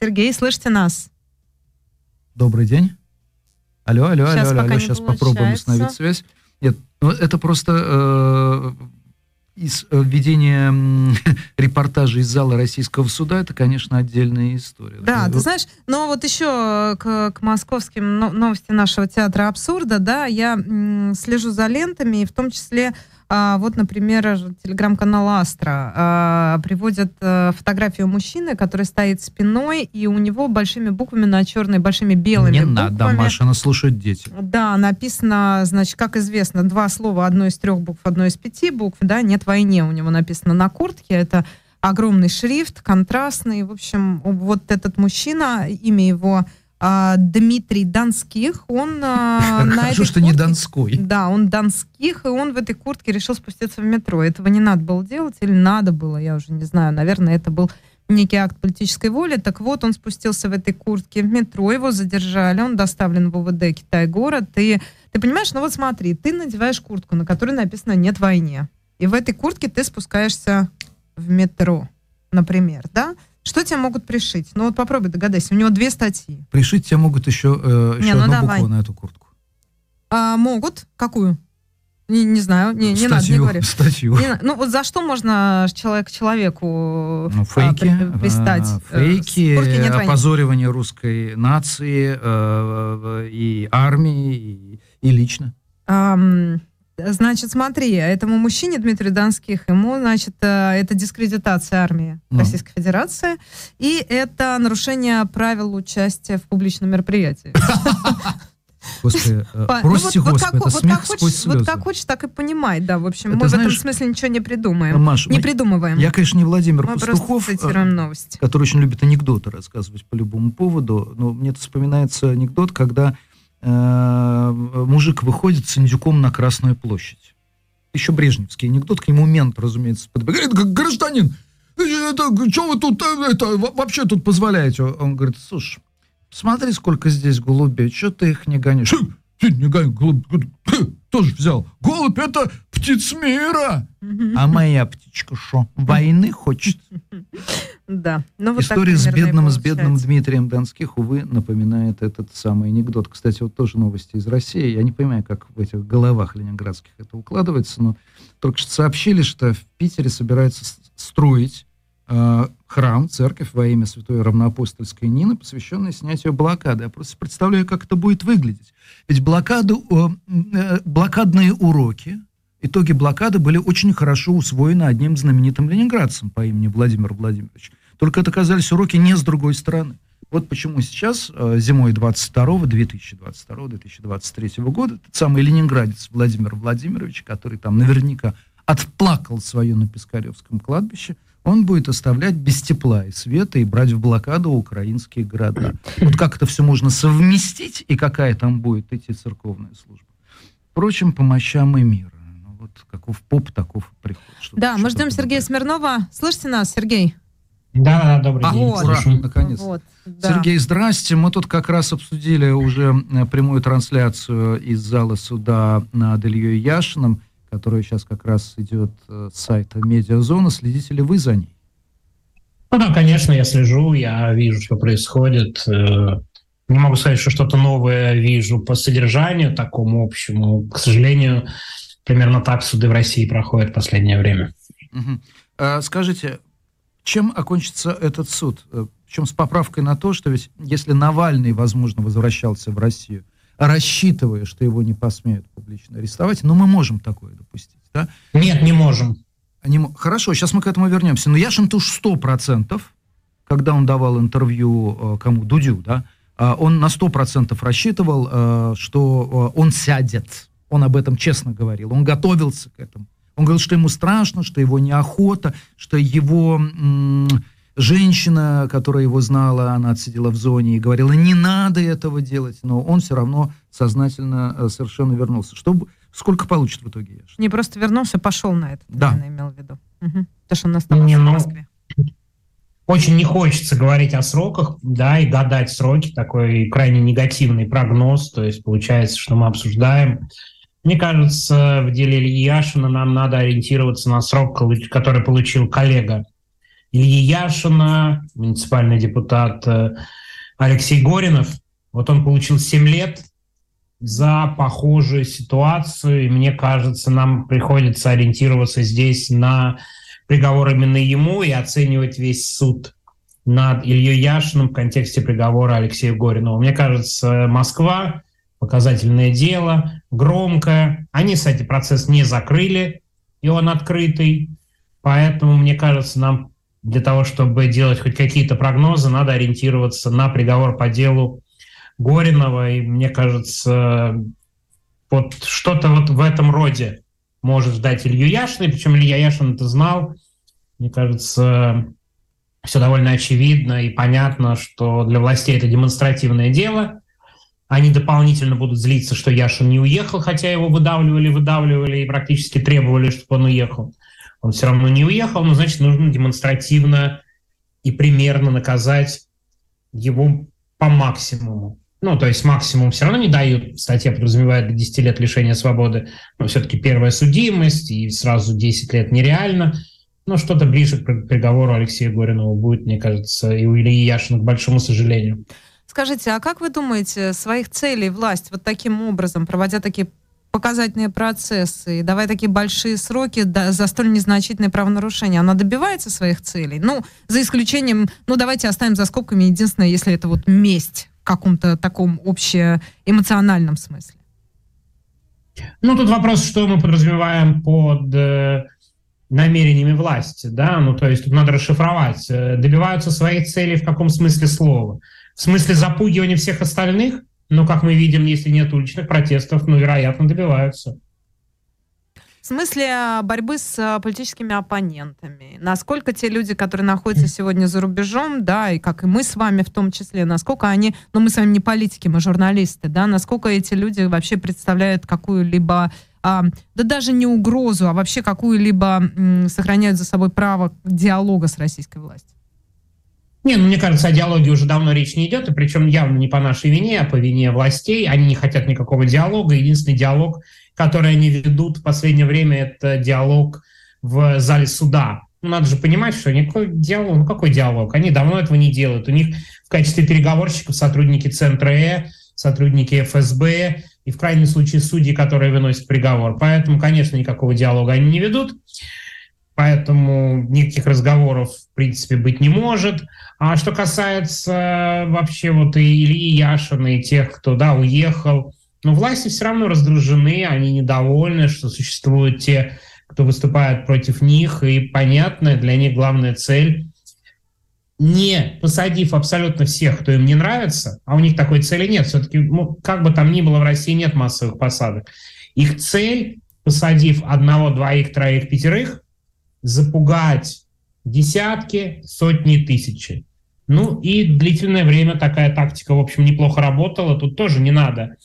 Speaker 2: Сергей, слышите нас?
Speaker 3: Добрый день. Алло, алло, алло, алло, алло. Сейчас попробуем установить связь. Нет, ну, это просто э, из э, ведения м, репортажа из зала российского суда, это, конечно, отдельная история.
Speaker 2: Да,
Speaker 3: Э,
Speaker 2: ты
Speaker 3: вот
Speaker 2: знаешь, но вот еще к, к московским но- новости нашего театра абсурда, да, я слежу за лентами, и в том числе, а, вот, например, телеграм-канал Астра а, приводит а, фотографию мужчины, который стоит спиной, и у него большими буквами на черной, большими белыми
Speaker 3: Не
Speaker 2: буквами.
Speaker 3: надо, Маша, нас слушают дети.
Speaker 2: Да, написано, значит, как известно, два слова, одно из трех букв, одно из пяти букв, да, нет войне, у него написано на куртке, это огромный шрифт, контрастный, в общем, вот этот мужчина, имя его а, Дмитрий Донских, он а, на
Speaker 3: Хорошо, что не
Speaker 2: куртке-
Speaker 3: Донской.
Speaker 2: Да, он Донских, и он в этой куртке решил спуститься в метро. Этого не надо было делать или надо было, я уже не знаю. Наверное, это был некий акт политической воли. Так вот, он спустился в этой куртке в метро, его задержали, он доставлен в УВД Китай-город. И ты понимаешь, ну вот смотри, ты надеваешь куртку, на которой написано «нет войне». И в этой куртке ты спускаешься в метро, например, да? Что тебе могут пришить? Ну вот попробуй догадайся, у него две статьи.
Speaker 3: Пришить тебе могут еще, э,
Speaker 2: Не,
Speaker 3: еще
Speaker 2: ну
Speaker 3: одну
Speaker 2: давай.
Speaker 3: букву на эту куртку.
Speaker 2: А, могут? Какую? Не, не знаю, не, не надо, не
Speaker 3: статью,
Speaker 2: говори.
Speaker 3: статью.
Speaker 2: Не ну вот за что можно человек человеку
Speaker 3: Ну,
Speaker 2: а,
Speaker 3: фейки,
Speaker 2: при- пристать?
Speaker 3: э,
Speaker 2: Э,
Speaker 3: фейки,
Speaker 2: нет войны?
Speaker 3: опозоривание русской нации э, и армии, и, и лично.
Speaker 2: Ам, Значит, смотри, этому мужчине Дмитрию Донских, ему, значит, э, это дискредитация армии
Speaker 3: Ну.
Speaker 2: Российской Федерации, и это нарушение правил участия в публичном мероприятии.
Speaker 3: Господи, э,
Speaker 2: По- ну,
Speaker 3: прости,
Speaker 2: вот- вот
Speaker 3: Господи,
Speaker 2: как-
Speaker 3: это
Speaker 2: вот
Speaker 3: смех
Speaker 2: как
Speaker 3: сквозь
Speaker 2: хочешь- Вот как хочешь, так и понимай, да, в общем,
Speaker 3: Это
Speaker 2: мы в этом
Speaker 3: знаешь-
Speaker 2: смысле ничего не придумаем,
Speaker 3: Маш,
Speaker 2: не
Speaker 3: мы-
Speaker 2: придумываем.
Speaker 3: я, конечно, не Владимир
Speaker 2: Мы
Speaker 3: Пастухов, э, который очень любит анекдоты рассказывать по любому поводу, но мне вспоминается анекдот, когда мужик выходит с индюком на Красную площадь. Еще брежневский анекдот, к нему мент, разумеется, подбегает. Говорит, «Г- гражданин, что вы тут э, это, во- вообще тут позволяете? Он говорит, слушай, смотри, сколько здесь голубей, что ты их не гонишь? «Хм, Ты не гонишь, голубь, тоже взял. Голубь это птиц мира. А моя птичка что, войны хочет?
Speaker 2: Да. Ну, вот так
Speaker 3: История с
Speaker 2: примерно и
Speaker 3: бедным, с бедным. Дмитрием Донских, увы, напоминает этот самый анекдот. Кстати, вот тоже новости из России. Я не понимаю, как в этих головах ленинградских это укладывается, но только что сообщили, что в Питере собираются с- строить э, храм, церковь во имя святой равноапостольской Нины, посвященной снятию блокады. Я просто представляю, как это будет выглядеть. Ведь блокаду, э, э, блокадные уроки, итоги блокады были очень хорошо усвоены одним знаменитым ленинградцем по имени Владимир Владимирович. Только это оказались уроки не с другой стороны. Вот почему сейчас, э, зимой 22 2022-2023 года, этот самый ленинградец Владимир Владимирович, который там наверняка отплакал свое на Пискаревском кладбище, он будет оставлять без тепла и света и брать в блокаду украинские города. Вот как это все можно совместить и какая там будет идти церковная служба. Впрочем, по мощам и мира. Вот каков поп, таков приход.
Speaker 2: Да, мы ждем Сергея Смирнова. Слышите нас, Сергей?
Speaker 5: Да, да, добрый
Speaker 3: а,
Speaker 5: день.
Speaker 3: Ура, наконец. Вот, да. Сергей, здрасте. Мы тут как раз обсудили уже э, прямую трансляцию из зала суда над Ильей Яшиным, которая сейчас как раз идет э, с сайта Медиазона. Следите ли вы за ней?
Speaker 5: Ну да, конечно, я слежу, я вижу, что происходит. Э, не могу сказать, что что-то новое вижу по содержанию такому общему. К сожалению, примерно так суды в России проходят в последнее время.
Speaker 3: Угу. Скажите, чем окончится этот суд? Причем э, с поправкой на то, что ведь если Навальный, возможно, возвращался в Россию, рассчитывая, что его не посмеют публично арестовать, но мы можем такое допустить, да?
Speaker 5: Нет, не можем.
Speaker 3: Не, хорошо, сейчас мы к этому вернемся. Но Яшин-то уж сто процентов, когда он давал интервью э, кому? Дудю, да? А он на сто процентов рассчитывал, э, что он сядет. Он об этом честно говорил. Он готовился к этому. Он говорил, что ему страшно, что его неохота, что его м- женщина, которая его знала, она отсидела в зоне и говорила, не надо этого делать, но он все равно сознательно э, совершенно вернулся. Что, сколько получит в итоге Яш?
Speaker 2: Не просто вернулся, пошел на это,
Speaker 3: да.
Speaker 2: наверное, имел в виду. Угу. То, что он оставался не, ну, в Москве.
Speaker 5: Очень не хочется говорить о сроках, да, и гадать сроки, такой крайне негативный прогноз, то есть получается, что мы обсуждаем мне кажется, в деле Ильи Яшина нам надо ориентироваться на срок, который получил коллега Ильи Яшина, муниципальный депутат э, Алексей Горинов. Вот он получил 7 лет за похожую ситуацию, и мне кажется, нам приходится ориентироваться здесь на приговор именно ему и оценивать весь суд над Ильей Яшиным в контексте приговора Алексея Горинова. Мне кажется, Москва показательное дело, громкое. Они, кстати, процесс не закрыли, и он открытый. Поэтому, мне кажется, нам для того, чтобы делать хоть какие-то прогнозы, надо ориентироваться на приговор по делу Горинова. И мне кажется, вот что-то вот в этом роде может ждать Илью Яшина. Причем Илья Яшин это знал. Мне кажется, все довольно очевидно и понятно, что для властей это демонстративное дело – они дополнительно будут злиться, что Яшин не уехал, хотя его выдавливали, выдавливали и практически требовали, чтобы он уехал. Он все равно не уехал, но значит нужно демонстративно и примерно наказать его по максимуму. Ну, то есть максимум все равно не дают. Статья подразумевает до 10 лет лишения свободы. Но все-таки первая судимость, и сразу 10 лет нереально. Но что-то ближе к приговору Алексея Горинова будет, мне кажется, и у Ильи Яшина, к большому сожалению.
Speaker 2: Скажите, а как вы думаете, своих целей власть вот таким образом, проводя такие показательные процессы и давая такие большие сроки да, за столь незначительные правонарушения, она добивается своих целей? Ну, за исключением, ну, давайте оставим за скобками единственное, если это вот месть в каком-то таком общеэмоциональном смысле.
Speaker 5: Ну, тут вопрос, что мы подразумеваем под э, намерениями власти, да, ну, то есть тут надо расшифровать. Э, добиваются своих целей в каком смысле слова? В смысле запугивания всех остальных, но, как мы видим, если нет уличных протестов, ну, вероятно, добиваются.
Speaker 2: В смысле а, борьбы с а, политическими оппонентами. Насколько те люди, которые находятся сегодня за рубежом, да, и как и мы с вами в том числе, насколько они, ну мы с вами не политики, мы журналисты, да, насколько эти люди вообще представляют какую-либо а, да даже не угрозу, а вообще какую-либо сохраняют за собой право диалога с российской властью?
Speaker 5: Не, ну мне кажется, о диалоге уже давно речь не идет, и причем явно не по нашей вине, а по вине властей. Они не хотят никакого диалога. Единственный диалог, который они ведут в последнее время, это диалог в зале суда. Ну, надо же понимать, что никакой диалог, ну какой диалог? Они давно этого не делают. У них в качестве переговорщиков сотрудники Центра Э, сотрудники ФСБ и в крайнем случае судьи, которые выносят приговор. Поэтому, конечно, никакого диалога они не ведут. Поэтому никаких разговоров, в принципе, быть не может. А что касается вообще вот и Ильи Яшина, и тех, кто, да, уехал, но власти все равно раздражены, они недовольны, что существуют те, кто выступает против них, и понятная для них главная цель не посадив абсолютно всех, кто им не нравится, а у них такой цели нет, все-таки, ну, как бы там ни было, в России нет массовых посадок. Их цель, посадив одного, двоих, троих, пятерых, запугать десятки, сотни, тысячи. Ну и длительное время такая тактика, в общем, неплохо работала. Тут тоже не надо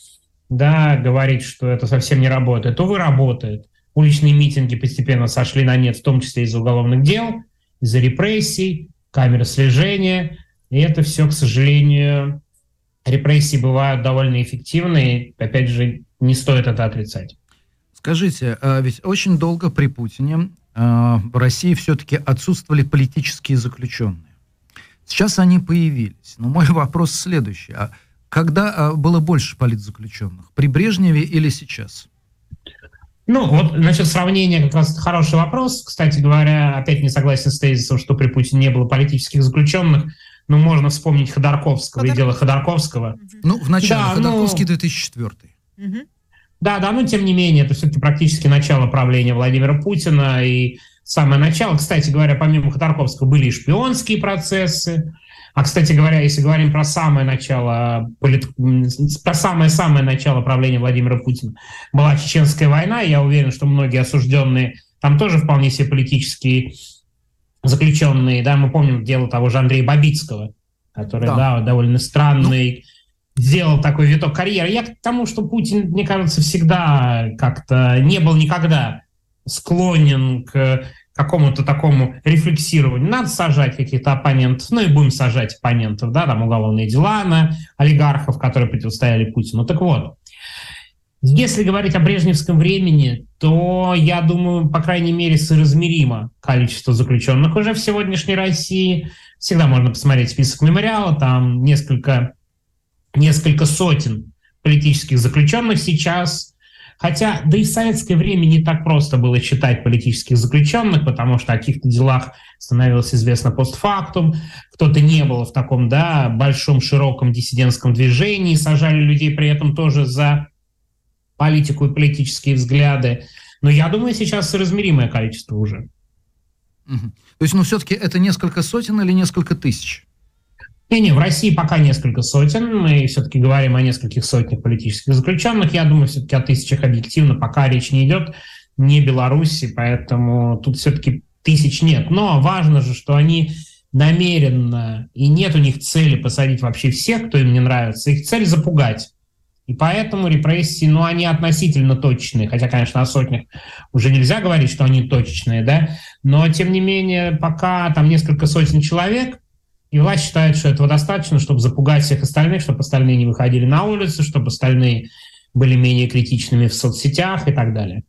Speaker 5: да, говорить, что это совсем не работает. Увы, работает. Уличные митинги постепенно сошли на нет, в том числе из-за уголовных дел, из-за репрессий, камеры слежения. И это все, к сожалению, репрессии бывают довольно эффективные. Опять же, не стоит это отрицать.
Speaker 3: Скажите, а ведь очень долго при Путине в России все-таки отсутствовали политические заключенные. Сейчас они появились. Но мой вопрос следующий. А когда а, было больше политзаключенных? При Брежневе или сейчас?
Speaker 5: Ну, вот насчет сравнения как раз хороший вопрос. Кстати говоря, опять не согласен с тезисом, что при Путине не было политических заключенных. Ну, можно вспомнить Ходорковского Ходор... и дело Ходорковского.
Speaker 3: Ну, в начале да, Ходорковский ну... 2004.
Speaker 5: Угу. Да, да, но тем не менее, это все-таки практически начало правления Владимира Путина и самое начало. Кстати говоря, помимо Ходорковского были и шпионские процессы, а, кстати говоря, если говорим про самое начало, про самое-самое начало правления Владимира Путина, была Чеченская война, я уверен, что многие осужденные там тоже вполне себе политические заключенные, да, мы помним дело того же Андрея Бабицкого, который, да, да довольно странный, ну, сделал такой виток карьеры. Я к тому, что Путин, мне кажется, всегда как-то не был никогда склонен к какому-то такому рефлексированию. Надо сажать каких-то оппонентов, ну и будем сажать оппонентов, да, там уголовные дела на олигархов, которые противостояли Путину. Так вот, если говорить о брежневском времени, то, я думаю, по крайней мере, соразмеримо количество заключенных уже в сегодняшней России. Всегда можно посмотреть список мемориала, там несколько, несколько сотен политических заключенных сейчас – Хотя, да и в советское время не так просто было считать политических заключенных, потому что о каких-то делах становилось известно постфактум, кто-то не был в таком, да, большом, широком диссидентском движении, сажали людей при этом тоже за политику и политические взгляды. Но я думаю, сейчас размеримое количество уже.
Speaker 3: Угу. То есть, ну, все-таки это несколько сотен или несколько тысяч?
Speaker 5: Не-не, в России пока несколько сотен. Мы все-таки говорим о нескольких сотнях политических заключенных. Я думаю, все-таки о тысячах объективно пока речь не идет. Не Беларуси, поэтому тут все-таки тысяч нет. Но важно же, что они намеренно, и нет у них цели посадить вообще всех, кто им не нравится. Их цель запугать. И поэтому репрессии, ну, они относительно точные, хотя, конечно, о сотнях уже нельзя говорить, что они точечные, да, но, тем не менее, пока там несколько сотен человек, и власть считает, что этого достаточно, чтобы запугать всех остальных, чтобы остальные не выходили на улицу, чтобы остальные были менее критичными в соцсетях и так далее.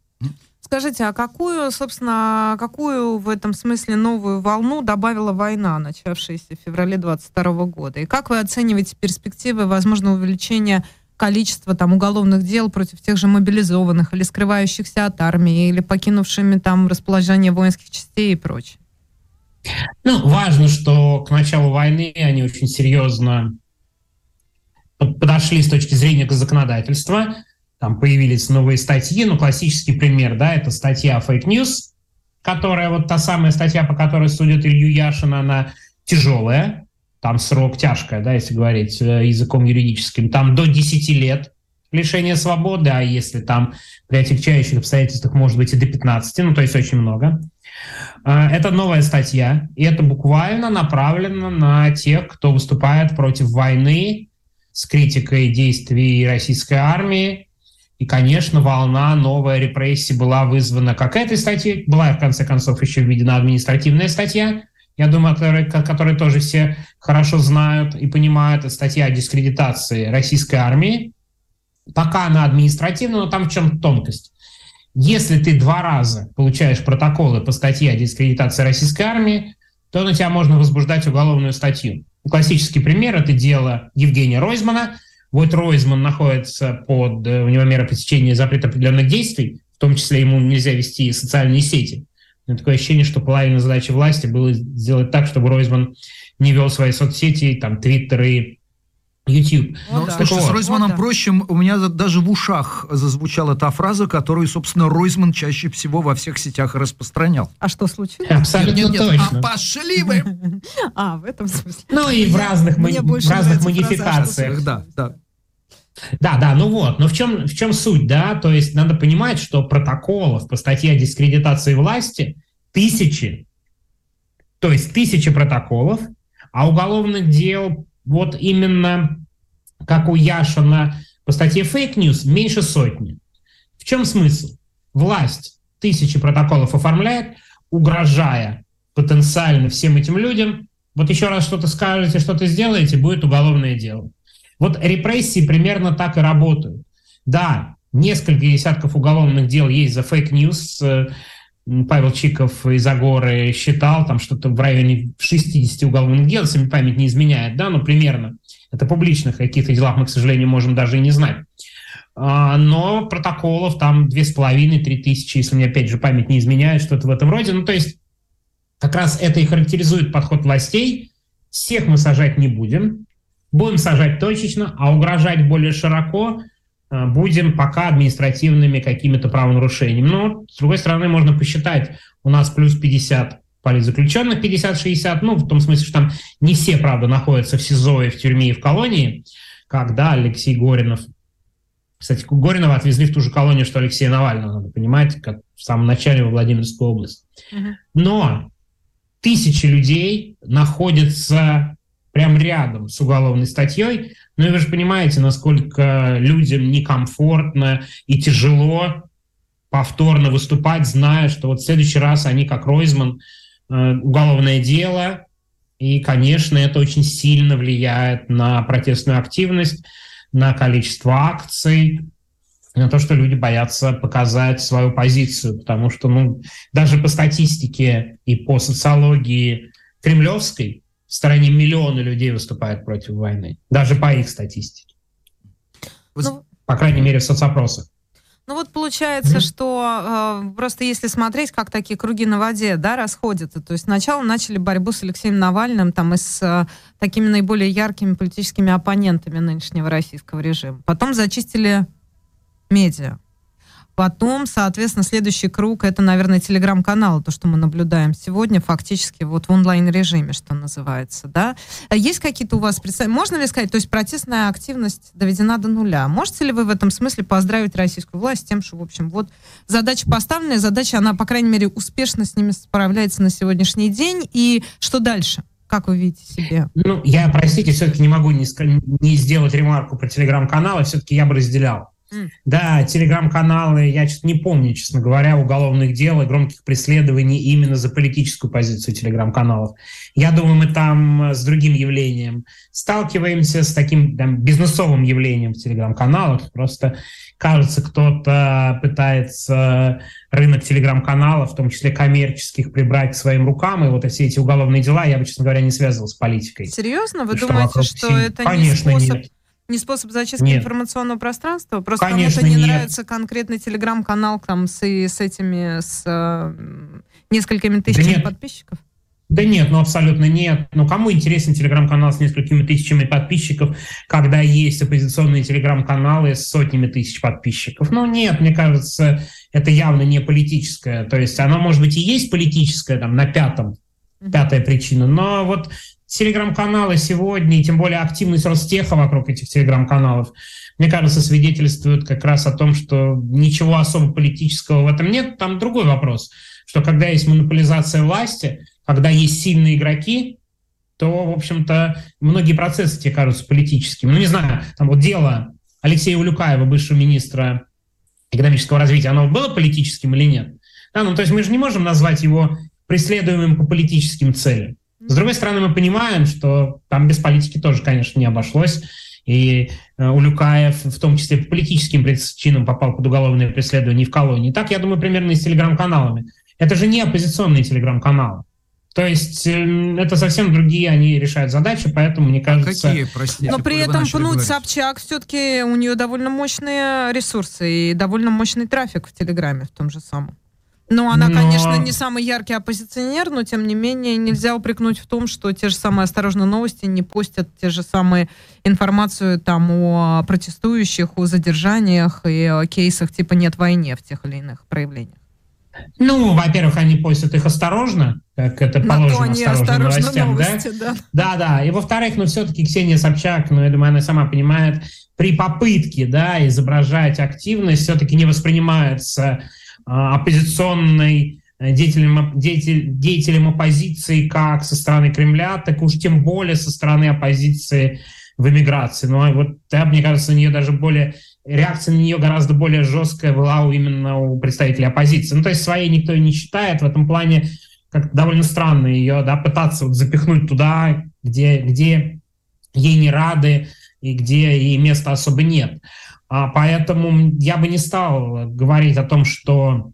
Speaker 2: Скажите, а какую, собственно, какую в этом смысле новую волну добавила война, начавшаяся в феврале 2022 года? И как вы оцениваете перспективы возможного увеличения количества там уголовных дел против тех же мобилизованных или скрывающихся от армии, или покинувшими там расположение воинских частей и прочее?
Speaker 5: Ну, важно, что к началу войны они очень серьезно подошли с точки зрения законодательства. Там появились новые статьи. Ну, классический пример, да, это статья «Fake News», которая, вот та самая статья, по которой судят Илью Яшина, она тяжелая, там срок тяжкая, да, если говорить э, языком юридическим, там до 10 лет лишения свободы, а если там при отягчающих обстоятельствах может быть и до 15, ну, то есть очень много. А, это новая статья, и это буквально направлено на тех, кто выступает против войны с критикой действий российской армии. И, конечно, волна новая репрессии была вызвана как этой статьей, была, в конце концов, еще введена административная статья, я думаю, которые, которые тоже все хорошо знают и понимают, это статья о дискредитации российской армии. Пока она административная, но там в чем тонкость. Если ты два раза получаешь протоколы по статье о дискредитации российской армии, то на тебя можно возбуждать уголовную статью. Классический пример – это дело Евгения Ройзмана. Вот Ройзман находится под, э, у него мера пресечения запрета определенных действий, в том числе ему нельзя вести социальные сети. У такое ощущение, что половина задачи власти было сделать так, чтобы Ройзман не вел свои соцсети, там, Твиттер и YouTube.
Speaker 3: Ну,
Speaker 2: да.
Speaker 3: слушай, с. Ройзманом
Speaker 2: Вот да.
Speaker 3: проще. У меня даже в ушах зазвучала та фраза, которую, собственно, Ройзман чаще всего во всех сетях распространял.
Speaker 2: А что случилось?
Speaker 5: Абсолютно
Speaker 3: Нет-нет-нет,
Speaker 5: точно.
Speaker 3: а пошли вы!
Speaker 2: А, в этом смысле.
Speaker 5: Ну и в разных, в разных модификациях.
Speaker 3: Да, да.
Speaker 5: Да, да, ну вот, но в чем, в чем суть, да? То есть надо понимать, что протоколов по статье о дискредитации власти тысячи, то есть тысячи протоколов, а уголовных дел вот именно как у Яшина по статье fake news меньше сотни. В чем смысл? Власть тысячи протоколов оформляет, угрожая потенциально всем этим людям. Вот еще раз что-то скажете, что-то сделаете, будет уголовное дело. Вот репрессии примерно так и работают. Да, несколько десятков уголовных дел есть за fake news. Павел Чиков из Агоры считал, там что-то в районе 60 уголовных дел, если память не изменяет, да, ну примерно. Это публичных каких-то делах мы, к сожалению, можем даже и не знать. А, Но протоколов там 2,5-3 тысячи, если мне опять же память не изменяет, что-то в этом роде. Ну, то есть как раз это и характеризует подход властей. Всех мы сажать не будем, будем сажать точечно, а угрожать более широко будем пока административными какими-то правонарушениями. Но, с другой стороны, можно посчитать, у нас плюс 50 политзаключенных, 50-60, ну, в том смысле, что там не все, правда, находятся в СИЗО и в тюрьме и в колонии, когда Алексей Горинов кстати, Горинова отвезли в ту же колонию, что Алексея Навального, надо понимать, как в самом начале во Владимирскую область.
Speaker 2: Мгм.
Speaker 5: Но тысячи людей находятся прям рядом с уголовной статьей. Ну и вы же понимаете, насколько людям некомфортно и тяжело повторно выступать, зная, что вот в следующий раз они, как Ройзман, э, уголовное дело, и, конечно, это очень сильно влияет на протестную активность, на количество акций, на то, что люди боятся показать свою позицию, потому что, ну, даже по статистике и по социологии кремлевской в стороне миллионы людей выступают против войны, даже по их статистике.
Speaker 2: Ну,
Speaker 5: По крайней мере, в соцопросах.
Speaker 2: Ну вот получается, что э, просто если смотреть, как такие круги на воде, да, расходятся. То есть сначала начали борьбу с Алексеем Навальным, там, и с э, такими наиболее яркими политическими оппонентами нынешнего российского режима. Потом зачистили медиа. Потом, соответственно, следующий круг это, наверное, телеграм-канал, то, что мы наблюдаем сегодня, фактически вот в онлайн-режиме, что называется, да. А Есть какие-то у вас представления? Можно ли сказать, то есть протестная активность доведена до нуля? Можете ли вы в этом смысле поздравить российскую власть с тем, что, в общем, вот задача поставленная, задача, она, по крайней мере, успешно с ними справляется на сегодняшний день, и что дальше? Как вы видите себе?
Speaker 5: Ну, я, простите, все-таки не могу не, не сделать ремарку про телеграм-каналы, все-таки я бы разделял. Да, телеграм-каналы, я что-то не помню, честно говоря, уголовных дел и громких преследований именно за политическую позицию телеграм-каналов. Я думаю, мы там э, с другим явлением сталкиваемся, с таким там, бизнесовым явлением в телеграм-каналах. Просто, кажется, кто-то пытается рынок телеграм-каналов, в том числе коммерческих, прибрать к своим рукам. И вот все эти уголовные дела я бы, честно говоря, не связывал с политикой.
Speaker 2: Серьезно? Вы
Speaker 5: Что
Speaker 2: думаете, что
Speaker 5: сил-
Speaker 2: это
Speaker 5: Конечно,
Speaker 2: не способ,
Speaker 5: нет.
Speaker 2: Не способ зачистки
Speaker 5: Нет.
Speaker 2: информационного пространства? Просто
Speaker 5: Конечно,
Speaker 2: кому-то не
Speaker 5: нет.
Speaker 2: нравится конкретный телеграм-канал там с, с этими, с э, несколькими тысячами
Speaker 5: нет.
Speaker 2: подписчиков?
Speaker 5: Да нет, ну абсолютно нет. Ну кому интересен телеграм-канал с несколькими тысячами подписчиков, когда есть оппозиционные телеграм-каналы с сотнями тысяч подписчиков? Ну нет, мне кажется, это явно не политическое. То есть оно, может быть, и есть политическое там на пятом, пятая причина, но вот телеграм-каналы сегодня, и тем более активность Ростеха вокруг этих телеграм-каналов, мне кажется, свидетельствует как раз о том, что ничего особо политического в этом нет. Там другой вопрос, что когда есть монополизация власти, когда есть сильные игроки, то, в общем-то, многие процессы тебе кажутся политическими. Ну, не знаю, там вот дело Алексея Улюкаева, бывшего министра экономического развития, оно было политическим или нет? Да, ну, то есть мы же не можем назвать его преследуемым по политическим целям. С другой стороны, мы понимаем, что там без политики тоже, конечно, не обошлось. И э, Улюкаев, в том числе по политическим причинам, попал под уголовное преследование в колонии. Так, я думаю, примерно и с телеграм-каналами. Это же не оппозиционные телеграм-каналы. То есть э, это совсем другие, они решают задачи, поэтому, мне кажется...
Speaker 3: Какие, простите,
Speaker 2: Но при этом Пнуть
Speaker 3: говорить?
Speaker 2: Собчак все-таки у нее довольно мощные ресурсы и довольно мощный трафик в Телеграме в том же самом. Ну, она, но... конечно, не самый яркий оппозиционер, но, тем не менее, нельзя упрекнуть в том, что те же самые «Осторожные новости» не постят те же самые информацию там о протестующих, о задержаниях и о кейсах типа «нет войне» в тех или иных проявлениях.
Speaker 5: Ну, во-первых, они постят их осторожно, как это положено
Speaker 2: они осторожным новостям, новости, да?
Speaker 5: Да, да. И во-вторых, ну, все-таки Ксения Собчак, ну, я думаю, она сама понимает, при попытке, да, изображать активность все-таки не воспринимается оппозиционной э, деятелем, деятель, деятелем оппозиции как со стороны Кремля, так уж тем более со стороны оппозиции в эмиграции. Ну, а вот, да, мне кажется, у нее даже более реакция на нее гораздо более жесткая была у, именно у представителей оппозиции. Ну, то есть своей никто не считает. В этом плане как довольно странно ее да, пытаться вот запихнуть туда, где, где ей не рады и где ей места особо нет. А поэтому я бы не стал говорить о том, что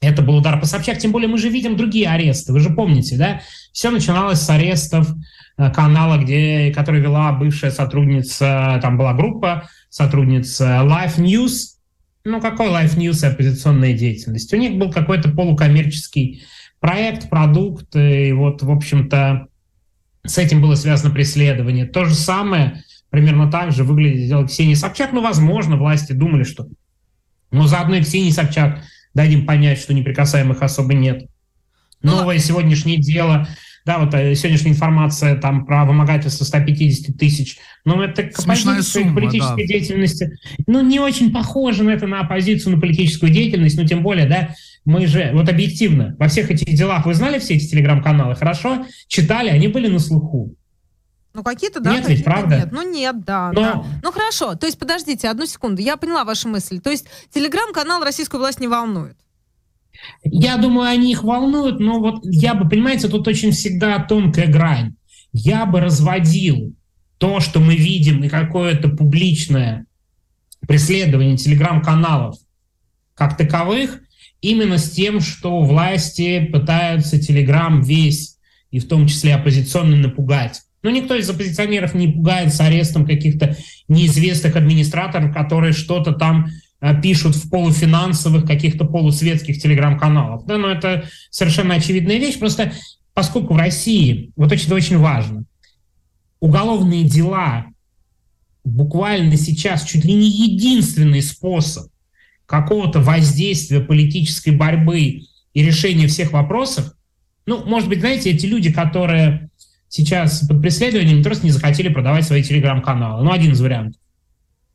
Speaker 5: это был удар по Собчак, тем более мы же видим другие аресты. Вы же помните, да? Все начиналось с арестов э, канала, где, который вела бывшая сотрудница, там была группа сотрудница Life News. Ну, какой Life News и оппозиционная деятельность? У них был какой-то полукоммерческий проект, продукт, и вот, в общем-то, с этим было связано преследование. То же самое примерно так же выглядит дело Ксении Собчак. Ну, возможно, власти думали, что ну, заодно и Ксении Собчак дадим понять, что неприкасаемых особо нет. Ну, Новое сегодняшнее дело, да, вот э, сегодняшняя информация там про вымогательство 150 тысяч, ну, это к оппозиции, к политической да. деятельности. Ну, не очень похоже на это на оппозицию, на политическую деятельность, ну, тем более, да, мы же, вот объективно, во всех этих делах, вы знали все эти телеграм-каналы, хорошо? Читали, они были на слуху.
Speaker 2: Ну, какие-то, да,
Speaker 5: нет, ведь, правда?
Speaker 2: нет. Ну, нет, да, Но... да. Ну, хорошо. То есть, подождите, одну секунду. Я поняла вашу мысль. То есть, телеграм-канал российскую власть не волнует?
Speaker 5: Я думаю, они их волнуют, но вот я бы, понимаете, тут очень всегда тонкая грань. Я бы разводил то, что мы видим, и какое-то публичное преследование телеграм-каналов как таковых, именно с тем, что власти пытаются телеграм весь, и в том числе оппозиционно, напугать. Но никто из оппозиционеров не пугается арестом каких-то неизвестных администраторов, которые что-то там э, пишут в полуфинансовых, каких-то полусветских телеграм-каналах. Да, но это совершенно очевидная вещь. Просто поскольку в России, вот очень, очень важно, уголовные дела буквально сейчас чуть ли не единственный способ какого-то воздействия политической борьбы и решения всех вопросов, ну, может быть, знаете, эти люди, которые сейчас под преследованием просто не захотели продавать свои телеграм-каналы. Ну, один из вариантов.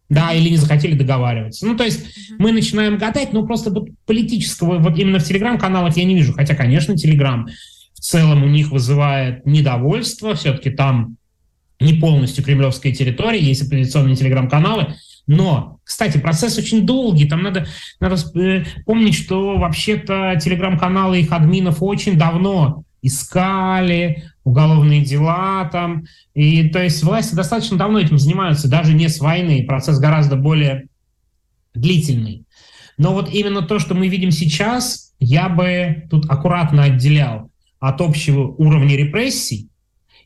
Speaker 5: Да, или не захотели договариваться. Ну, то есть mm-hmm. мы начинаем гадать, но просто вот политического, вот именно в телеграм-каналах я не вижу. Хотя, конечно, телеграм в целом у них вызывает недовольство. Все-таки там не полностью кремлевская территория, есть оппозиционные телеграм-каналы. Но, кстати, процесс очень долгий. Там надо, надо э, помнить, что вообще-то телеграм-каналы их админов очень давно искали, уголовные дела там. И то есть власти достаточно давно этим занимаются, даже не с войны. Процесс гораздо более длительный. Но вот именно то, что мы видим сейчас, я бы тут аккуратно отделял от общего уровня репрессий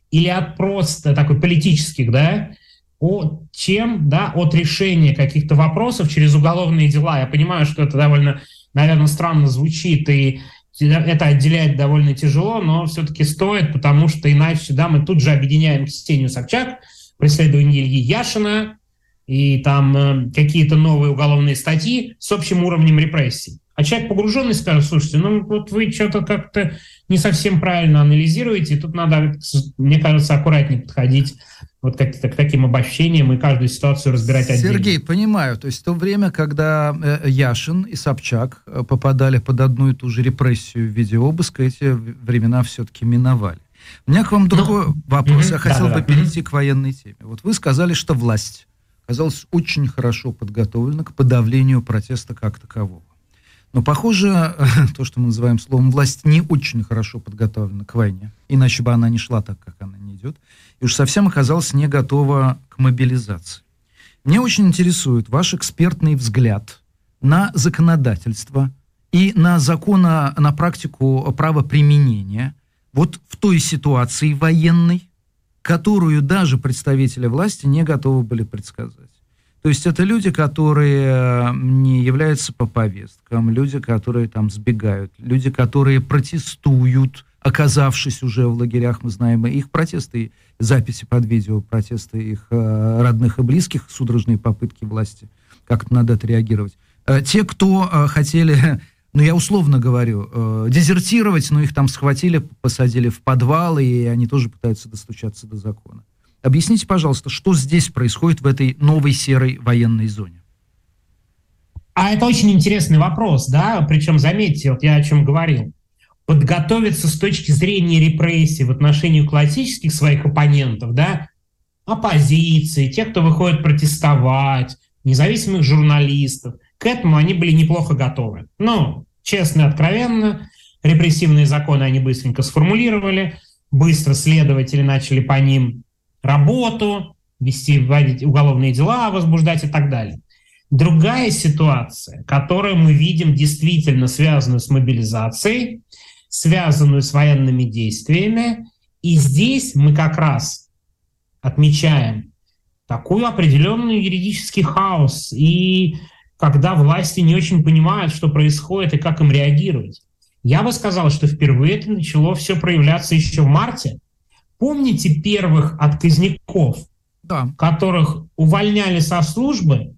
Speaker 5: или от просто такой политических, да, от чем, да, от решения каких-то вопросов через уголовные дела. Я понимаю, что это довольно, наверное, странно звучит, и это отделять довольно тяжело, но все-таки стоит, потому что иначе, да, мы тут же объединяем Ксению Собчак, преследование Ильи Яшина и там э, какие-то новые уголовные статьи с общим уровнем репрессий. А человек погруженный скажет, слушайте, ну вот вы что-то как-то не совсем правильно анализируете, тут надо, мне кажется, аккуратнее подходить вот как к таким обобщениям и каждую ситуацию разбирать отдельно.
Speaker 3: Сергей, понимаю. То есть в то время, когда э, Яшин и Собчак э, попадали под одну и ту же репрессию в виде обыска, эти времена все-таки миновали. У меня к вам другой ну, вопрос. Угу, Я хотел да, бы да, перейти угу. к военной теме. Вот вы сказали, что власть оказалась очень хорошо подготовлена к подавлению протеста как такового. Но, похоже, то, что мы называем словом власть, не очень хорошо подготовлена к войне. Иначе бы она не шла так, как она не идет и уж совсем оказалась не готова к мобилизации. Мне очень интересует ваш экспертный взгляд на законодательство и на закона, на практику правоприменения вот в той ситуации военной, которую даже представители власти не готовы были предсказать. То есть это люди, которые не являются по повесткам, люди, которые там сбегают, люди, которые протестуют, оказавшись уже в лагерях, мы знаем их протесты, записи под видео, протесты их э, родных и близких, судорожные попытки власти как-то надо отреагировать. Э, те, кто э, хотели, ну я условно говорю, э, дезертировать, но их там схватили, посадили в подвал, и они тоже пытаются достучаться до закона. Объясните, пожалуйста, что здесь происходит в этой новой серой военной зоне?
Speaker 5: А это очень интересный вопрос, да, причем заметьте, вот я о чем говорил. Подготовиться с точки зрения репрессий в отношении классических своих оппонентов, да, оппозиции, тех, кто выходит протестовать, независимых журналистов, к этому они были неплохо готовы. Но, честно и откровенно, репрессивные законы они быстренько сформулировали, быстро следователи начали по ним работу, вести, вводить уголовные дела, возбуждать и так далее. Другая ситуация, которую мы видим действительно связанную с мобилизацией, связанную с военными действиями, и здесь мы как раз отмечаем такой определенный юридический хаос, и когда власти не очень понимают, что происходит и как им реагировать. Я бы сказал, что впервые это начало все проявляться еще в марте, Помните первых отказников, да. которых увольняли со службы,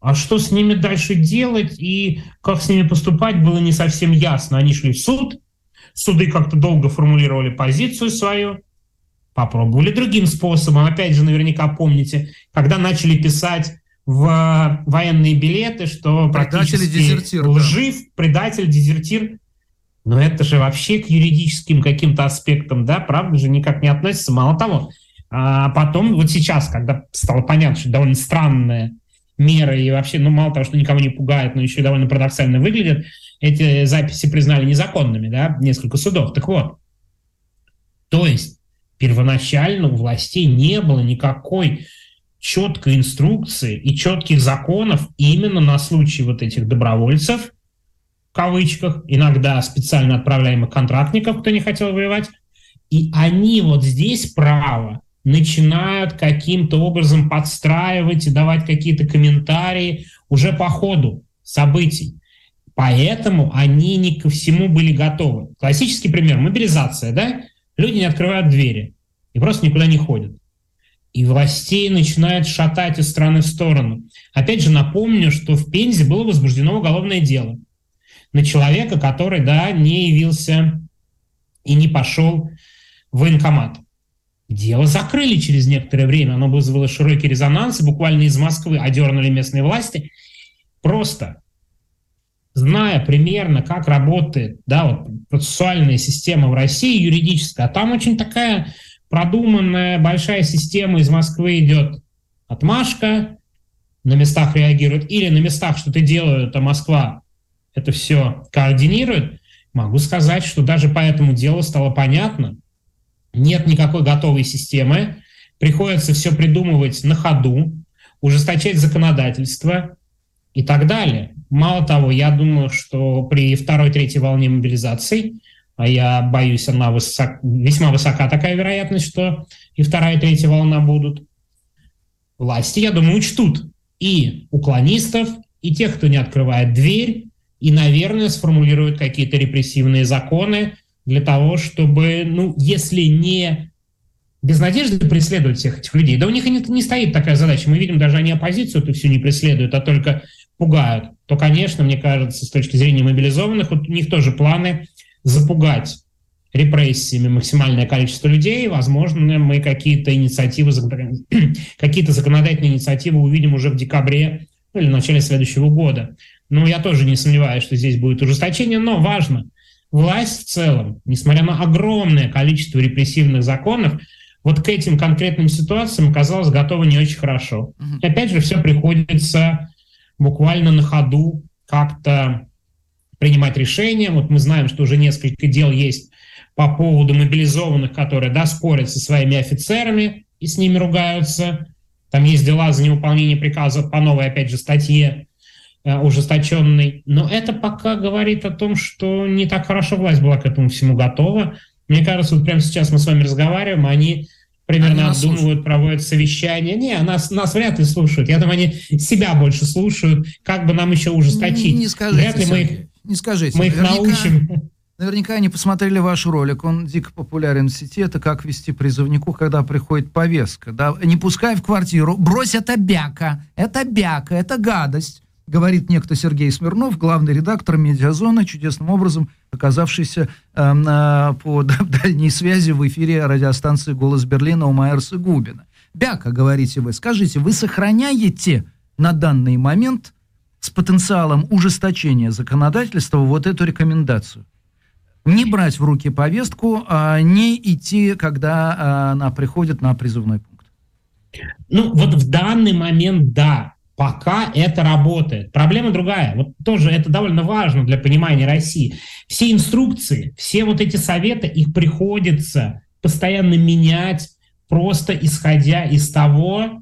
Speaker 5: а что с ними дальше делать и как с ними поступать, было не совсем ясно. Они шли в суд, суды как-то долго формулировали позицию свою, попробовали другим способом. Опять же, наверняка помните, когда начали писать в военные билеты, что предатель практически дезертир, лжив, да. предатель, дезертир. Но это же вообще к юридическим каким-то аспектам, да, правда же, никак не относится. Мало того, а потом, вот сейчас, когда стало понятно, что довольно странная мера и вообще, ну, мало того, что никого не пугает, но еще и довольно парадоксально выглядят, эти записи признали незаконными, да, несколько судов. Так вот, то есть первоначально у властей не было никакой четкой инструкции и четких законов именно на случай вот этих добровольцев – в кавычках, иногда специально отправляемых контрактников, кто не хотел воевать, и они вот здесь право начинают каким-то образом подстраивать и давать какие-то комментарии уже по ходу событий. Поэтому они не ко всему были готовы. Классический пример – мобилизация, да? Люди не открывают двери и просто никуда не ходят. И властей начинают шатать из стороны в сторону. Опять же, напомню, что в Пензе было возбуждено уголовное дело – на человека, который, да, не явился и не пошел в военкомат. Дело закрыли через некоторое время, оно вызвало широкий резонанс, и буквально из Москвы одернули местные власти. Просто зная примерно, как работает да, вот, процессуальная система в России, юридическая, а там очень такая продуманная большая система из Москвы идет отмашка, на местах реагирует, или на местах что-то делают, а Москва это все координирует, могу сказать, что даже по этому делу стало понятно, нет никакой готовой системы, приходится все придумывать на ходу, ужесточать законодательство и так далее. Мало того, я думаю, что при второй-третьей волне мобилизации, а я боюсь, она высок, весьма высока такая вероятность, что и вторая, и третья волна будут, власти, я думаю, учтут и уклонистов, и тех, кто не открывает дверь, и, наверное, сформулируют какие-то репрессивные законы для того, чтобы, ну, если не без надежды преследовать всех этих людей. Да у них не, не стоит такая задача. Мы видим, даже они оппозицию это все не преследуют, а только пугают. То, конечно, мне кажется, с точки зрения мобилизованных, вот у них тоже планы запугать репрессиями максимальное количество людей. Возможно, мы какие-то инициативы, какие-то законодательные инициативы увидим уже в декабре ну, или в начале следующего года. Ну, я тоже не сомневаюсь, что здесь будет ужесточение, но важно, власть в целом, несмотря на огромное количество репрессивных законов, вот к этим конкретным ситуациям оказалась готова не очень хорошо. И опять же, все приходится буквально на ходу как-то принимать решения. Вот мы знаем, что уже несколько дел есть по поводу мобилизованных, которые да, спорят со своими офицерами и с ними ругаются. Там есть дела за невыполнение приказа по новой, опять же, статье ужесточенный. Но это пока говорит о том, что не так хорошо власть была к этому всему готова. Мне кажется, вот прямо сейчас мы с вами разговариваем, они, примерно они обдумывают, проводят совещания. Не, нас, нас вряд ли слушают. Я думаю, они себя больше слушают, как бы нам еще ужесточить.
Speaker 3: Не, скажите,
Speaker 5: вряд ли мы их,
Speaker 3: не скажите.
Speaker 5: Мы их научим.
Speaker 3: Наверняка они посмотрели ваш ролик, он дико популярен в сети. Это как вести призывнику, когда приходит повестка. Да? Не пускай в квартиру, брось это бяка, это бяка, это гадость говорит некто Сергей Смирнов, главный редактор «Медиазона», чудесным образом оказавшийся э, э, по дальней связи в эфире радиостанции «Голос Берлина» у Майерса Губина. Бяка, говорите вы, скажите, вы сохраняете на данный момент с потенциалом ужесточения законодательства вот эту рекомендацию? Не брать в руки повестку, а не идти, когда а, она приходит на призывной пункт.
Speaker 5: Ну, вот в данный момент да пока это работает. Проблема другая. Вот тоже это довольно важно для понимания России. Все инструкции, все вот эти советы, их приходится постоянно менять, просто исходя из того,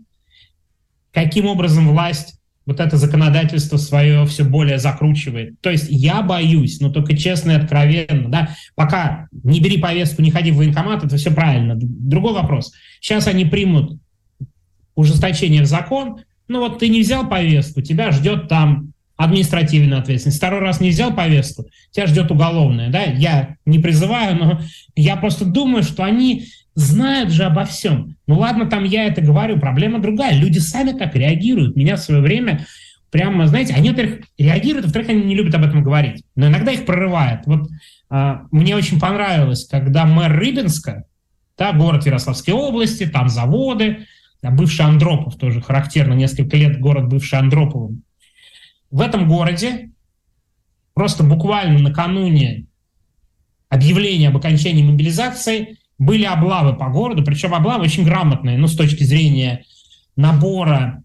Speaker 5: каким образом власть вот это законодательство свое все более закручивает. То есть я боюсь, но только честно и откровенно, да, пока не бери повестку, не ходи в военкомат, это все правильно. Другой вопрос. Сейчас они примут ужесточение в закон, ну вот ты не взял повестку, тебя ждет там административная ответственность. Второй раз не взял повестку, тебя ждет уголовная. Да? Я не призываю, но я просто думаю, что они знают же обо всем. Ну ладно, там я это говорю, проблема другая. Люди сами так реагируют. Меня в свое время прямо, знаете, они, во-первых, реагируют, во-вторых, они не любят об этом говорить. Но иногда их прорывает. Вот а, мне очень понравилось, когда мэр Рыбинска, да, город Ярославской области, там заводы, бывший Андропов тоже характерно, несколько лет город бывший Андроповым. В этом городе просто буквально накануне объявления об окончании мобилизации были облавы по городу, причем облавы очень грамотные, ну, с точки зрения набора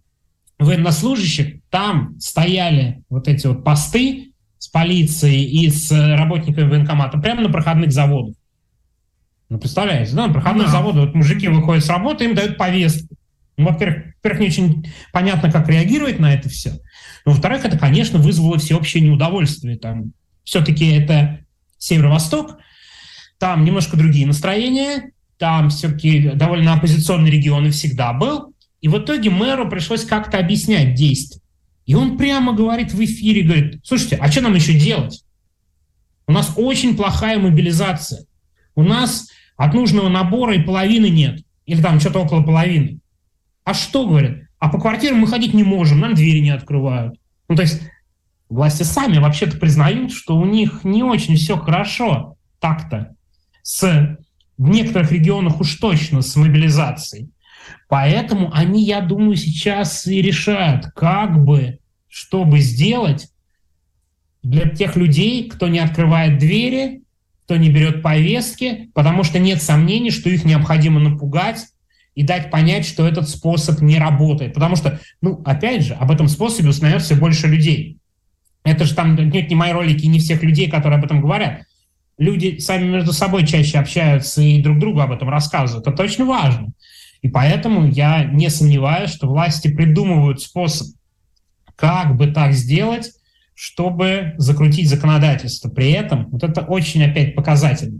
Speaker 5: военнослужащих, там стояли вот эти вот посты с полицией и с работниками военкомата прямо на проходных заводах. Ну, представляете, да, на проходных да. заводах вот мужики выходят с работы, им дают повестку. Ну, во-первых, во-первых, не очень понятно, как реагировать на это все. Во-вторых, это, конечно, вызвало всеобщее неудовольствие. Там все-таки это северо-восток, там немножко другие настроения, там все-таки довольно оппозиционный регион и всегда был. И в итоге мэру пришлось как-то объяснять действия. И он прямо говорит в эфире, говорит, слушайте, а что нам еще делать? У нас очень плохая мобилизация. У нас от нужного набора и половины нет. Или там что-то около половины. А что, говорят? А по квартирам мы ходить не можем, нам двери не открывают. Ну, то есть власти сами вообще-то признают, что у них не очень все хорошо так-то с в некоторых регионах уж точно с мобилизацией. Поэтому они, я думаю, сейчас и решают, как бы, чтобы сделать для тех людей, кто не открывает двери, кто не берет повестки, потому что нет сомнений, что их необходимо напугать, и дать понять, что этот способ не работает. Потому что, ну, опять же, об этом способе узнает все больше людей. Это же там нет не мои ролики, не всех людей, которые об этом говорят. Люди сами между собой чаще общаются и друг другу об этом рассказывают. Это очень важно. И поэтому я не сомневаюсь, что власти придумывают способ, как бы так сделать, чтобы закрутить законодательство. При этом, вот это очень опять показательно,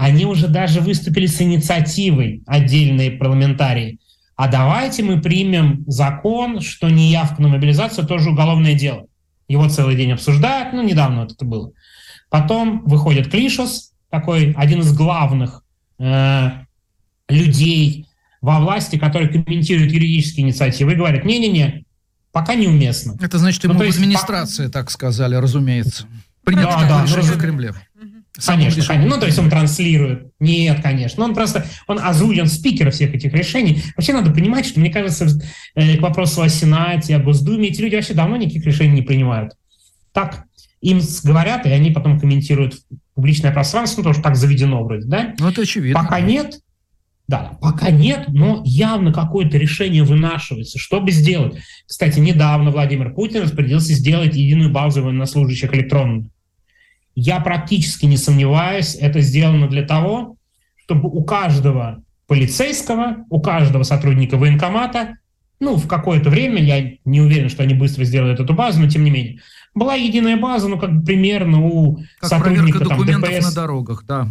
Speaker 5: они уже даже выступили с инициативой, отдельные парламентарии. А давайте мы примем закон, что неявка на мобилизацию тоже уголовное дело. Его целый день обсуждают, ну, недавно вот это было. Потом выходит Клишос, такой один из главных э, людей во власти, который комментирует юридические инициативы и говорит, не-не-не, пока неуместно.
Speaker 3: Это значит, ему ну, в администрации по... так сказали, разумеется.
Speaker 5: Принято да, да, решение в Кремле. Конечно, конечно. Ну, то есть он транслирует. Нет, конечно. Он просто, он озвучен спикер всех этих решений. Вообще надо понимать, что, мне кажется, э, к вопросу о Сенате, о Госдуме, эти люди вообще давно никаких решений не принимают. Так им говорят, и они потом комментируют публичное пространство, ну, тоже так заведено вроде, да?
Speaker 3: Ну, это очевидно.
Speaker 5: Пока нет, да, пока нет, но явно какое-то решение вынашивается. Что бы сделать? Кстати, недавно Владимир Путин распорядился сделать единую базу военнослужащих электронную. Я практически не сомневаюсь, это сделано для того, чтобы у каждого полицейского, у каждого сотрудника военкомата, ну, в какое-то время, я не уверен, что они быстро сделают эту базу, но тем не менее, была единая база, ну, как примерно у как сотрудника
Speaker 3: там, ДПС. на дорогах, да.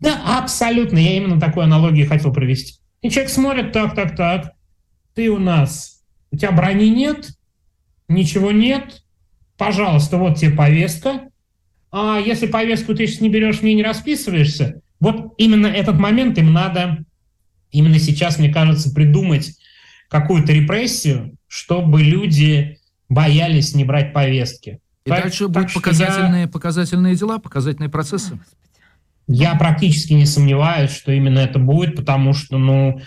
Speaker 5: Да, абсолютно. Я именно такую аналогию хотел провести. И человек смотрит, так, так, так, ты у нас, у тебя брони нет, ничего нет, пожалуйста, вот тебе повестка, а если повестку ты сейчас не берешь, мне не расписываешься, вот именно этот момент им надо именно сейчас, мне кажется, придумать какую-то репрессию, чтобы люди боялись не брать повестки.
Speaker 3: И так, дальше будут показательные, я... показательные дела, показательные процессы.
Speaker 5: Я практически не сомневаюсь, что именно это будет, потому что, ну,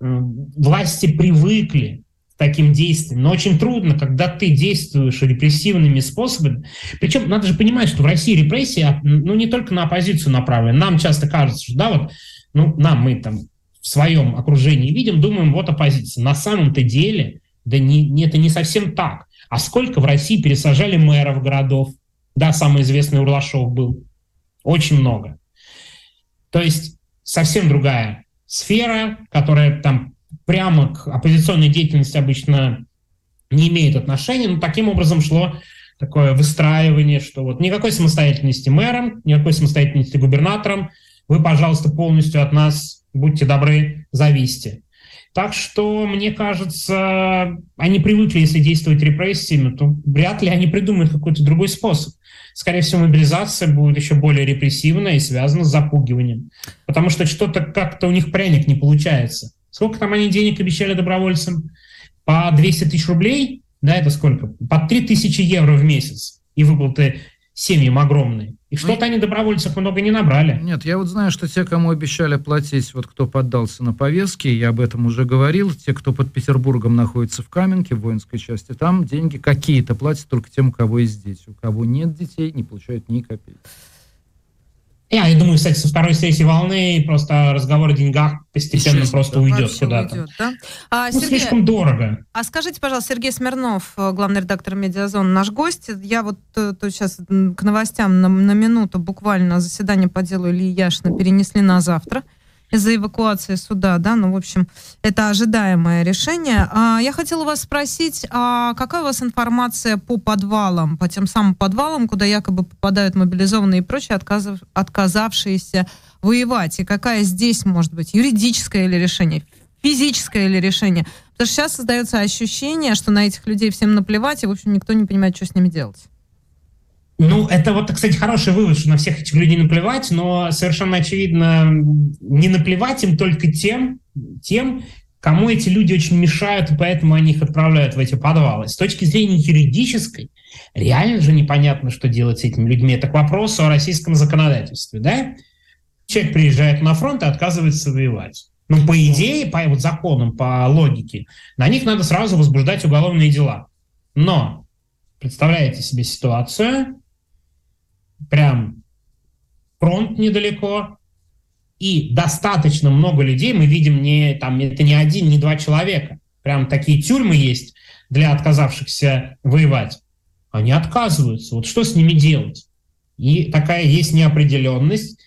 Speaker 5: власти привыкли таким действиям. Но очень трудно, когда ты действуешь репрессивными способами. Причем надо же понимать, что в России репрессии, ну, не только на оппозицию направлены. Нам часто кажется, что, да, вот, ну, нам, мы там в своем окружении видим, думаем, вот оппозиция. На самом-то деле, да не, не, это не совсем так. А сколько в России пересажали мэров городов? Да, самый известный Урлашов был. Очень много. То есть совсем другая сфера, которая там прямо к оппозиционной деятельности обычно не имеет отношения, но таким образом шло такое выстраивание, что вот никакой самостоятельности мэром, никакой самостоятельности губернатором, вы, пожалуйста, полностью от нас, будьте добры, зависите. Так что, мне кажется, они привыкли, если действовать репрессиями, то вряд ли они придумают какой-то другой способ скорее всего, мобилизация будет еще более репрессивная и связана с запугиванием. Потому что что-то как-то у них пряник не получается. Сколько там они денег обещали добровольцам? По 200 тысяч рублей? Да, это сколько? По 3 тысячи евро в месяц. И выплаты семьям огромные. И что-то они добровольцев много не набрали.
Speaker 3: Нет, я вот знаю, что те, кому обещали платить, вот кто поддался на повестке, я об этом уже говорил, те, кто под Петербургом находится в Каменке, в воинской части, там деньги какие-то платят только тем, у кого есть дети. У кого нет детей, не получают ни копейки.
Speaker 5: Я, я думаю, кстати, со второй сессии волны просто разговор о деньгах постепенно Еще просто уйдет куда-то. Уйдет, да? а, ну, Сергей, слишком дорого.
Speaker 2: А скажите, пожалуйста, Сергей Смирнов, э, главный редактор «Медиазон», наш гость. Я вот э, то сейчас к новостям на, на минуту буквально заседание по делу Ильи Яшина перенесли на завтра из-за эвакуации суда, да, ну, в общем, это ожидаемое решение. А, я хотела вас спросить, а какая у вас информация по подвалам, по тем самым подвалам, куда якобы попадают мобилизованные и прочие, отказав, отказавшиеся воевать, и какая здесь может быть юридическое или решение, физическое или решение? Потому что сейчас создается ощущение, что на этих людей всем наплевать, и, в общем, никто не понимает, что с ними делать.
Speaker 5: Ну, это вот, кстати, хороший вывод, что на всех этих людей наплевать, но совершенно очевидно, не наплевать им только тем, тем, кому эти люди очень мешают, и поэтому они их отправляют в эти подвалы. С точки зрения юридической, реально же непонятно, что делать с этими людьми. Это к вопросу о российском законодательстве, да? Человек приезжает на фронт и отказывается воевать. Ну, по идее, по вот законам, по логике, на них надо сразу возбуждать уголовные дела. Но представляете себе ситуацию, прям фронт недалеко, и достаточно много людей, мы видим, не, там, это не один, не два человека. Прям такие тюрьмы есть для отказавшихся воевать. Они отказываются. Вот что с ними делать? И такая есть неопределенность.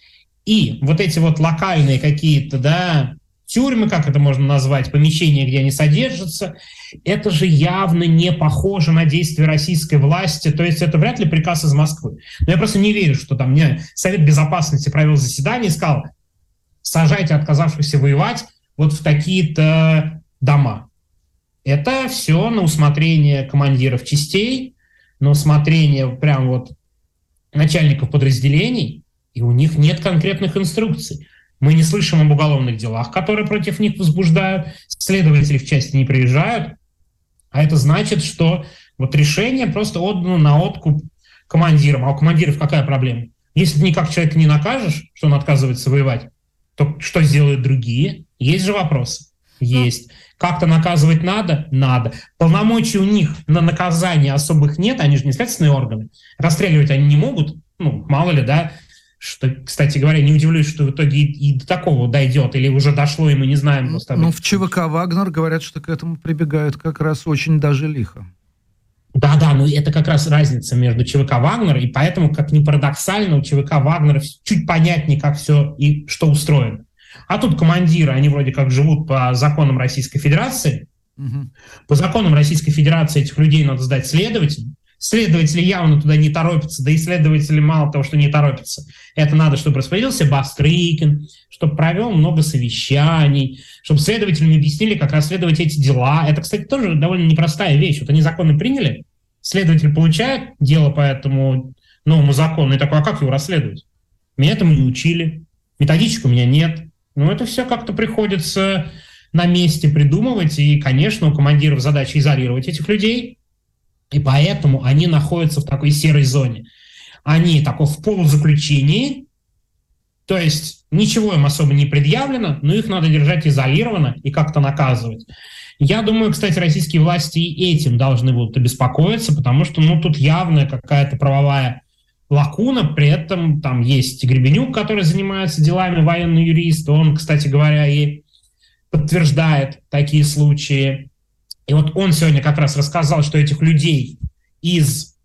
Speaker 5: И вот эти вот локальные какие-то, да, тюрьмы, как это можно назвать, помещения, где они содержатся, это же явно не похоже на действия российской власти, то есть это вряд ли приказ из Москвы. Но я просто не верю, что там мне Совет Безопасности провел заседание и сказал, сажайте отказавшихся воевать вот в такие-то дома. Это все на усмотрение командиров частей, на усмотрение прям вот начальников подразделений, и у них нет конкретных инструкций. Мы не слышим об уголовных делах, которые против них возбуждают. Следователи в части не приезжают. А это значит, что вот решение просто отдано на откуп командирам. А у командиров какая проблема? Если ты никак человека не накажешь, что он отказывается воевать, то что сделают другие? Есть же вопросы. Есть. Как-то наказывать надо? Надо. Полномочий у них на наказание особых нет, они же не следственные органы. Расстреливать они не могут, ну, мало ли, да, что, кстати говоря, не удивлюсь, что в итоге и, и до такого дойдет, или уже дошло, и мы не знаем.
Speaker 3: Просто ну, в ЧВК «Вагнер» говорят, что к этому прибегают как раз очень даже лихо.
Speaker 5: Да-да, но это как раз разница между ЧВК «Вагнер», и поэтому, как ни парадоксально, у ЧВК «Вагнер» чуть понятнее, как все и что устроено. А тут командиры, они вроде как живут по законам Российской Федерации. Угу. По законам Российской Федерации этих людей надо сдать следователям. Следователи явно туда не торопятся, да и следователи мало того, что не торопятся. Это надо, чтобы распорядился Бастрыкин, чтобы провел много совещаний, чтобы следователям объяснили, как расследовать эти дела. Это, кстати, тоже довольно непростая вещь. Вот они законы приняли, следователь получает дело по этому новому закону и такой, а как его расследовать? Меня этому не учили, методичек у меня нет. Ну, это все как-то приходится на месте придумывать, и, конечно, у командиров задача изолировать этих людей, и поэтому они находятся в такой серой зоне. Они такой в полузаключении, то есть ничего им особо не предъявлено, но их надо держать изолированно и как-то наказывать. Я думаю, кстати, российские власти и этим должны будут обеспокоиться, потому что ну, тут явная какая-то правовая лакуна, при этом там есть Гребенюк, который занимается делами военный юрист, он, кстати говоря, и подтверждает такие случаи. И вот он сегодня как раз рассказал, что этих людей из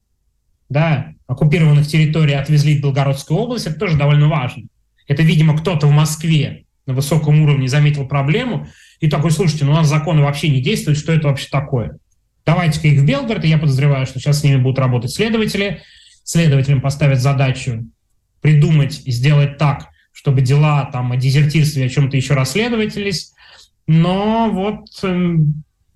Speaker 5: да, оккупированных территорий отвезли в Белгородскую область, это тоже довольно важно. Это, видимо, кто-то в Москве на высоком уровне заметил проблему и такой, слушайте, ну у нас законы вообще не действуют, что это вообще такое? Давайте-ка их в Белгород, и я подозреваю, что сейчас с ними будут работать следователи, следователям поставят задачу придумать и сделать так, чтобы дела там о дезертирстве, о чем-то еще расследовались. Но вот э,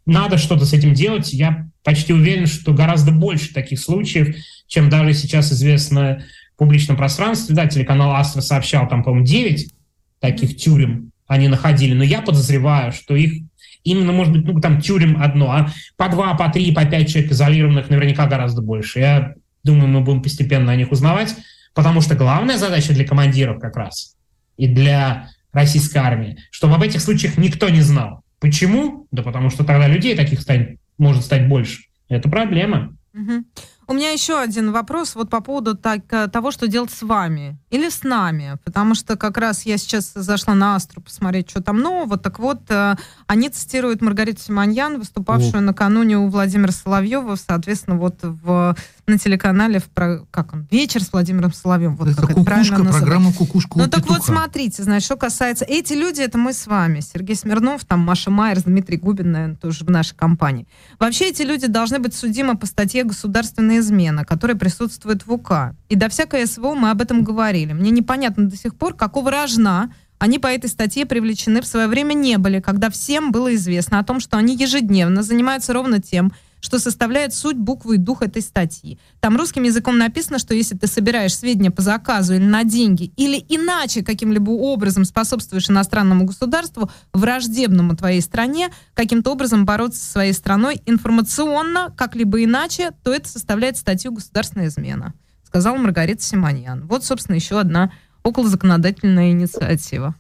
Speaker 5: надо что-то с этим делать. Я почти уверен, что гораздо больше таких случаев, чем даже сейчас известно в публичном пространстве. Да, телеканал Астра сообщал, там, по-моему, 9 таких тюрем они находили. Но я подозреваю, что их именно, может быть, ну, там тюрем одно, а по два, по три, по пять человек изолированных наверняка гораздо больше. Я Думаю, мы будем постепенно о них узнавать, потому что главная задача для командиров как раз и для российской армии, чтобы об этих случаях никто не знал. Почему? Да потому что тогда людей таких станет, может стать больше. Это проблема.
Speaker 2: Угу. У меня еще один вопрос вот по поводу так, э, того, что делать с вами или с нами, потому что как раз я сейчас зашла на Астру посмотреть, что там нового. Так вот, э, они цитируют Маргариту Симоньян, выступавшую О. накануне у Владимира Соловьева, соответственно, вот в, на телеканале, в, как он, «Вечер с Владимиром Соловьевым». Вот
Speaker 3: это кукушка, программа «Кукушка
Speaker 2: Ну так вот, смотрите, значит, что касается... Эти люди, это мы с вами. Сергей Смирнов, там Маша Майерс, Дмитрий Губин, наверное, тоже в нашей компании. Вообще эти люди должны быть судимы по статье «Государственные военная измена, которая присутствует в УК. И до всякой СВО мы об этом говорили. Мне непонятно до сих пор, какого рожна они по этой статье привлечены в свое время не были, когда всем было известно о том, что они ежедневно занимаются ровно тем, что составляет суть, буквы и дух этой статьи. Там русским языком написано, что если ты собираешь сведения по заказу или на деньги, или иначе каким-либо образом способствуешь иностранному государству, враждебному твоей стране, каким-то образом бороться со своей страной информационно, как-либо иначе, то это составляет статью «Государственная измена», сказала Маргарита Симоньян. Вот, собственно, еще одна околозаконодательная инициатива.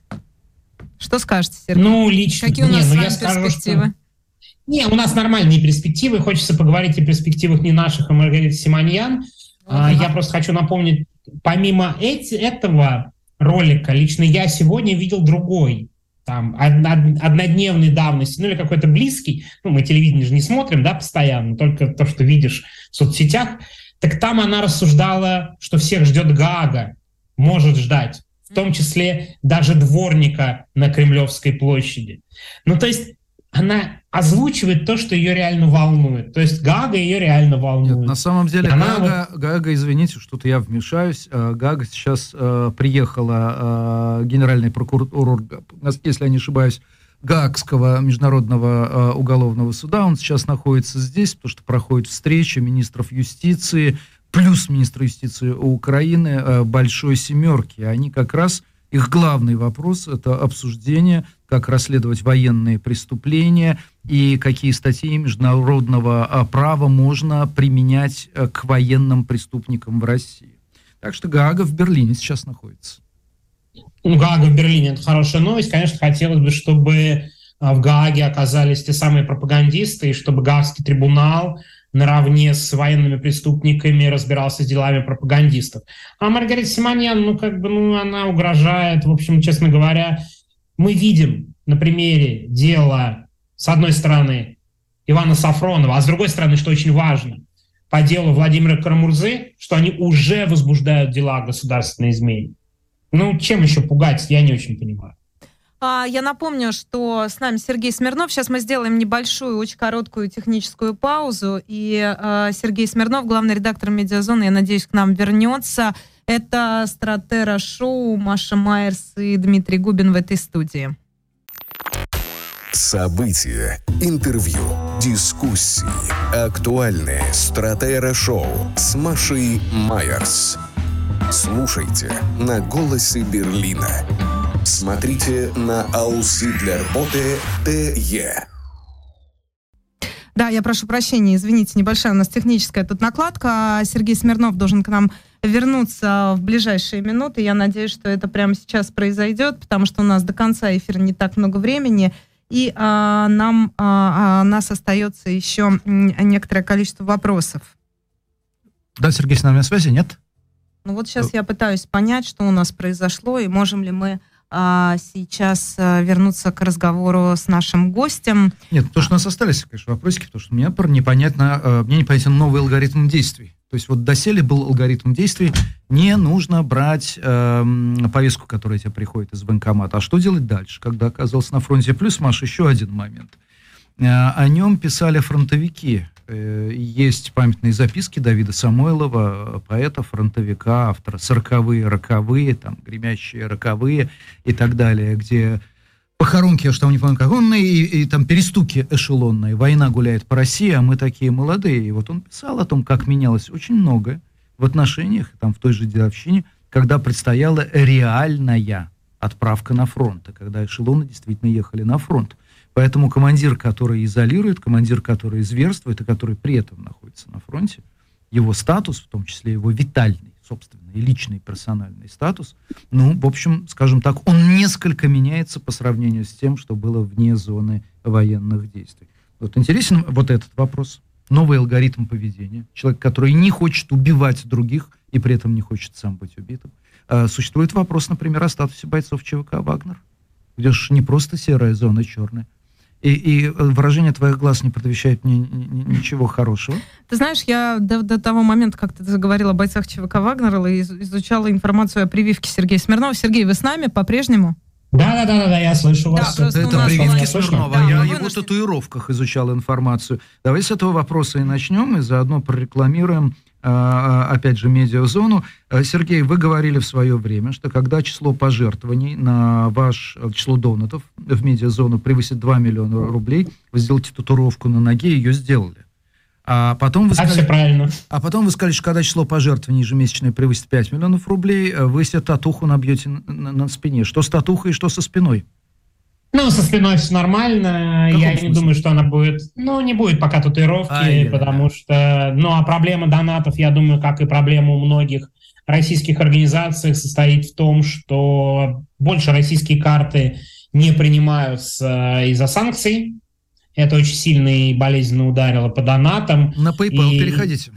Speaker 2: Что скажете, Сергей?
Speaker 5: Ну, лично...
Speaker 2: Какие у нас
Speaker 5: не,
Speaker 2: с
Speaker 5: ну,
Speaker 2: вами перспективы?
Speaker 5: Скажу, что не, у нас нормальные перспективы. Хочется поговорить о перспективах не наших, а Маргариты Симоньян. Uh-huh. Я просто хочу напомнить, помимо эти, этого ролика, лично я сегодня видел другой, там, однодневной давности, ну или какой-то близкий, ну мы телевидение же не смотрим, да, постоянно, только то, что видишь в соцсетях, так там она рассуждала, что всех ждет Гага, может ждать, в том числе даже дворника на Кремлевской площади. Ну то есть она озвучивает то, что ее реально волнует. То есть Гага ее реально волнует. Нет,
Speaker 3: на самом деле она Гага, вот... Гага, извините, что-то я вмешаюсь. Э, Гага сейчас э, приехала, э, генеральный прокурор, если я не ошибаюсь, Гаагского международного э, уголовного суда. Он сейчас находится здесь, потому что проходит встреча министров юстиции, плюс министра юстиции Украины э, Большой Семерки. Они как раз их главный вопрос – это обсуждение, как расследовать военные преступления и какие статьи международного а, права можно применять э, к военным преступникам в России. Так что Гаага в Берлине сейчас находится.
Speaker 5: Ну, Гаага в Берлине – это хорошая новость. Конечно, хотелось бы, чтобы а, в Гааге оказались те самые пропагандисты, и чтобы Гаагский трибунал – наравне с военными преступниками разбирался с делами пропагандистов. А Маргарита Симоньян, ну, как бы, ну, она угрожает, в общем, честно говоря, мы видим на примере дела, с одной стороны, Ивана Сафронова, а с другой стороны, что очень важно, по делу Владимира Карамурзы, что они уже возбуждают дела о государственной измене. Ну, чем еще пугать, я не очень понимаю.
Speaker 2: А, я напомню, что с нами Сергей Смирнов. Сейчас мы сделаем небольшую, очень короткую техническую паузу. И а, Сергей Смирнов, главный редактор «Медиазоны», я надеюсь, к нам вернется. Это Стратера Шоу, Маша Майерс и Дмитрий Губин в этой студии.
Speaker 1: События, интервью, дискуссии, актуальные Стратера Шоу с Машей Майерс. Слушайте на «Голосе Берлина». Смотрите на Ауссидлерботе ТЕ.
Speaker 2: Да, я прошу прощения, извините, небольшая у нас техническая тут накладка. Сергей Смирнов должен к нам вернуться в ближайшие минуты. Я надеюсь, что это прямо сейчас произойдет, потому что у нас до конца эфира не так много времени. И а, нам, а, а, нас остается еще некоторое количество вопросов.
Speaker 3: Да, Сергей, с нами на связи, нет?
Speaker 2: Ну вот сейчас я пытаюсь понять, что у нас произошло, и можем ли мы а, сейчас а, вернуться к разговору с нашим гостем.
Speaker 3: Нет, то, что у нас остались, конечно, вопросики, потому что мне непонятно, а, мне непонятен новый алгоритм действий. То есть вот доселе был алгоритм действий, не нужно брать э, повестку, которая тебе приходит из банкомата. А что делать дальше, когда оказался на фронте? Плюс, Маша, еще один момент. Э, о нем писали фронтовики. Э, есть памятные записки Давида Самойлова, поэта, фронтовика, автора «Сороковые, роковые», там, «Гремящие роковые» и так далее, где похоронки, я что не помню, как он, и, и там перестуки эшелонные, война гуляет по России, а мы такие молодые. И вот он писал о том, как менялось очень многое в отношениях, там, в той же дедовщине, когда предстояла реальная отправка на фронт, и когда эшелоны действительно ехали на фронт. Поэтому командир, который изолирует, командир, который зверствует, и который при этом находится на фронте, его статус, в том числе его витальный, собственный, личный, персональный статус, ну, в общем, скажем так, он несколько меняется по сравнению с тем, что было вне зоны военных действий. Вот интересен вот этот вопрос. Новый алгоритм поведения. Человек, который не хочет убивать других и при этом не хочет сам быть убитым. А, существует вопрос, например, о статусе бойцов ЧВК «Вагнер», где же не просто серая зона, черная, и, и выражение твоих глаз не предвещает мне ничего хорошего.
Speaker 2: Ты знаешь, я до, до того момента, как ты заговорила о бойцах ЧВК Вагнера, изучала информацию о прививке Сергея Смирнова. Сергей, вы с нами по-прежнему?
Speaker 5: Да, да, да, да, я слышу вас.
Speaker 3: Да, это это прививки Смирнова. Да, я о его татуировках изучал информацию. Давай с этого вопроса и начнем, и заодно прорекламируем а, а, опять же, медиазону. Э, Сергей, вы говорили в свое время, что когда число пожертвований на ваш э, число донатов в медиазону превысит 2 миллиона рублей, вы сделаете татуировку на ноге, ее сделали. А потом вы сказали,
Speaker 5: а все правильно.
Speaker 3: А потом вы сказали, что когда число пожертвований ежемесячное превысит 5 миллионов рублей, э, вы себе татуху набьете на, на, на спине. Что с татухой, что со спиной?
Speaker 5: Ну, со спиной все нормально. Я смысле? не думаю, что она будет... Ну, не будет пока татуировки, а, потому что... Ну, а проблема донатов, я думаю, как и проблема у многих российских организаций, состоит в том, что больше российские карты не принимаются из-за санкций. Это очень сильно и болезненно ударило по донатам.
Speaker 3: На PayPal и... переходите.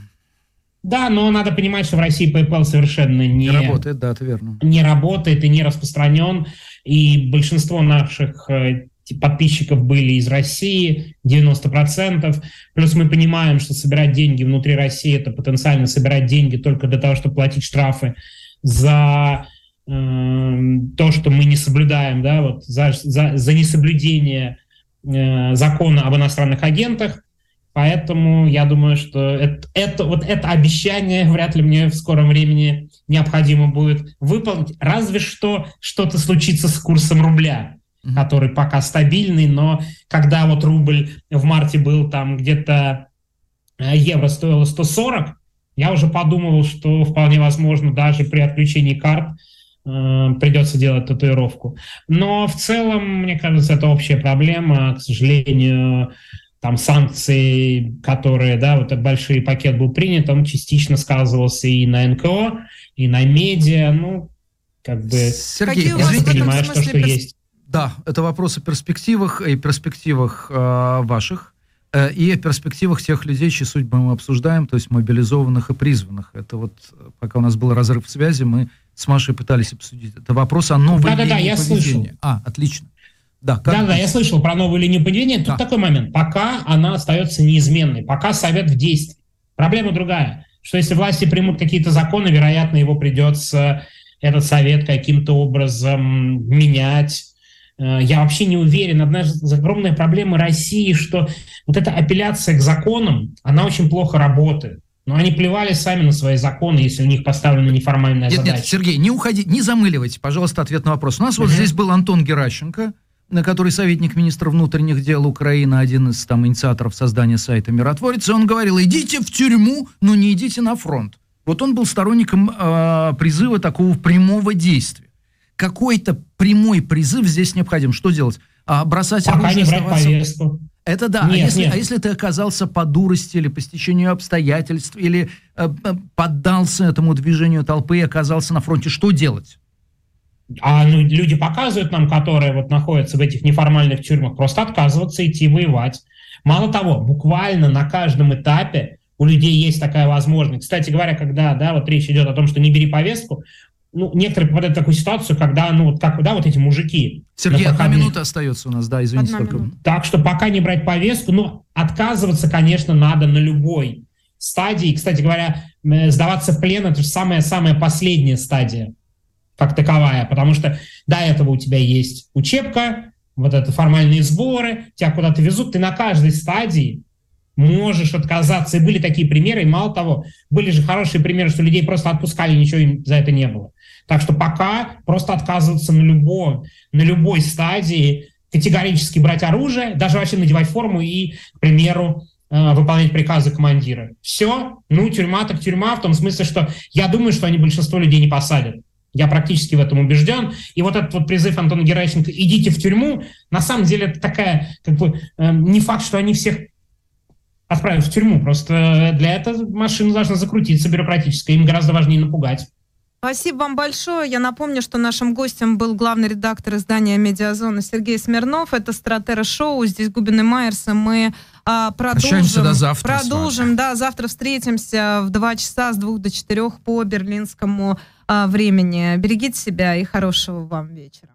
Speaker 5: Да, но надо понимать, что в России PayPal совершенно не,
Speaker 3: не работает, да, это верно.
Speaker 5: Не работает и не распространен. И большинство наших э, подписчиков были из России, 90%. Плюс мы понимаем, что собирать деньги внутри России это потенциально собирать деньги только для того, чтобы платить штрафы за э, то, что мы не соблюдаем, да, вот за, за, за несоблюдение закона об иностранных агентах. Поэтому я думаю, что это, это, вот это обещание вряд ли мне в скором времени необходимо будет выполнить. Разве что что-то случится с курсом рубля, mm-hmm. который пока стабильный, но когда вот рубль в марте был там где-то э, евро стоило 140, я уже подумывал, что вполне возможно даже при отключении карт э, придется делать татуировку. Но в целом, мне кажется, это общая проблема. К сожалению, там санкции, которые, да, вот этот большой пакет был принят, он частично сказывался и на НКО, и на медиа, ну, как бы,
Speaker 3: Сергей,
Speaker 5: я понимаю, что, что есть.
Speaker 3: Да, это вопрос о перспективах и перспективах э, ваших, э, и о перспективах тех людей, чьи судьбы мы обсуждаем, то есть мобилизованных и призванных. Это вот, пока у нас был разрыв связи, мы с Машей пытались обсудить. Это вопрос о новой
Speaker 5: да, да, да, я слышал.
Speaker 3: А, отлично.
Speaker 5: Да, как... да, да, я слышал про новую линию поведения. Тут да. такой момент. Пока она остается неизменной, пока совет в действии. Проблема другая, что если власти примут какие-то законы, вероятно, его придется, этот совет каким-то образом менять, Э, я вообще не уверен. Одна из огромных проблем России, что вот эта апелляция к законам, она очень плохо работает. Но они плевали сами на свои законы, если у них поставлена неформальная
Speaker 3: нет,
Speaker 5: задача.
Speaker 3: Нет, Сергей, не уходите, не замыливайте, пожалуйста, ответ на вопрос. У нас угу. вот здесь был Антон Геращенко, который советник министра внутренних дел Украины, один из там инициаторов создания сайта «Миротворец», и он говорил, идите в тюрьму, но не идите на фронт. Вот он был сторонником э, призыва такого прямого действия. Какой-то прямой призыв здесь необходим. Что делать? А бросать
Speaker 5: Пока
Speaker 3: оружие,
Speaker 5: не брать повестку.
Speaker 3: Это да.
Speaker 5: Нет,
Speaker 3: а, если,
Speaker 5: нет.
Speaker 3: а если ты оказался по дурости или по стечению обстоятельств, или э, поддался этому движению толпы и оказался на фронте, что делать?
Speaker 5: А ну, люди показывают нам, которые вот находятся в этих неформальных тюрьмах, просто отказываться идти воевать. Мало того, буквально на каждом этапе у людей есть такая возможность. Кстати говоря, когда да, вот речь идет о том, что не бери повестку, ну, некоторые попадают в такую ситуацию, когда, ну, вот как, да, вот эти мужики.
Speaker 3: Сергей, одна минута остается у нас, да, извините.
Speaker 2: Одна
Speaker 3: только.
Speaker 2: минута.
Speaker 5: Так что пока не брать повестку, но отказываться, конечно, надо на любой стадии. Кстати говоря, сдаваться в плен – это же самая-самая последняя стадия как таковая, потому что до этого у тебя есть учебка, вот это формальные сборы, тебя куда-то везут, ты на каждой стадии можешь отказаться. И были такие примеры, и мало того, были же хорошие примеры, что людей просто отпускали, ничего им за это не было. Так что пока просто отказываться на, любой, на любой стадии, категорически брать оружие, даже вообще надевать форму и, к примеру, э, выполнять приказы командира. Все, ну, тюрьма так тюрьма, в том смысле, что я думаю, что они большинство людей не посадят. Я практически в этом убежден. И вот этот вот призыв Антона Геращенко «идите в тюрьму», на самом деле это такая, как бы, э, не факт, что они всех отправят в тюрьму. Просто для этого машина должна закрутиться бюрократическая. Им гораздо важнее напугать.
Speaker 2: Спасибо вам большое. Я напомню, что нашим гостем был главный редактор издания «Медиазона» Сергей Смирнов. Это «Стратера Шоу». Здесь Губин и Майерса. Мы а, продолжим.
Speaker 3: до завтра
Speaker 2: Продолжим, да. Завтра встретимся в 2 часа с 2 до 4 по берлинскому а, времени. Берегите себя и хорошего вам вечера.